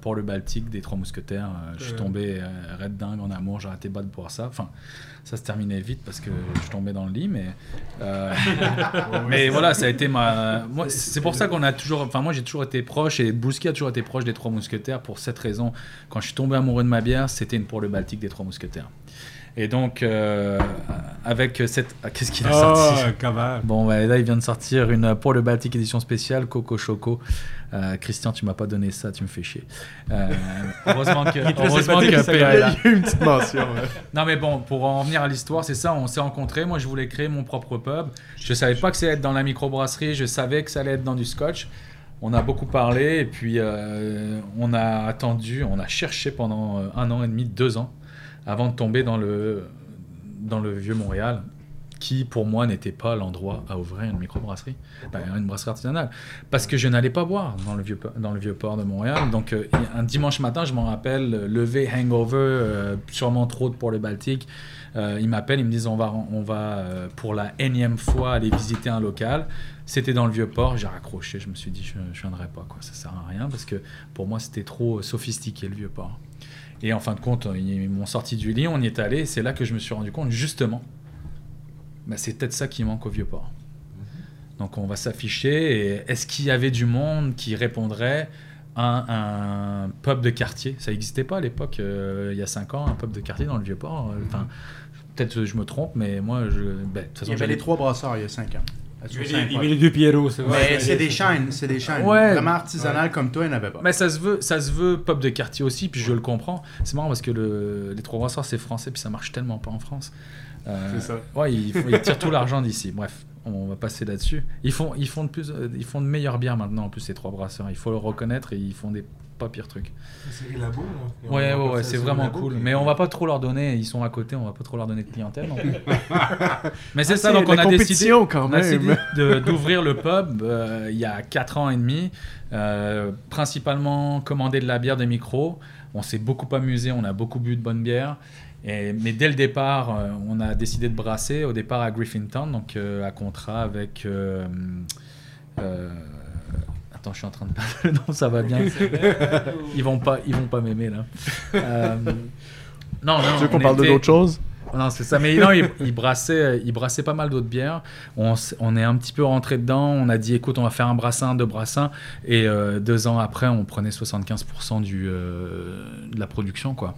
pour le Baltique des Trois Mousquetaires. Je suis tombé red dingue en amour, j'arrêtais pas de boire ça. Enfin, ça se terminait vite parce que je tombais dans le lit, mais... euh, mais voilà, ça a été ma. Moi, c'est pour ça qu'on a toujours. Enfin, moi, j'ai toujours été proche et Brouski a toujours été proche des Trois Mousquetaires pour cette raison. Quand je suis tombé amoureux de ma bière, c'était une pour le Baltique des Trois Mousquetaires. Et donc, euh, avec cette. ah, Qu'est-ce qu'il a sorti Oh, cavale. Bon, ouais, là, il vient de sortir une pour le Baltique édition spéciale, Coco Choco. Euh, Christian, tu m'as pas donné ça, tu me fais chier. Euh, heureusement que, heureusement que PA est là. Une petite mention. ouais. Non mais bon, pour en venir à l'histoire, c'est ça, on s'est rencontrés, moi je voulais créer mon propre pub. Je savais pas que ça allait être dans la microbrasserie, je savais que ça allait être dans du scotch. On a beaucoup parlé et puis euh, on a attendu, on a cherché pendant un an et demi, deux ans, avant de tomber dans le, dans le vieux Montréal, qui pour moi n'était pas l'endroit à ouvrir une microbrasserie, ben, une brasserie artisanale, parce que je n'allais pas boire dans le vieux, dans le vieux port de Montréal. Donc euh, un dimanche matin, je m'en rappelle, levé hangover, euh, sûrement trop de pour le Baltique. Euh, ils m'appellent, ils me disent on va, on va euh, pour la énième fois aller visiter un local. C'était dans le vieux port, j'ai raccroché, je me suis dit je, je viendrai pas, quoi. ça sert à rien parce que pour moi c'était trop sophistiqué le vieux port. Et en fin de compte, ils m'ont sorti du lit, on y est allé. et C'est là que je me suis rendu compte, justement, bah, c'est peut-être ça qui manque au Vieux-Port. Donc on va s'afficher. Est-ce qu'il y avait du monde qui répondrait à un pub de quartier? Ça n'existait pas à l'époque, euh, il y a 5 ans, un pub de quartier dans le Vieux-Port. Euh, Enfin, peut-être que je me trompe, mais moi, je. ben, de toute façon, Il y avait les trois brasseurs il y a 5 ans. Il Saint-Paul. les- deux Pierrot, c'est vrai. Mais c'est des chaînes, c'est des chaînes. Ouais. Vraiment artisanales comme toi, il n'y en avait pas. Mais ça se veut, ça se veut pop de quartier aussi, puis je le comprends. C'est marrant parce que le, les trois brasseurs c'est français, puis ça marche tellement pas en France. Euh, C'est ça. Ouais, ils tirent tout l'argent d'ici. Bref, on va passer là-dessus. Ils font, ils font de plus, euh, ils font de meilleures bières maintenant en plus ces trois brasseurs. Il faut le reconnaître et ils font des pas pires trucs. C'est Labo, là. Ouais, ouais, ouais, c'est vraiment cool. Mais on va pas trop leur donner. Ils sont à côté, on va pas trop leur donner de clientèle. Mais c'est Ah, ça. Donc on a décidé. quand décidé même. d'ouvrir le pub euh, il y a 4 ans et demi, euh, principalement commander de la bière de micro. On s'est beaucoup amusé, on a beaucoup bu de bonne bière. Et, mais dès le départ, euh, on a décidé de brasser au départ à Griffintown, donc à contrat avec. euh, attends, je suis en train de perdre le nom, ça va bien. ils vont pas, ils vont pas m'aimer là. Euh, non, non. Tu veux qu'on on parle de était- d'autres choses? Non, c'est ça. Mais non, il, il brassait, il brassait pas mal d'autres bières. On, est un petit peu rentré dedans. On a dit, écoute, on va faire un brassin, deux brassins. Et euh, deux ans après, on prenait 75% du, euh, de la production, quoi.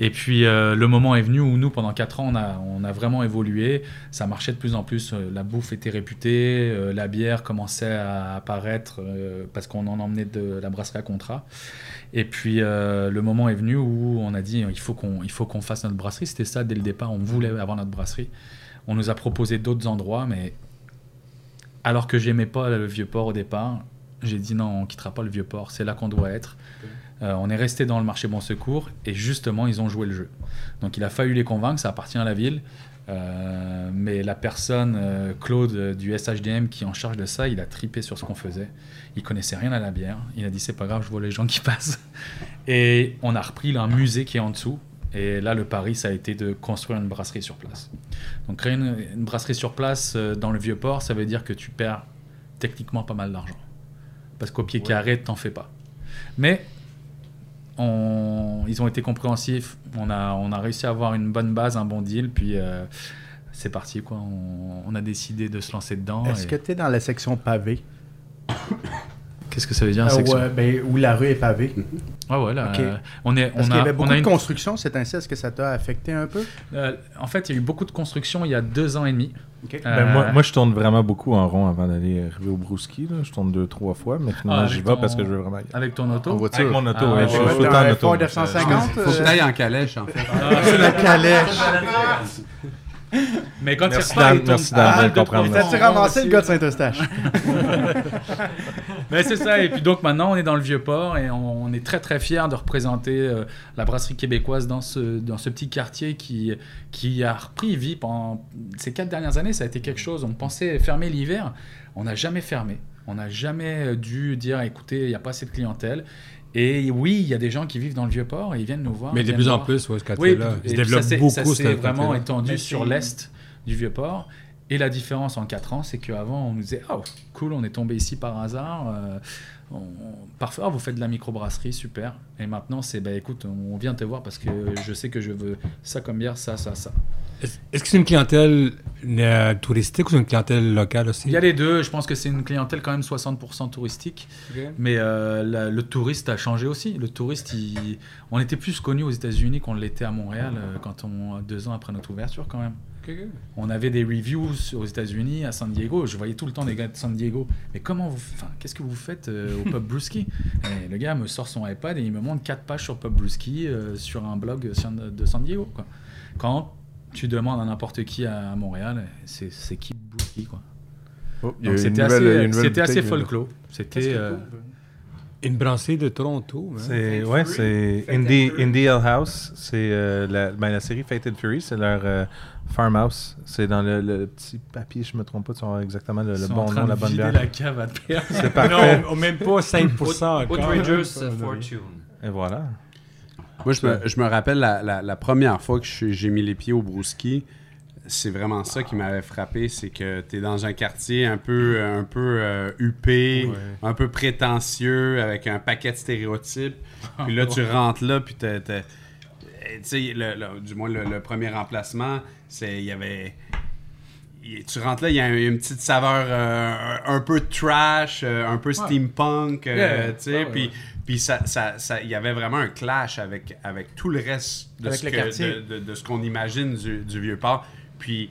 Et puis euh, le moment est venu où nous, pendant 4 ans, on a, on a vraiment évolué. Ça marchait de plus en plus. Euh, La bouffe était réputée. euh, la bière commençait à apparaître euh, parce qu'on en emmenait de la brasserie à contrat. Et puis euh, le moment est venu où on a dit il faut qu'on il faut qu'on fasse notre brasserie. C'était ça dès le départ. On voulait avoir notre brasserie. On nous a proposé d'autres endroits, mais alors que j'aimais pas le vieux port au départ, j'ai dit non, on quittera pas le vieux port. C'est là qu'on doit être. Euh, on est resté dans le marché Bon Secours et justement ils ont joué le jeu. Donc il a fallu les convaincre, ça appartient à la ville. Euh, mais la personne, euh, Claude du SHDM qui est en charge de ça, il a tripé sur ce qu'on faisait. Il connaissait rien à la bière. Il a dit c'est pas grave, je vois les gens qui passent. Et on a repris là, un musée qui est en dessous. Et là, le pari, ça a été de construire une brasserie sur place. Donc créer une, une brasserie sur place euh, dans le vieux port, ça veut dire que tu perds techniquement pas mal d'argent. Parce qu'au pied carré, t'en fais pas. Mais on- ils ont été compréhensifs. On a, on a réussi à avoir une bonne base, un bon deal. Puis euh, c'est parti, quoi. On, on a décidé de se lancer dedans. Est-ce et- que tu es dans la section pavée? Qu'est-ce que ça veut dire, Ah, section ouais, ben, où la rue est pavée Ah ouais, là, euh, on est, Parce on qu'il y a, avait on beaucoup a de une construction, c'est ainsi. Est-ce que ça t'a affecté un peu? Euh, en fait, il y a eu beaucoup de construction il y a deux ans et demi. Ben, Euh, moi, moi, je tourne vraiment beaucoup en rond avant d'aller arriver au Brouski. là. Je tourne deux, trois fois, mais finalement, Ah, j'y vais ton- parce que je veux vraiment y aller. Avec ton auto? En voiture. Avec mon auto, Ah, ouais, ouais, je suis en un auto. Ford moi. F-150 Faut que tu euh, ailles en calèche, en fait. la calèche. Mais quand Merci, il repart, il merci, mal le de comprendre. T'as-tu ramassé le gars de Saint-Eustache? Mais c'est ça. Et puis donc maintenant, on est dans le vieux port et on, on est très très fiers de représenter euh, la brasserie québécoise dans ce dans ce petit quartier qui qui a repris vie pendant ces quatre dernières années. Ça a été quelque chose. On pensait fermer l'hiver, on n'a jamais fermé. On n'a jamais euh, dû dire écoutez, il n'y a pas assez de clientèle. Et oui, il y a des gens qui vivent dans le vieux port et ils viennent nous voir. Mais de plus en plus, ouais, ce Oui, quartier-là. et Il se développe ça beaucoup, ça s'est vraiment étendu Mais sur l'est du vieux port. Et la différence en 4 ans, c'est qu'avant, on nous disait Oh, cool, on est tombé ici par hasard. euh, on- oh, vous faites de la microbrasserie, super. Et maintenant, c'est bah écoute, on vient te voir parce que je sais que je veux ça comme bière, ça, ça, ça. Est-ce que c'est une clientèle euh, touristique ou c'est une clientèle locale aussi? Il y a les deux. Je pense que c'est une clientèle quand même 60% touristique. Mais euh, la- le touriste a changé aussi. Le touriste, il- on était plus connu aux États-Unis qu'on l'était à Montréal euh, quand on deux ans après notre ouverture quand même. On avait des reviews aux États-Unis, à San Diego. Je voyais tout le temps des gars de San Diego. Mais comment vous, qu'est-ce que vous faites au pub Brewski? Le gars me sort son iPad et il me montre quatre pages sur pub Brewski sur un blog de San Diego. Quoi. Quand tu demandes à n'importe qui à, Montréal, c'est qui Brewski quoi. Oh, c'était assez, c'était assez folklore. C'était euh, Une brasserie de Toronto. hein. C'est ouais, c'est Indie, Indie Ale House. C'est euh, la, ben, la série Fate and Fury, c'est leur euh, farmhouse. C'est dans le, le petit papier, je me trompe pas, avoir exactement le, bon nom, la bonne bière. la cave à. C'est parfait. Non, même pas 5% encore. Outrageous euh, Fortune. Et voilà. Moi, je me, je me rappelle la, la- la première fois que j'ai mis les pieds au Brouski. C'est vraiment ça qui m'avait frappé, c'est que tu es dans un quartier un peu, un peu euh, huppé, un peu prétentieux, avec un paquet de stéréotypes. Puis là, tu rentres là, puis t'as- tu sais, du moins le, le premier remplacement, c'est il y avait. Tu rentres là, il y a un- une petite saveur euh, un, peu trash, euh, un peu steampunk, euh, Yeah, tu sais, ouais, puis. Puis ça, ça, ça- il y avait vraiment un clash avec, avec tout le reste de Avec ce le que- quartier. de, de- de ce qu'on imagine du, du vieux port. Puis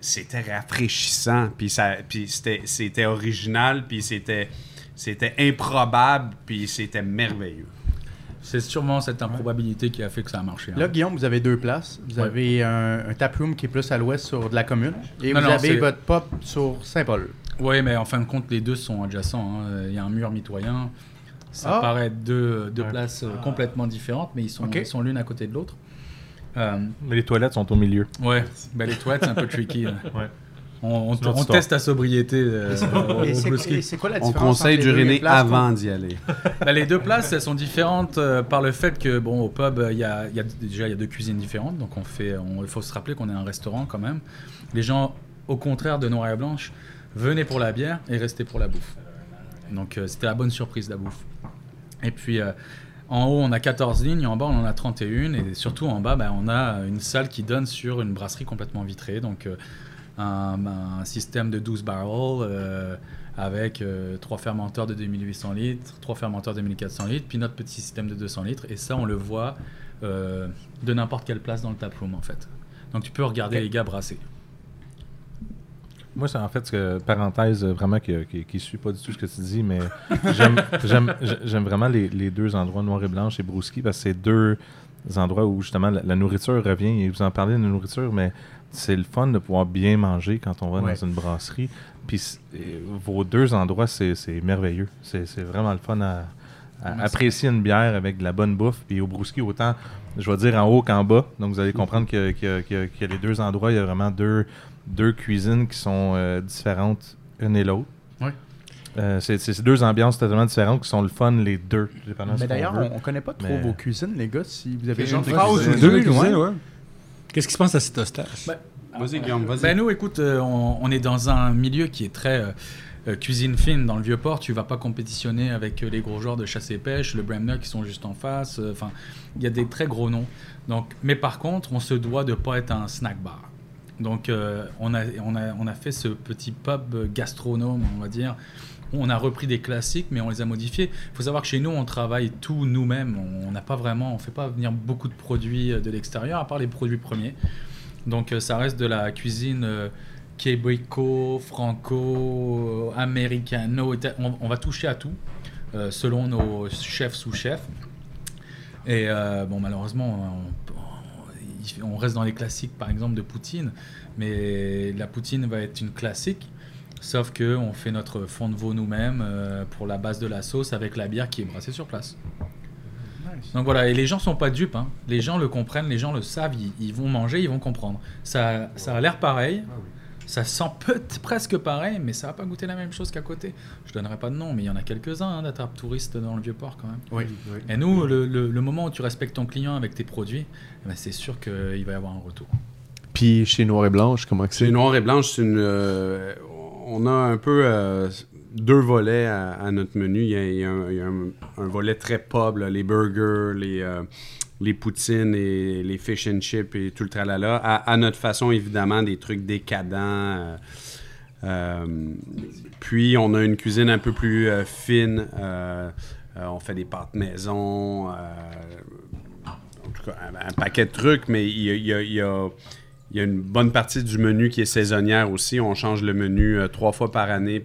c'était rafraîchissant, puis ça, puis c'était, c'était original, puis c'était, c'était improbable, puis c'était merveilleux. C'est sûrement cette improbabilité qui a fait que ça a marché. hein. Là, Guillaume, vous avez deux places. Vous Ouais. avez un, un taproom qui est plus à l'ouest sur de la commune. Et Non, vous non, avez c'est- votre pop sur Saint-Paul. Oui, mais en fin de compte, les deux sont adjacents. hein. Il y a un mur mitoyen. Ça Ah. paraît être deux, deux places euh, complètement différentes, mais ils sont, ils sont l'une à côté de l'autre. Euh, Mais les toilettes sont au milieu. ouais, bah, les toilettes, c'est un peu tricky. Ouais. On, on- on teste ta sobriété euh, c'est- quoi la On différence conseille entre du les deux René places qu'on- avant d'y aller. Bah, les deux places, elles sont différentes euh, par le fait que, bon, au pub, il y a, il y a- déjà il y a deux cuisines différentes, donc on fait, on- il faut se rappeler qu'on est un restaurant quand même. Les gens, au contraire de Noir et Blanche, venaient pour la bière et restaient pour la bouffe. Donc euh, c'était la bonne surprise la bouffe. Et puis euh, en haut, on a 14 lignes, en bas, on en a 31, et surtout en bas, bah, on a une salle qui donne sur une brasserie complètement vitrée, donc euh, un, un système de 12 barrels avec trois fermenteurs de 2800 litres, trois fermenteurs de 1400 litres, puis notre petit système de 200 litres, et ça, on le voit de n'importe quelle place dans le taproom, en fait. Donc tu peux regarder les gars brasser. Moi, c'est en fait, ce que, parenthèse euh, vraiment qui, qui, qui suit pas du tout ce que tu dis, mais j'aime, vraiment les, les deux endroits, Noir et Blanche et Brouski, parce que c'est deux endroits où justement la, la nourriture revient. Et vous en parlez de la nourriture, mais c'est le fun de pouvoir bien manger quand on va Ouais. dans une brasserie. Puis vos deux endroits, c'est, merveilleux. C'est, vraiment le fun à, apprécier une bière avec de la bonne bouffe. Puis au Brouski, autant, je vais dire en haut qu'en bas. Donc vous allez comprendre que, que, que les deux endroits, il y a vraiment deux, deux cuisines qui sont euh, différentes une et l'autre. Ouais. Euh, c'est, deux ambiances totalement différentes qui sont le fun, les deux. Mais d'ailleurs, on, on connaît pas trop Mais- vos cuisines, les gars. Si vous avez une gens de phrase cuisine? ou Deux, ouais. ouais. Qu'est-ce qui se passe à Citostache? Bah, Vas-y, Guillaume, vas-y. Ben nous, écoute, euh, on, on est dans un milieu qui est très euh, euh, cuisine fine. Dans le Vieux-Port, tu vas pas compétitionner avec euh, les gros joueurs de chasse et pêche, le Bremner qui sont juste en face. euh, Enfin, il y a des très gros noms. Donc, mais par contre, on se doit de pas être un snack bar. Donc, euh, on, a, fait ce petit pub gastronome, on va dire. On a repris des classiques, mais on les a modifiés. Il faut savoir que chez nous, on travaille tout nous-mêmes. On n'a pas vraiment, on fait pas venir beaucoup de produits euh, de l'extérieur, à part les produits premiers. Donc euh, ça reste de la cuisine euh, québéco, franco, americano. ita- On, va toucher à tout selon nos chefs sous-chefs. Et bon, malheureusement, on, on- on reste dans les classiques, par exemple, de Poutine. Mais la Poutine va être une classique. Sauf que on fait notre fond de veau nous-mêmes euh, pour la base de la sauce avec la bière qui est brassée sur place. Donc voilà, et les gens sont pas dupes. hein. Les gens le comprennent, les gens le savent, ils, ils vont manger, ils vont comprendre. Ça, ça a l'air pareil, ça sent peut presque pareil, mais ça va pas goûter la même chose qu'à côté. Je donnerai pas de nom, mais il y en a quelques-uns hein, d'attrapes touristes dans le vieux port quand même. Oui. Et nous, le, le- le moment où tu respectes ton client avec tes produits, eh ben, c'est sûr qu'il va y avoir un retour. Puis chez Noir et Blanche, comment que C'est c'est? Noir et blanche, c'est une. euh, on a un peu euh, deux volets à, à notre menu. Il y a, il y a un, il y a un- un volet très pub, là, les burgers, les, euh, les poutines et les fish and chips et tout le tralala. À, notre façon, évidemment, des trucs décadents. euh, euh, puis on a une cuisine un peu plus euh, fine. on fait des pâtes maison. en tout cas, un, paquet de trucs, mais il y a- une bonne partie du menu qui est saisonnière aussi. On change le menu trois fois par année.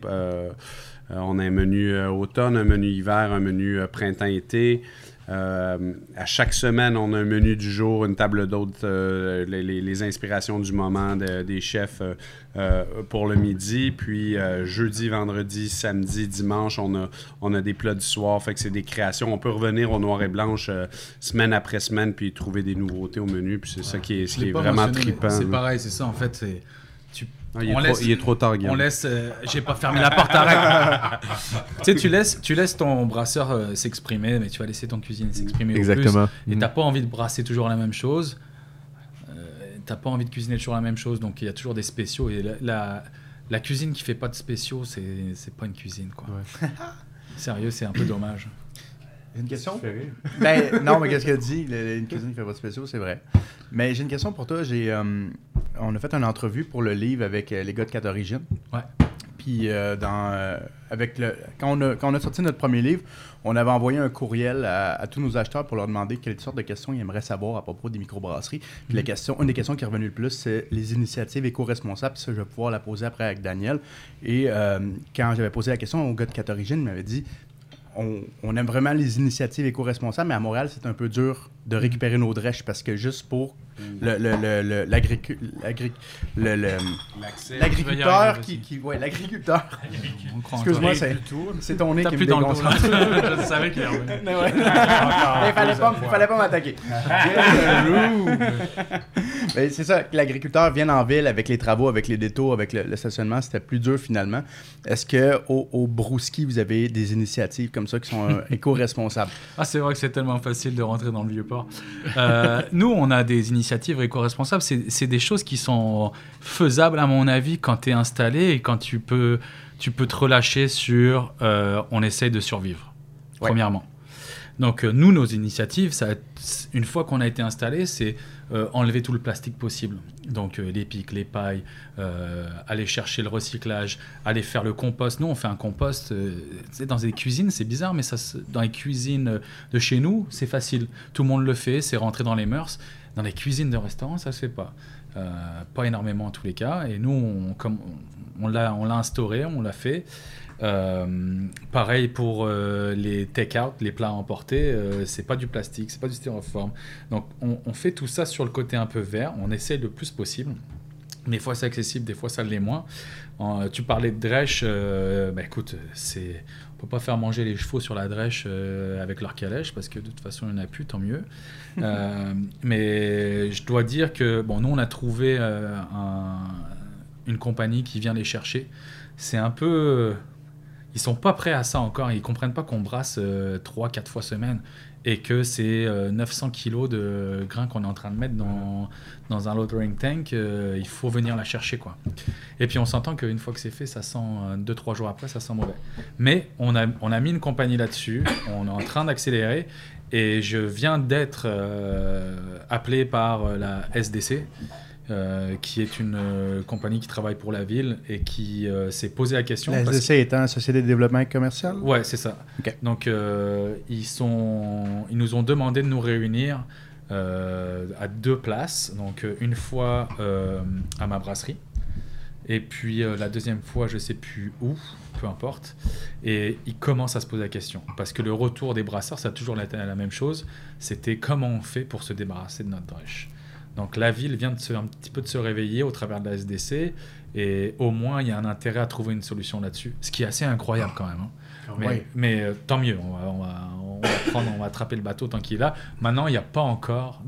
On a un menu automne, un menu hiver, un menu printemps-été. Euh, à chaque semaine, on a un menu du jour, une table d'hôte, euh, les, inspirations du moment de- des chefs euh, euh, pour le midi. Puis jeudi, vendredi, samedi, dimanche, on a, on a des plats du soir. Fait que c'est des créations. On peut revenir au noir et blanche semaine après semaine puis trouver des nouveautés au menu. Puis c'est ça qui est, qui est vraiment trippant. C'est pareil, c'est ça en fait. C'est Ah, il, est on trop, laisse- il est trop tard, Guillaume. On laisse. euh, J'ai pas fermé la porte, arrête. tu sais, tu laisses, tu laisses ton brasseur euh, s'exprimer, mais tu vas laisser ton cuisinier s'exprimer Exactement. plus. Et t'as pas envie de brasser toujours la même chose. Euh, t'as pas envie de cuisiner toujours la même chose, donc il y a toujours des spéciaux. Et la, la, la cuisine qui fait pas de spéciaux, c'est c'est pas une cuisine, quoi. Sérieux, c'est un peu dommage. Une question? Ben, non, mais qu'est-ce qu'elle dit? Une cuisine qui fait pas de spéciaux, c'est vrai. Mais j'ai une question pour toi. J'ai, euh, on a fait une entrevue pour le livre avec euh, les gars de 4 Origines. Ouais. Puis, euh, dans, avec le, quand, on a, quand on a sorti notre premier livre, on avait envoyé un courriel à, à tous nos acheteurs pour leur demander quelles sortes de questions ils aimeraient savoir à propos des microbrasseries. Puis, la question, une des questions qui est revenue le plus, c'est les initiatives éco-responsables. Puis ça, je vais pouvoir la poser après avec Daniel. Et euh, quand j'avais posé la question au gars de 4 Origines, il m'avait dit on, aime vraiment les initiatives éco-responsables, mais à Montréal, c'est un peu dur de récupérer nos drèches parce que juste pour l'agriculteur qui, qui ouais, l'agriculteur. On croit en toi. Excuse-moi, c'est, c'est ton nez qui me plus dans le déconcentre. Je savais qu'il ouais. Mais fallait pas, fallait pas m'attaquer. C'est ça, que l'agriculteur vienne en ville avec les travaux, avec les détours, avec le, le stationnement, c'était plus dur finalement. Est-ce que au, au Brouski, vous avez des initiatives comme ça qui sont euh, éco-responsables? Ah, c'est vrai que c'est tellement facile de rentrer dans le vieux port. Euh, nous, on a des initiatives éco-responsables. C'est des choses qui sont faisables, à mon avis, quand tu es installé et quand tu peux, tu peux te relâcher sur euh, on essaye de survivre, Ouais. premièrement. Donc, euh, nous, nos initiatives, ça, une fois qu'on a été installé, c'est euh, enlever tout le plastique possible. Donc, les pics, les pailles, aller chercher le recyclage, aller faire le compost. Nous, on fait un compost dans des cuisines, c'est bizarre, mais ça, dans les cuisines de chez nous, c'est facile. Tout le monde le fait, c'est rentré dans les mœurs. Dans les cuisines de restaurants, ça se fait pas. Euh, pas énormément en tous les cas. Et nous, on, l'a instauré, on l'a fait. Euh, pareil pour euh, les take-out, les plats emportés, euh, c'est pas du plastique, c'est pas du styrofoam. Donc on, fait tout ça sur le côté un peu vert, on essaie le plus possible. Des fois c'est accessible, des fois ça l'est moins. Tu parlais de euh, bah écoute, c'est, pas faire manger les chevaux sur la drèche euh, avec leur calèche parce que de toute façon il n'y en a plus, tant mieux. Euh, mais je dois dire que bon, nous on a trouvé euh, un- une compagnie qui vient les chercher. C'est un peu ils sont pas prêts à ça encore. Ils comprennent pas qu'on brasse 3-4 fois semaine et que c'est euh, 900 kilos de grains qu'on est en train de mettre dans, dans un loading tank. euh, il faut venir la chercher. quoi. Et puis on s'entend qu'une fois que c'est fait, ça sent 2-3 jours après, ça sent mauvais. Mais on a, on a mis une compagnie là-dessus. On est en train d'accélérer. Et je viens d'être euh, appelé par euh, la SDC, euh, qui est une euh, compagnie qui travaille pour la ville et qui euh, s'est posé la question. La SDC étant Société de développement commercial? Ouais, c'est ça. Donc, ils, sont, ils nous ont demandé de nous réunir à deux places. Donc, une fois à ma brasserie. Et puis la deuxième fois, je sais plus où, peu importe. Et ils commencent à se poser la question. Parce que le retour des brasseurs, ça a toujours été la même chose. C'était comment on fait pour se débarrasser de notre drèche. Donc la ville vient de se, un petit peu de se réveiller au travers de la SDC. Et au moins, il y a un intérêt à trouver une solution là-dessus. Ce qui est assez incroyable quand même. hein. Mais, Ouais. mais, euh, tant mieux, on va, on, va, on va prendre, on va attraper le bateau tant qu'il est là. Maintenant, il n'y a pas encore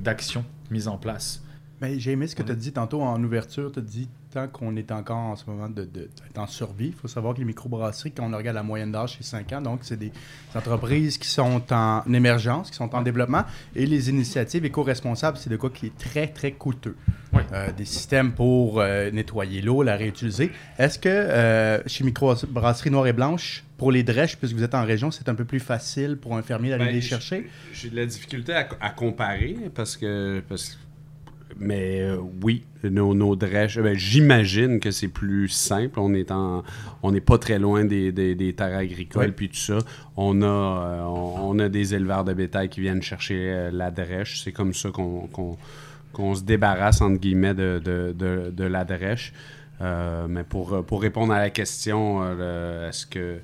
d'action mise en place. Ben, j'ai aimé ce que tu as dit tantôt en ouverture. Tu as dit tant qu'on est encore en ce moment de, de- en survie. Il faut savoir que les microbrasseries, quand on regarde la moyenne d'âge, c'est 5 ans. Donc, c'est des entreprises qui sont en émergence, qui sont en développement. Et les initiatives éco-responsables, c'est de quoi qui est très, très coûteux. Oui. Euh, des systèmes pour euh, nettoyer l'eau, la réutiliser. Est-ce que euh, chez Microbrasserie Noire et Blanche, pour les drèches, puisque vous êtes en région, c'est un peu plus facile pour un fermier d'aller Ben, les chercher? J'ai de la difficulté à, à comparer parce que. Parce, mais euh, oui, nos, nos drèches, ben, j'imagine que c'est plus simple. On est en, on n'est pas très loin des, des- des terres agricoles Oui. puis tout ça. On a, euh, on, on a des éleveurs de bétail qui viennent chercher euh, la drèche. C'est comme ça qu'on qu'on- qu'on se débarrasse entre guillemets de, de, de- de la drèche. Euh, mais pour, pour répondre à la question, est-ce que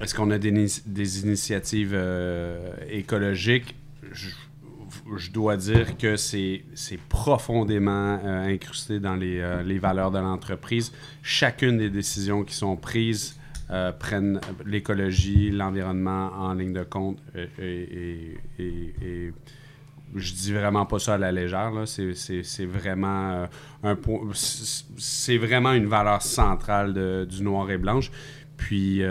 est-ce qu'on a des, des initiatives écologiques? Je, je dois dire que c'est profondément euh, incrusté dans les, euh, les valeurs de l'entreprise. Chacune des décisions qui sont prises euh, prennent l'écologie, l'environnement en ligne de compte. et, et- et- je dis vraiment pas ça à la légère. C'est- vraiment un vraiment une valeur centrale de- du noir et blanche. Puis.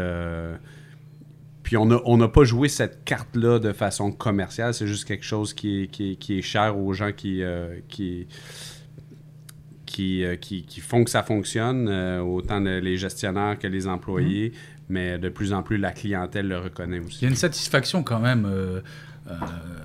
Puis on n'a on pas joué cette carte-là de façon commerciale, c'est juste quelque chose qui est, qui est, qui est cher aux gens qui, euh, qui, qui, euh, qui, qui font que ça fonctionne, euh, autant le- les gestionnaires que les employés. mais de plus en plus, la clientèle le reconnaît Il y aussi. a une satisfaction quand même euh,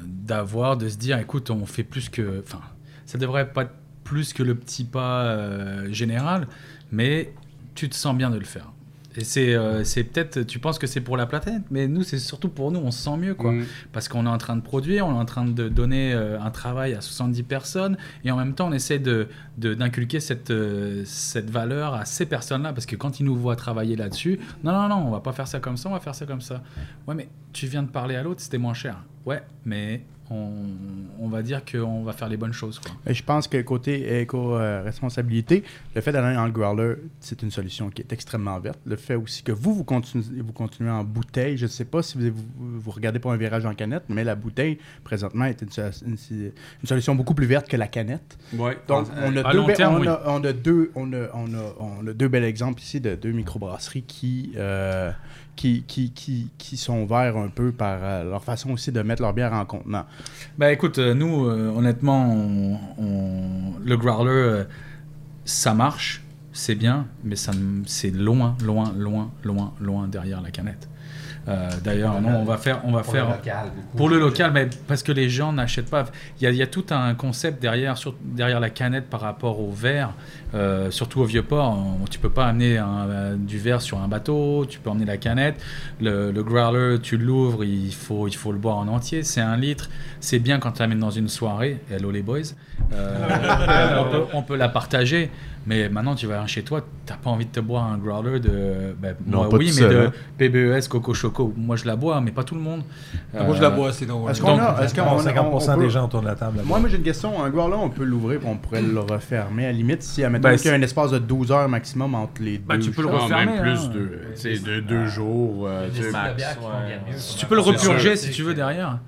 d'avoir, de se dire, écoute, on fait plus que... Enfin, ça devrait pas être plus que le petit pas général, mais tu te sens bien de le faire. Et c'est euh, c'est peut-être, tu penses que c'est pour la planète, mais nous, c'est surtout pour nous, on se sent mieux, quoi. Mm. Parce qu'on est en train de produire, on est en train de donner euh, un travail à 70 personnes, et en même temps, on essaie de de- d'inculquer cette, euh, cette valeur à ces personnes-là, parce que quand ils nous voient travailler là-dessus, non, non, non, on va pas faire ça comme ça, on va faire ça comme ça. Ouais, mais tu viens de parler à l'autre, c'était moins cher. Ouais, mais on, on va dire qu'on va faire les bonnes choses, quoi. Et je pense que côté éco-responsabilité, le fait d'aller en growler, c'est une solution qui est extrêmement verte. Le fait aussi que vous, vous continuez, vous continuez en bouteille, je ne sais pas si vous, vous, vous regardez pour un virage en canette, mais la bouteille, présentement, est une, so- une- une solution beaucoup plus verte que la canette. Ouais. Donc, on a, deux, terme, on, oui. a, on a deux, on a, on a- on a deux bels exemples ici de deux microbrasseries qui, euh, qui, qui, qui, qui sont verts un peu par euh, leur façon aussi de mettre leur bière en contenant. Bah écoute, euh, nous, euh, honnêtement, on- on- le growler, ça marche, c'est bien, mais ça, c'est loin, loin, loin, loin, loin derrière la canette. Euh, D'ailleurs, non, on va faire, on va faire pour le local, mais parce que les gens n'achètent pas. Il y, a, il y a tout un concept derrière, sur- derrière la canette par rapport au verre, euh, surtout au vieux port. On- Tu peux pas amener un- euh, du verre sur un bateau, tu peux emmener la canette. Le, le growler, tu l'ouvres, il faut, il faut le boire en entier. C'est un litre. C'est bien quand tu l'amènes dans une soirée. Hello les boys. Euh, on, peut, on peut la partager. Mais maintenant, tu vas chez toi, t'as pas envie de te boire un growler de. ben, Non, moi, pas oui, mais seul, de hein. PBES Coco Choco. Moi, je la bois, mais pas tout le monde. Ah, Moi, je la Euh, bois, c'est drôle. Est-ce qu'on a, est-ce qu'on Bon, on- 50% on peut- des gens autour de la table. là-bas. Moi, moi j'ai une question. Un growler, on peut l'ouvrir et on pourrait le refermer à la limite. Si, admettons Ben, qu'il y a un espace de 12 heures maximum entre les deux. Ben, tu peux le refermer, même plus hein. de, deux jours. euh, tu peux le repurger si tu veux derrière.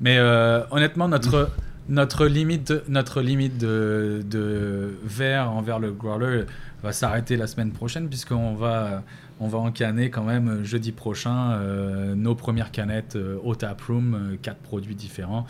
Mais euh, honnêtement, notre, notre limite, notre limite de, de verre envers le growler va s'arrêter la semaine prochaine puisqu'on va, on va encanner quand même euh, jeudi prochain euh, nos premières canettes euh, au taproom, quatre produits différents.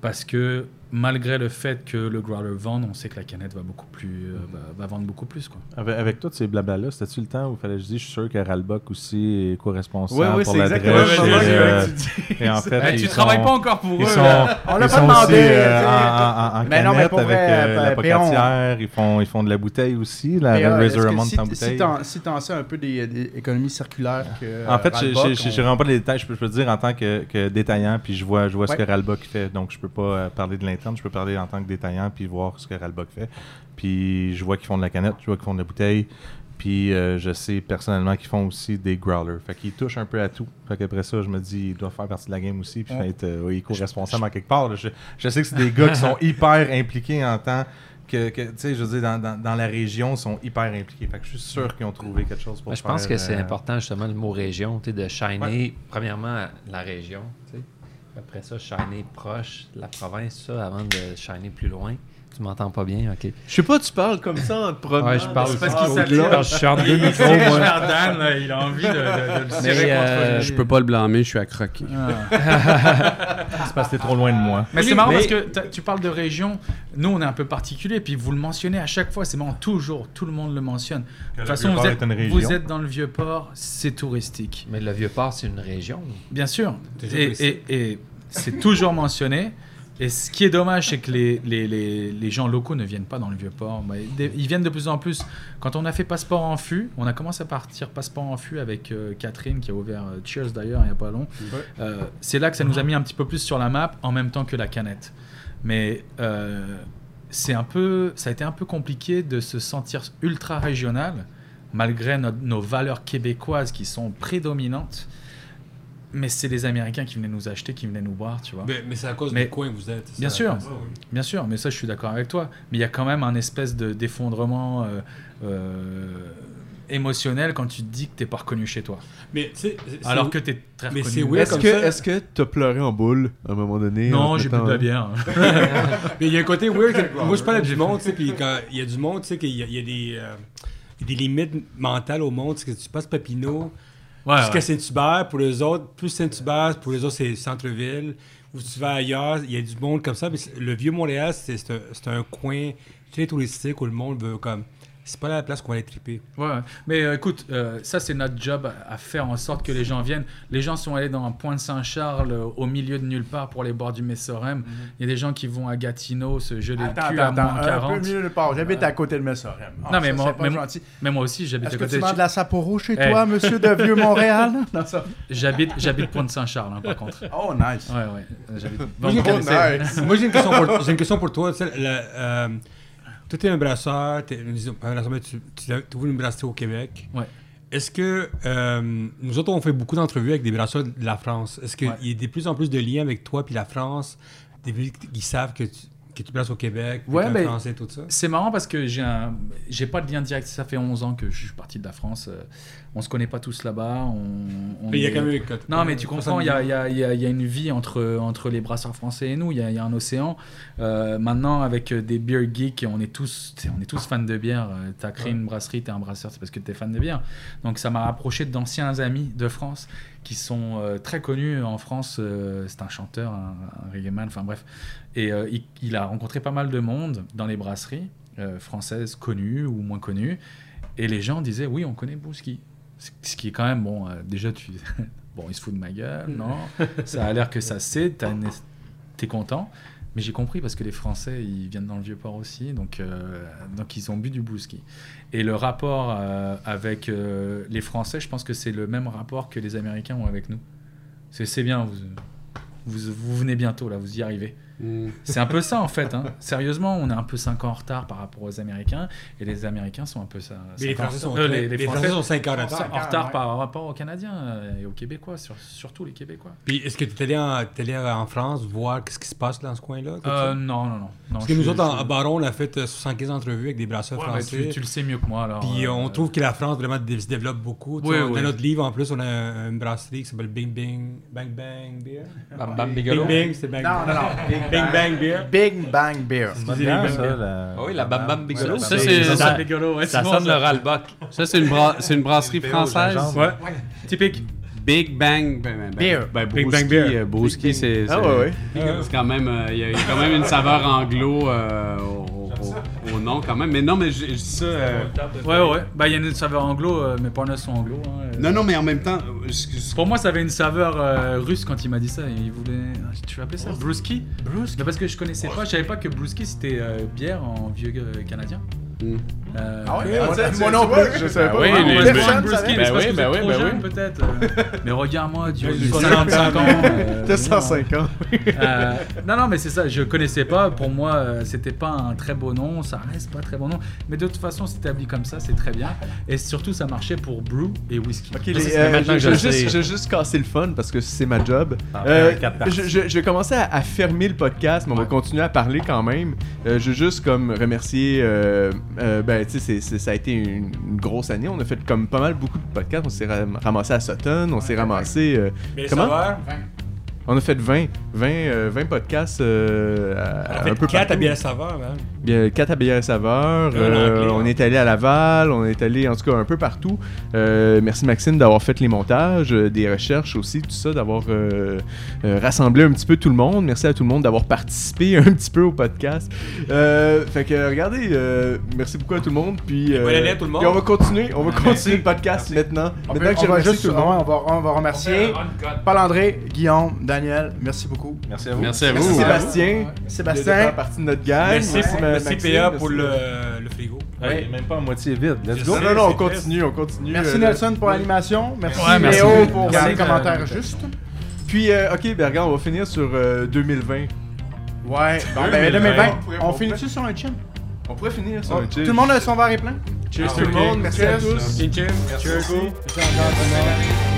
Parce que malgré le fait que le growler vende, on sait que la canette va beaucoup plus, euh, va, va vendre beaucoup plus quoi. Avec, avec tous ces blabla-là, c'était-tu le temps où il fallait que je dise, je suis sûr que Ralbock aussi est co-responsable Ouais, ouais, pour exactement et, ça euh, et en fait, ils tu sont- travailles pas encore pour eux. sont. On l'a pas demandé, aussi euh, en, en, en Mais non, mais pour avec vrai, euh, ben, la pocatière. Ils font, ils font de la bouteille aussi, la, la euh, Razor que Amount si- en Si bouteille. si t'en sais un peu des, des économies circulaires que. En fait, je on- rentre pas les détails. Je peux, je peux te dire en tant que, que détaillant, puis je vois, je vois Ouais. ce que Ralbock fait. Donc, je peux pas parler de Je peux parler en tant que détaillant, puis voir ce que Ralbock fait. Puis, je vois qu'ils font de la canette, je vois qu'ils font de la bouteille. Puis, euh, je sais personnellement qu'ils font aussi des growlers. Fait qu'ils touchent un peu à tout. Fait qu'après ça, je me dis, ils doivent faire partie de la game aussi. Puis, Ouais. être euh, oui, en quelque part. là. Je, je sais que c'est des gars qui sont hyper impliqués en tant que, que, tu sais, je veux dire, dans, dans, dans la région, sont hyper impliqués. Fait que je suis sûr qu'ils ont trouvé quelque chose pour Moi, je pense faire, que c'est euh, important, justement, le mot région, tu sais, de shiner, premièrement, la région, tu sais. Après ça, shiner proche de la province, ça, avant de shiner plus loin. Tu m'entends pas bien? OK. Je sais pas, tu parles comme ça en te promenant. Ouais, je parle c'est parce qu'il s'attire. Je suis en deux Il micros, moi. là, il a envie de, de- de le Mais, serrer contre euh, lui. Je peux pas le blâmer, je suis à croquer. Ah. C'est parce que t'es trop loin de moi. Mais c'est marrant Mais- parce que tu parles de région. Nous, on est un peu particulier, puis vous le mentionnez à chaque fois. C'est marrant, toujours, tout le monde le mentionne. De toute le façon, vous Vieux-Port êtes, est une région. vous êtes dans le vieux port, c'est touristique. Mais le Vieux-Port, c'est une région. Bien sûr. Et c'est toujours mentionné. Et ce qui est dommage, c'est que les, les, les, les gens locaux ne viennent pas dans le vieux port. Bah, Ils viennent de plus en plus. Quand on a fait Passeport en fût, on a commencé à partir Passeport en fût avec euh, Catherine qui a ouvert euh, Cheers d'ailleurs il n'y a pas long. Euh, c'est là que ça nous a mis un petit peu plus sur la map en même temps que la canette. Mais euh, c'est un peu, ça a été un peu compliqué de se sentir ultra régional malgré no- nos valeurs québécoises qui sont prédominantes. Mais c'est les Américains qui venaient nous acheter, qui venaient nous boire, tu vois. Mais, mais c'est à cause Mais- du coin où vous êtes. Bien sûr. Bien sûr, mais ça, je suis d'accord avec toi. Mais il y a quand même un espèce de d'effondrement euh, euh, émotionnel quand tu te dis que t'es pas reconnu chez toi. Mais c'est- Alors c'est- que t'es très mais reconnu. c'est weird Est-ce comme que, ça. est-ce que t'as pleuré en boule à un moment donné Non, j'ai bu de la bière. Mais il y a un côté weird. que- moi, je parle du monde, tu sais, puis quand il y a du monde, tu sais, qu'il y a, il y a des, euh, des limites mentales au monde. Tu sais, que tu passes Papineau Ouais, jusqu'à ouais. Saint-Hubert. Pour les autres, plus Saint-Hubert, pour les autres, c'est centre-ville. Ou tu vas ailleurs, il y a du monde comme ça. Mais le vieux Montréal, c'est un, c'est un coin très touristique où le monde veut comme c'est pas la place qu'on va aller triper. Ouais, mais euh, écoute, euh, ça c'est notre job à faire en sorte que les gens viennent. Les gens sont allés dans un point de Saint-Charles euh, au milieu de nulle part pour aller boire du Messorem. Il y a des gens qui vont à Gatineau se geler Attends, le cul attends, à moins attends, 40. un peu mieux de part. J'habite à côté de Messorem. Ah, Non, mais ça, moi- c'est pas mais- gentil. Mais moi aussi, j'habite Est-ce à que côté tu de de la Sapporo chez Eh. toi, monsieur de Vieux-Montréal? Non, ça- J'habite, j'habite Pointe-Saint-Charles, hein, par contre. Oh, nice. Ouais, ouais. J'habite. Moi, j'ai une, Bon, question- Moi, j'ai une question pour, j'ai une question pour toi. Tu t'es un brasseur, tu, tu, tu voulu une brasserie au Québec. Ouais. Est-ce que euh, nous autres, on fait beaucoup d'entrevues avec des brasseurs de la France. Est-ce qu'il Ouais. y a de plus en plus de liens avec toi puis la France, des villes qui savent que tu, que tu brasses au Québec, Ouais, ben, français, tout ça? C'est marrant parce que j'ai un... j'ai pas de lien direct. Ça fait 11 ans que je suis parti de la France. euh, On se connaît pas tous là-bas. On, on Mais il y a quand même. Non, mais tu comprends, il y a, il y a- il y a- il y a une vie entre, entre les brasseurs français et nous, il y a, un océan. Euh, maintenant, avec euh, des beer geeks, on est tous, tu sais, on est tous fans de bière. Tu as créé une brasserie, tu es un brasseur, c'est parce que tu es fan de bière. Donc ça m'a rapproché d'anciens amis de France qui sont euh, très connus en France. euh, c'est un chanteur, un, un reggae man, enfin bref. Et euh, il, a rencontré pas mal de monde dans les brasseries euh, françaises connues ou moins connues. Et les gens disaient, oui, on connaît Bouski. Ce qui est quand même, bon, euh, déjà, tu... bon, il se fout de ma gueule, non? Ça a l'air que ça une- t'es content. Mais j'ai compris parce que les Français, ils viennent dans le Vieux-Port aussi, donc, donc ils ont bu du Bouski. Et le rapport avec les Français, je pense que c'est le même rapport que les Américains ont avec nous. C'est bien, vous, vous venez bientôt, là, vous y arrivez. C'est un peu ça en fait. hein. Sérieusement, on est un peu 5 ans en retard par rapport aux Américains et les Américains sont un peu ça. Mais les 5 ans en Français sont, Euh, les, les les Français Français sont 5 ans en retard. en retard ouais. par rapport aux Canadiens euh, et aux Québécois, sur- surtout les Québécois. Puis est-ce que tu es allé, en- t'es allé en France voir ce qui se passe dans ce coin-là? Euh, non, non, non. non Parce que nous suis- autres, je- à Baron, on a fait euh, 75 entrevues avec des brasseurs Ouais, français. tu, tu le sais mieux que moi alors. Puis euh, on trouve que la France vraiment dé- se développe beaucoup. Oui, oui. Dans notre livre, en plus, on a un- une brasserie qui s'appelle Bing Bing Bang Bang Beer. Bam Bam Bing Bigelow. Bing, c'est Bang Non, non, non. Big Bang, Bang Beer. Big Bang Beer. Excusez Bien, les ça, Bang la- Ah oui, la Bam Bam Bigelow. Ça, c'est- ça, ça- ouais, Ça sonne le ral-boc. Ça, c'est une, bra- c'est une brasserie française? gingembre. Ouais, typique. Big Bang. Ben, ben, Beer. Ben, Big Brewski, Bang Beer. euh, Brewski, c'est. Ah ouais, ouais. C'est quand même. euh, Il y, a il y a quand même une saveur anglo euh, au nom, quand même. Mais non, mais je je dis ça. euh, Ouais, ouais. Bah, il y a une saveur anglo, euh, mes partners sont anglo. hein, euh. Non, non, mais en même temps. euh, excuse- Pour moi, ça avait une saveur euh, russe quand il m'a dit ça. Il voulait. Tu veux appeler ça Brewski Brewski. Mais parce que je connaissais pas, je savais pas que Brewski c'était euh, bière en vieux euh, canadien. Mm. Euh, Ah ouais? ok. Moi, non plus. je savais pas. oui, les- les- Ben oui, ben oui, ben oui. peut-être. euh. mais regarde-moi, tu as j'ai 55 ans. euh, T'as 105 ans. Euh, non, non, mais c'est ça, je connaissais pas. Pour moi, euh, c'était pas un très beau nom, ça reste pas très bon nom. Mais de toute façon, c'est établi comme ça, c'est très bien. Et surtout, ça marchait pour Brew et Whisky. Ok, euh, je, vais juste, vais casser le fun parce que c'est ma job. Ah, Euh, parties. je, vais commencer à, fermer le podcast, mais on va continuer à parler quand même. Euh, je veux juste comme remercier. Euh, ben, tu sais, ça a été une, une grosse année. On a fait comme pas mal beaucoup de podcasts. On s'est ram- ramassé à Sutton, on s'est ramassé. euh, Mais les Comment? on a fait 20, 20, euh, 20 podcasts euh, à- un peu 4 à la saveur, man. Bien, 4 à Bière Saveur. Euh, on hein. est allé à Laval, on est allé en tout cas un peu partout. Euh, merci Maxime d'avoir fait les montages, euh, des recherches aussi, tout ça, d'avoir euh, euh, rassemblé un petit peu tout le monde. Merci à tout le monde d'avoir participé un petit peu au podcast. Euh, fait que regardez, euh, merci beaucoup à tout le monde. Puis, bonne année à tout le monde. puis on va continuer, on va continuer le podcast maintenant. On, maintenant peut- que j'ai remercié juste tout le monde. on va, on va remercier Paul-André, Guillaume, Daniel, merci beaucoup. Merci à vous. Merci à Merci vous. Sébastien, de Sébastien, faire partie de notre gang. Merci, merci Maxime, PA merci. pour le, le frigo. Même pas à moitié vide. Let's Je go. Non, sais. non, non, on continue, on continue. merci euh, Nelson pour l'animation, merci Ouais, merci. Léo pour Merci les commentaires justes. Puis, euh, ok, ben regarde, on va finir sur euh, 2020. Ouais, bon, ben 2020, on finit-tu sur un chin? On pourrait finir sur Oh, un Tout chill. le monde a son verre est plein? Cheers tout le monde, merci à tous. Cheers. Merci beaucoup.